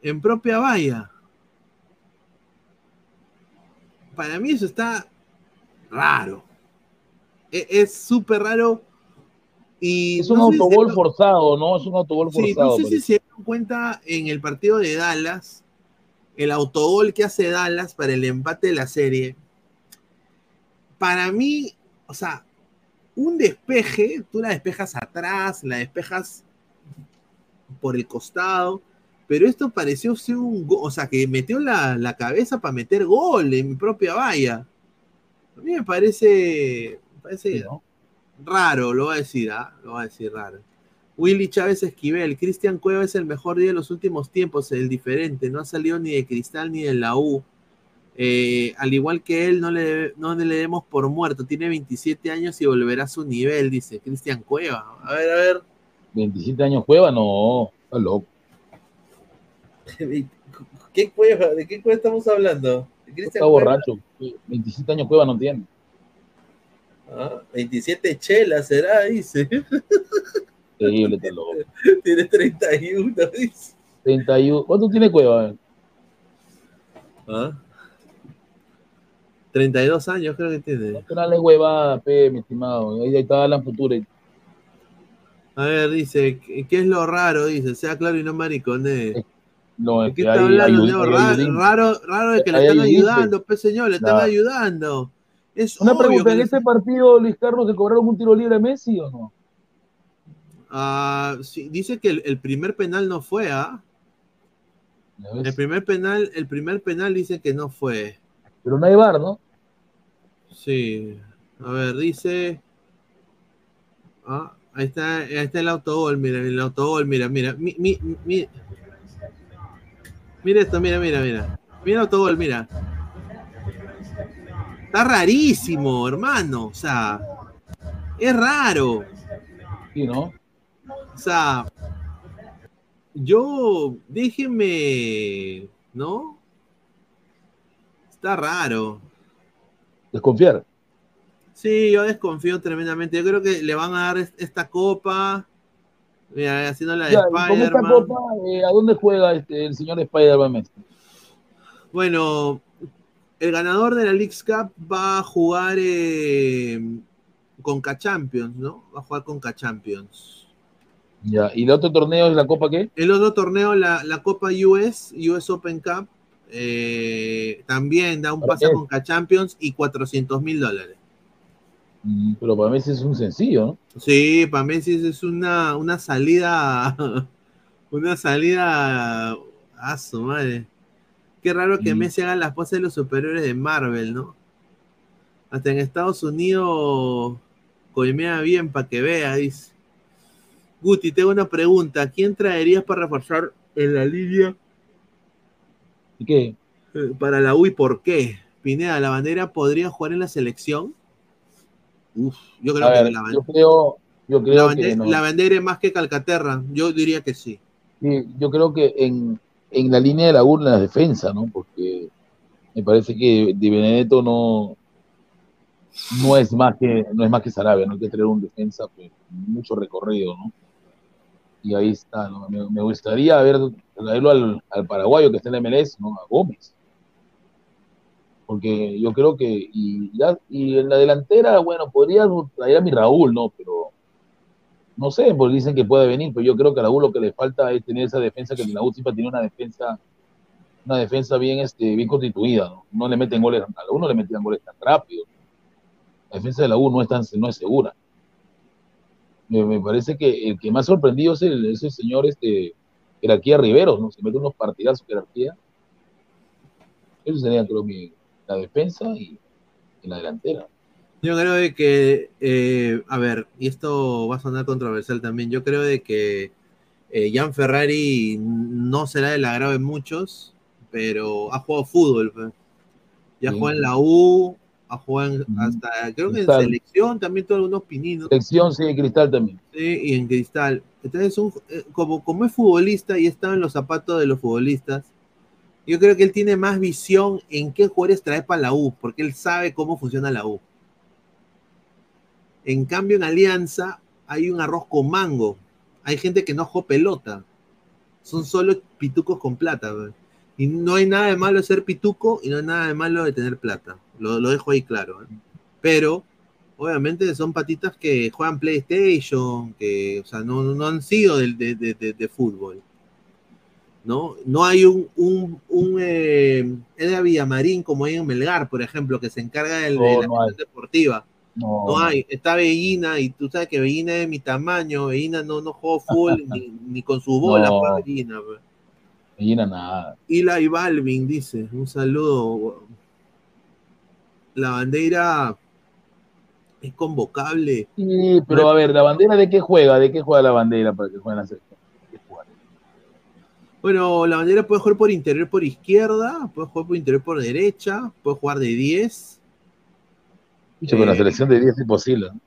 en propia valla. Para mí eso está raro. E- Es súper raro. Y Es un no si autogol forzado, ¿no? Es un autogol Sí, forzado. no sé si se dieron cuenta en el partido de Dallas, el autogol que hace Dallas para el empate de la serie. Para mí, o sea, un despeje, tú la despejas atrás, la despejas por el costado, pero esto pareció ser un go- o sea, que metió la, la cabeza para meter gol en mi propia valla. A mí me parece, me parece raro, lo voy a decir, ¿ah? lo voy a decir raro. Willy Chávez Esquivel, Cristian Cueva es el mejor día de los últimos tiempos, el diferente, no ha salido ni de Cristal ni de la U. Eh, al igual que él, no le, no le demos por muerto, tiene 27 años y volverá a su nivel, dice Cristian Cueva. A ver, a ver. 27 años Cueva, no, está loco. ¿Qué Cueva? ¿De qué Cueva estamos hablando? ¿De Cristian Está Cueva? borracho. 27 años Cueva no tiene. Ah, 27 chelas será, dice. Increíble, está loco. tiene 31, dice. 31. ¿Cuánto tiene Cueva? Ah. 32 años creo que tiene. Una le huevada, pe, mi estimado. Ahí está Alan Future. A ver, dice, ¿qué es lo raro? Dice, sea claro y no maricone. No, ¿De es qué que está hay- hablando, hay- Leo? hay Ra- ayudín. raro, raro de que le están ayudando, pues señor, le están ayudando. Es Una pregunta, ¿en este partido, Luis Carlos, se cobraron un tiro libre a Messi o no? Sí, dice que el, el primer penal no fue, ¿ah? El primer penal, el primer penal dice que no fue. Pero no hay bar, ¿no? Sí. A ver, dice. Ah, ahí está, ahí está el autogol, mira, el autogol, mira, mira, mi, mi, mi- mira esto, mira, mira, mira. Mira el autogol, mira. Está rarísimo, hermano. O sea, es raro. Sí, ¿no? O sea, Yo, déjeme, ¿no? Está raro. Desconfiar. Sí, yo desconfío tremendamente. Yo creo que le van a dar est- esta copa. Mira, haciendo la de Ya, esta Spider-Man. copa, eh, ¿a dónde juega este, el señor Spider-Man Messi? Bueno, el ganador de la League's Cup va a jugar eh, con K-Champions, ¿no? Va a jugar con K-Champions. Ya, ¿y el otro torneo es la copa qué? El otro torneo, la, la Copa US, US Open Cup, eh, también da un ¿Para pase con K-Champions y 400 mil dólares. Mm, Pero para Messi es un sencillo, ¿no? Sí, para Messi es una, una salida, una salida a su madre. Qué raro que Mm. Messi haga las poses de los superiores de Marvel, ¿no? Hasta en Estados Unidos colmea bien para que vea, dice. Guti, tengo una pregunta. ¿Quién traerías para reforzar en la línea ¿Y qué? eh, para la U y por qué? Pineda, ¿la bandera podría jugar en la selección? Uf, yo creo A que ver, la, ban- yo creo, yo la creo bande- que no. la bandera es más que Calcaterra. Yo diría que sí. Sí, yo creo que en, en la línea de la urna, la defensa, ¿no? Porque me parece que Di Benedetto no, no es más que no es más que Sarabia, no hay que tener un defensa pues, mucho recorrido, ¿no? Y ahí está, ¿no? Me, gustaría ver traerlo al, paraguayo que está en la MLS, ¿no? A Gómez. Porque yo creo que, y, y en la delantera, bueno, podría traer a mi Raúl, ¿no? Pero no sé, porque dicen que puede venir, pero yo creo que a Raúl lo que le falta es tener esa defensa, que la U siempre tiene una defensa, una defensa bien, este, bien constituida, ¿no? Le meten goles, a la U no le metían goles tan rápido. La defensa de la U no es tan, no es segura. Me, me parece que el que más sorprendido es el, es el señor, este, Jerarquía Riveros, ¿no? Se mete unos partidazos Jerarquía. Eso sería, creo, mi, la defensa y, y la delantera. Yo creo de que, eh, a ver, y esto va a sonar controversial también, yo creo de que eh, Jan Ferrari no será del agrado de muchos, pero ha jugado fútbol. pues. Ya Sí. jugó en la U, ha jugado en- hasta, creo que en selección también tuvo algunos pininos. Selección, sí, Cristal también. Sí, y en Cristal. Entonces, un- eh, como, como es futbolista y está en los zapatos de los futbolistas, yo creo que él tiene más visión en qué jugadores trae para la U, porque él sabe cómo funciona la U. En cambio, en Alianza hay un arroz con mango. Hay gente que no juega pelota. Son solo pitucos con plata. Y no hay nada de malo de ser pituco y no hay nada de malo de tener plata. Lo, lo dejo ahí claro. ¿eh? Pero, obviamente, son patitas que juegan PlayStation, que, o sea, no, no han sido de, de- de- de fútbol. ¿No? No hay un, un, un eh, Edgar Villamarín como hay en Melgar, por ejemplo, que se encarga de No, la no hay. cuestión deportiva. No, No hay, está Bellina y tú sabes que Bellina es de mi tamaño, Bellina no, no juega fútbol ni, ni con su bola, No. juega Bellina. pues. Medina nada. Eli Balvin dice, un saludo. La bandera es convocable. Sí, pero a ver, ¿la bandera de qué juega? ¿De qué juega la bandera para que juegue en la selección? ¿De qué juega? Bueno, la bandera puede jugar por interior por izquierda, puede jugar por interior por derecha, puede jugar de 10, Pucha, pero la Eh, selección de 10 es imposible. ¿no?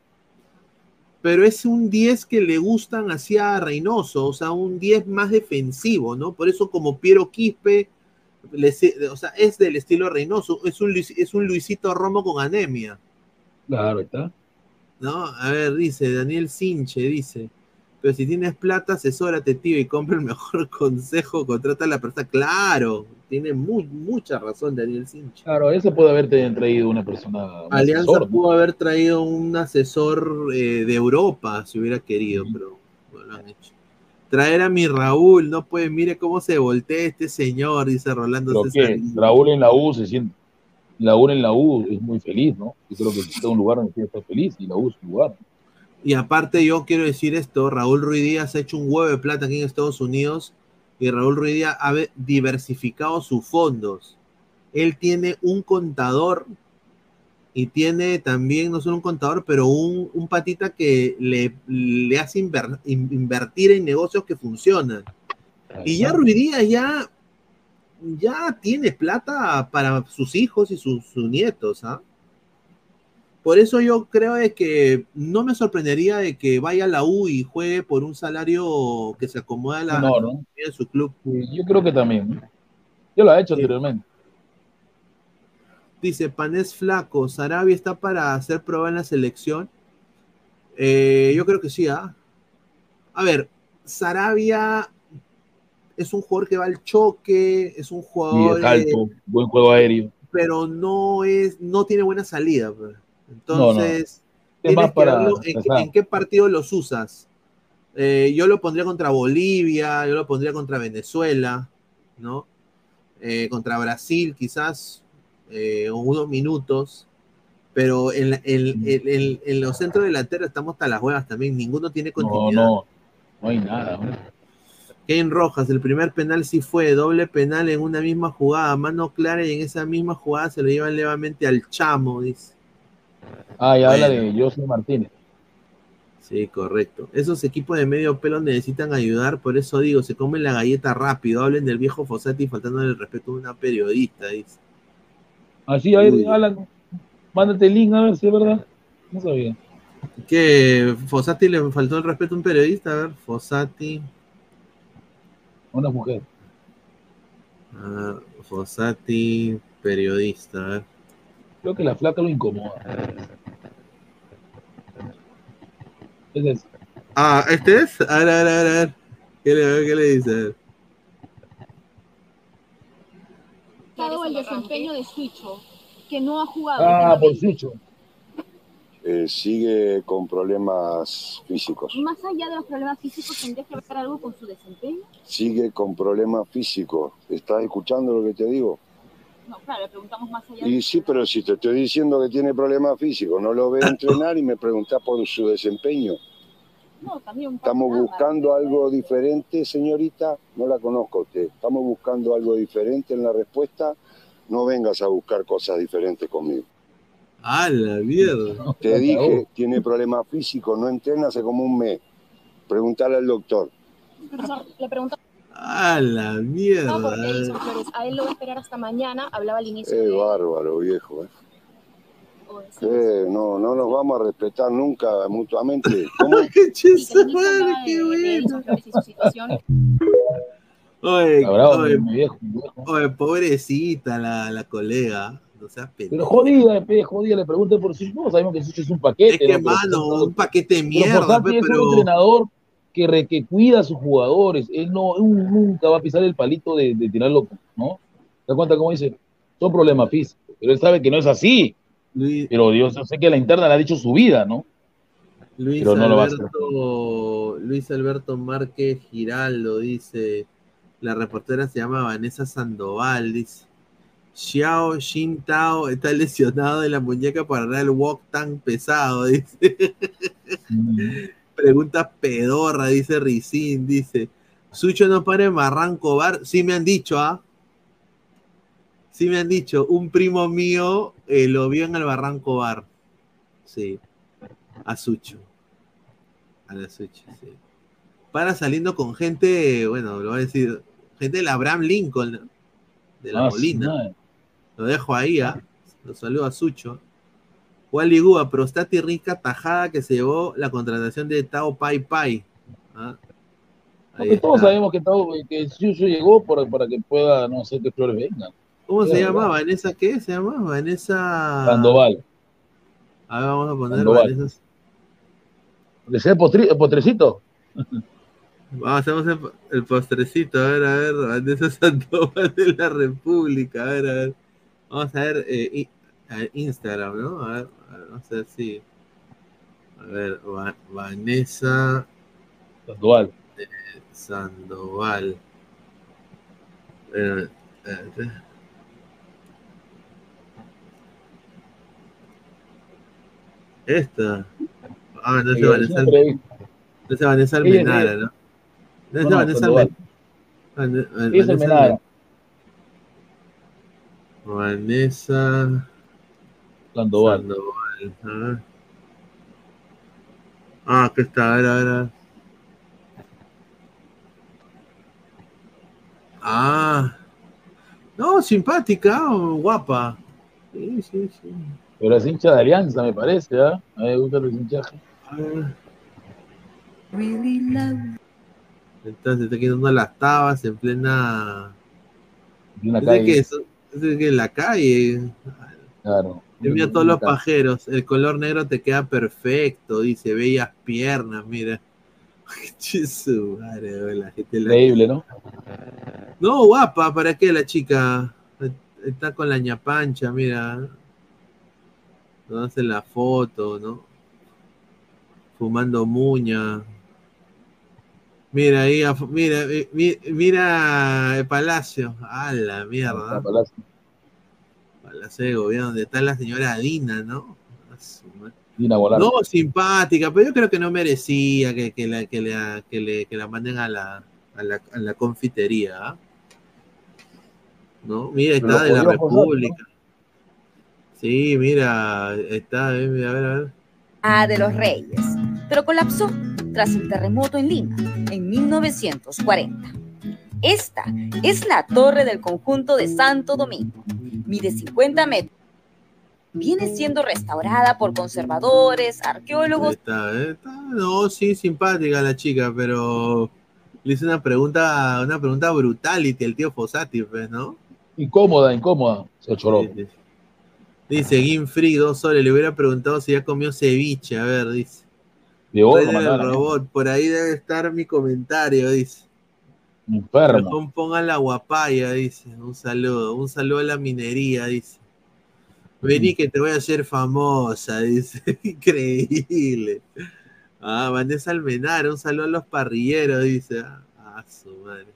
pero es un 10 que le gustan hacia Reynoso, o sea, un 10 más defensivo, ¿no? Por eso como Piero Quispe, o sea, es del estilo Reynoso, es un, Luis- es un Luisito Romo con anemia. Claro, está. ¿no? A ver, dice Daniel Sinche, dice, pero si tienes plata, asesórate, tío, y compra el mejor consejo, contrata a la persona. Claro, tiene muy, mucha razón Daniel Sinche. Claro, eso puede haberte traído una persona. un Alianza asesor, ¿no? pudo haber traído un asesor eh, de Europa, si hubiera querido, pero no lo han hecho. Traer a mi Raúl, no puede, mire cómo se voltea este señor, dice Rolando César. que Raúl en la U se siente. Raúl en la U es muy feliz, ¿no? Yo creo que está un lugar donde quiere estar feliz y la U es su lugar. Y aparte yo quiero decir esto, Raúl Ruiz Díaz ha hecho un huevo de plata aquí en Estados Unidos y Raúl Ruiz Díaz ha ve- diversificado sus fondos. Él tiene un contador y tiene también, no solo un contador, pero un, un patita que le, le hace inver- in- invertir en negocios que funcionan. Y ya Ruiz Díaz ya, ya tiene plata para sus hijos y sus, sus nietos, ¿ah? Por eso yo creo de que no me sorprendería de que vaya a la U y juegue por un salario que se acomoda a la No, no. de su club. Yo creo que también. Yo lo he hecho anteriormente. Dice, Panés flaco, Sarabia está para hacer prueba en la selección. Eh, yo creo que sí, ¿ah? A ver, Sarabia es un jugador que va al choque, es un Y jugador... es eh, alto, buen juego aéreo. pero no es, no tiene buena salida. pues. Entonces, Es tienes que verlo en, qué partido los usas. Eh, yo lo pondría contra Bolivia, yo lo pondría contra Venezuela, ¿no? Eh, contra Brasil, quizás, eh, unos minutos. Pero en, la- en- en- los centros delanteros estamos hasta las huevas también. Ninguno tiene No, continuidad. no, no hay nada. ¿no? Kane Rojas, el primer penal sí fue doble penal en una misma jugada, mano clara y en esa misma jugada se lo llevan levemente al chamo, dice. Ah, y habla Bueno. de José Martínez. Sí, correcto. Esos equipos de medio pelo necesitan ayudar, por eso digo, se comen la galleta rápido, hablen del viejo Fossati faltando el respeto a una periodista, dice. Así, a ver. Alan, mándate el link a ver si es verdad. No sabía. Que Fossati le faltó el respeto a un periodista, a ver, Fossati, Una mujer. ah, Fossati, periodista, a ver. Creo que la flaca lo incomoda. Es eso. Ah, ¿este es? A ver, a ver, a ver, a ver. ¿Qué le, qué le dice? El desempeño de Suicho, que no ha jugado. Ah, por. Sucho. Eh, sigue con problemas físicos. Más allá de los problemas físicos, ¿tendría que ver algo con su desempeño? Sigue con problemas físicos. ¿Estás escuchando lo que te digo? No, claro, le preguntamos más allá. Y sí, pero si te estoy diciendo que tiene problemas físicos, no lo veo entrenar y me preguntás por su desempeño. No, también un Estamos buscando algo diferente, señorita. No la conozco a usted. Estamos buscando algo diferente en la respuesta. No vengas a buscar cosas diferentes conmigo. ¡Ah, la mierda! Te dije, tiene problemas físicos, no entrena hace como un mes. Preguntale al doctor. Le preguntamos ¡Ah, la mierda! por Edison Flores. A él lo va a esperar hasta mañana. Hablaba al inicio Es de... bárbaro, viejo. ¿eh? Eh, no, no nos vamos a respetar nunca mutuamente. ¿Cómo? ¡Qué ministro madre, qué bueno! Oye, bravo, oye, viejo, viejo. oye, pobrecita la, la colega. No seas Pero jodida, pe, jodida, le pregunté por Sucho. No, sabemos que Sucho es un paquete. Es que, ¿no? Pero- mano, un paquete de Pero mierda, Fossati pe, es pero. un entrenador que, re- que cuida a sus jugadores. Él no él nunca va a pisar el palito de, de tirarlo, ¿no? ¿Te das cuenta cómo dice? Son problemas físicos. Pero él sabe que no es así. Luis, Pero Dios, yo sé que la interna le ha dicho su vida, ¿no? Luis pero no. Alberto, Luis Alberto Márquez Giraldo dice, la reportera se llama Vanessa Sandoval, dice, Xiao Xin Tao está lesionado de la muñeca para dar el walk tan pesado, dice. Pregunta pedorra, dice Ricín, dice, Sucho no para en Barranco Bar, sí me han dicho, ¿ah? Sí me han dicho, un primo mío eh, lo vio en el Barranco Bar. Sí, a Sucho. A la Sucho, sí. Para saliendo con gente, bueno, lo voy a decir, gente del Abraham Lincoln, de la Ah, sí, Molina. Lo dejo ahí, ¿ah? Lo saludo a Sucho. Wally Gua, Prostati rica tajada que se llevó la contratación de Tao Pai Pai. ¿ah? Porque todos está. sabemos que, Tao- que llegó para, para que pueda, no sé, que Flores venga. ¿Cómo se Era llama? verdad. ¿Vanessa qué? ¿Se llama? Vanessa. Sandoval. A ver, vamos a poner Sandoval. Vanessa. ¿Le sea el, postrecito? Vamos, hacemos el, el postrecito. A ver, a ver. Vanessa Sandoval de la República. A ver, a ver. Vamos a ver eh, i- a Instagram, ¿no? A ver, a ver, vamos a ver si. A ver, Va- Vanessa Sandoval. eh, Sandoval. Eh, eh, Esta. Ah, no Ella Vanessa, no es de Vanessa Almenara, ¿no? No no, Vanessa. Almenara. Vanessa. Vanessa Sandoval. Sandoval. Ah, aquí está, a ver, a ver. a ver. Ah. No, simpática, guapa. Sí, sí, sí. Pero es hincha de Alianza, me parece, ¿ah? A mí me gusta el hinchaje. Entonces está quitando las tabas en plena. En calle. que es, ese que en la calle. Claro. Mira a todos los pajeros. El color negro te queda perfecto. Dice, bellas piernas, mira. Che, su madre, la gente la- Increíble, ¿no? No, guapa, ¿para qué la chica? Está con la ñapancha, mira. No hace la foto, ¿no? Fumando muña. Mira ahí, mira, eh, mi- mira el palacio. A la mierda. Palacio. Palacio de gobierno, donde está la señora Dina, ¿no? A su madre. Dina. No, simpática, pero yo creo que no merecía que, que la, que, la, que, le, que la manden a la, a la, a la confitería. ¿ah? ¿No? Mira, está de la República. Sí, mira, está, eh, mira, a ver, a ver. A de los Reyes, pero colapsó tras el terremoto en Lima en 1940. Esta es la torre del conjunto de Santo Domingo. Mide 50 metros. Viene siendo restaurada por conservadores, arqueólogos. Está, eh, está- no, sí, simpática la chica, pero le hice una pregunta, una pregunta brutality el tío Fossati, pues, ¿no? Incómoda, incómoda. Se choró. Dice Gimfree, dos soles, le hubiera preguntado si ya comió ceviche, a ver, dice. De oro, del mandala. robot, por ahí debe estar mi comentario, dice. Enfermo. Pongan la guapaya, dice. Un saludo, un saludo a la minería, dice. Vení que te voy a hacer famosa, dice. Increíble. Ah, Vanessa Almenar, un saludo a los parrilleros, dice. Ah, su madre.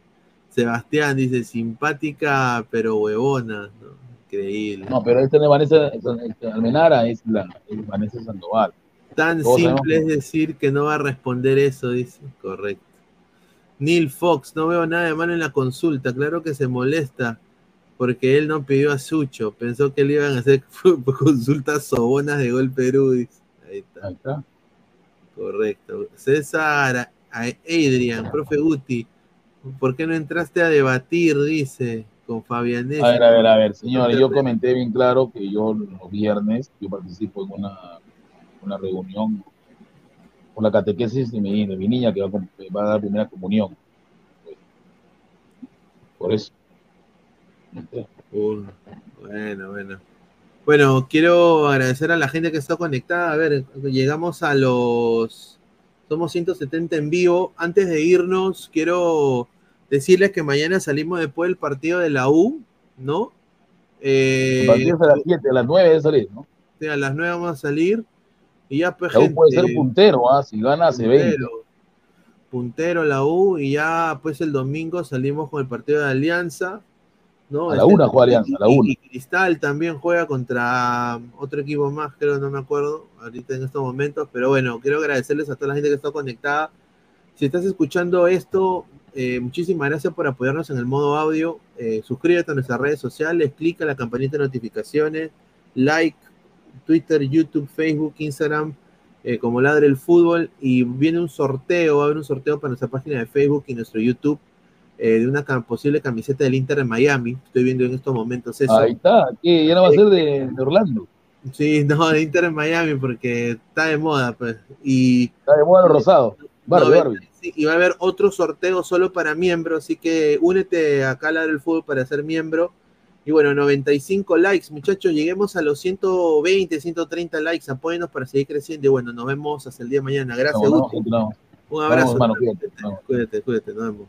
Sebastián dice, simpática pero huevona. ¿no? Increíble. No, pero esta no es Vanessa esta Almenara, es, la, es Vanessa Sandoval. Tan simple es decir que no va a responder eso, dice. Correcto. Neil Fox, no veo nada de malo en la consulta. Claro que se molesta porque él no pidió a Sucho. Pensó que le iban a hacer consultas sobonas de Gol Perú. dice. Ahí está. Correcto. César Adrian, profe Guti, ¿por qué no entraste a debatir? Dice, con Fabianés. A ver, a ver, a ver, señores, yo comenté bien claro que yo los viernes, yo participo en una, una reunión con la catequesis de mi, de mi niña que va, va a dar primera comunión. Por eso. Bueno, bueno. Bueno, quiero agradecer a la gente que está conectada. A ver, llegamos a los. Somos 170 en vivo. Antes de irnos, quiero decirles que mañana salimos después del partido de la U, ¿no? Eh, El partido es a las 7, a las 9 de salir, ¿no? sí, a las 9 vamos a salir. Y ya, pues, La U puede gente, ser puntero, ¿ah? si gana hace 20. puntero, puntero la U. Y ya, pues, el domingo salimos con el partido de Alianza. ¿no? A la Este, una juega Alianza, a la una. Y Cristal también juega contra otro equipo más, creo, no me acuerdo ahorita en estos momentos, pero bueno, quiero agradecerles a toda la gente que está conectada. Si estás escuchando esto, eh, muchísimas gracias por apoyarnos en el modo audio. Eh, suscríbete a nuestras redes sociales, clica la campanita de notificaciones, like, Twitter, YouTube, Facebook, Instagram, eh, como Ladre el Fútbol. Y viene un sorteo, va a haber un sorteo para nuestra página de Facebook y nuestro YouTube eh, de una posible camiseta del Inter de Miami. Estoy viendo en estos momentos eso. Ahí está, que ya no va a ser de, de Orlando. Sí, no, de Inter en Miami porque está de moda, pues. Y, Está de moda lo rosado. Barbie, No, Barbie. sí, y va a haber otro sorteo solo para miembros, así que únete acá a Ladre el Fútbol para ser miembro. Y bueno, 95 likes, muchachos, lleguemos a los 120, 130 likes, apóyenos para seguir creciendo. Y bueno, nos vemos hasta el día de mañana. Gracias, No, no, Guti. gente, no. Un abrazo. Hermano, cuídate, cuídate, cuídate, nos vemos.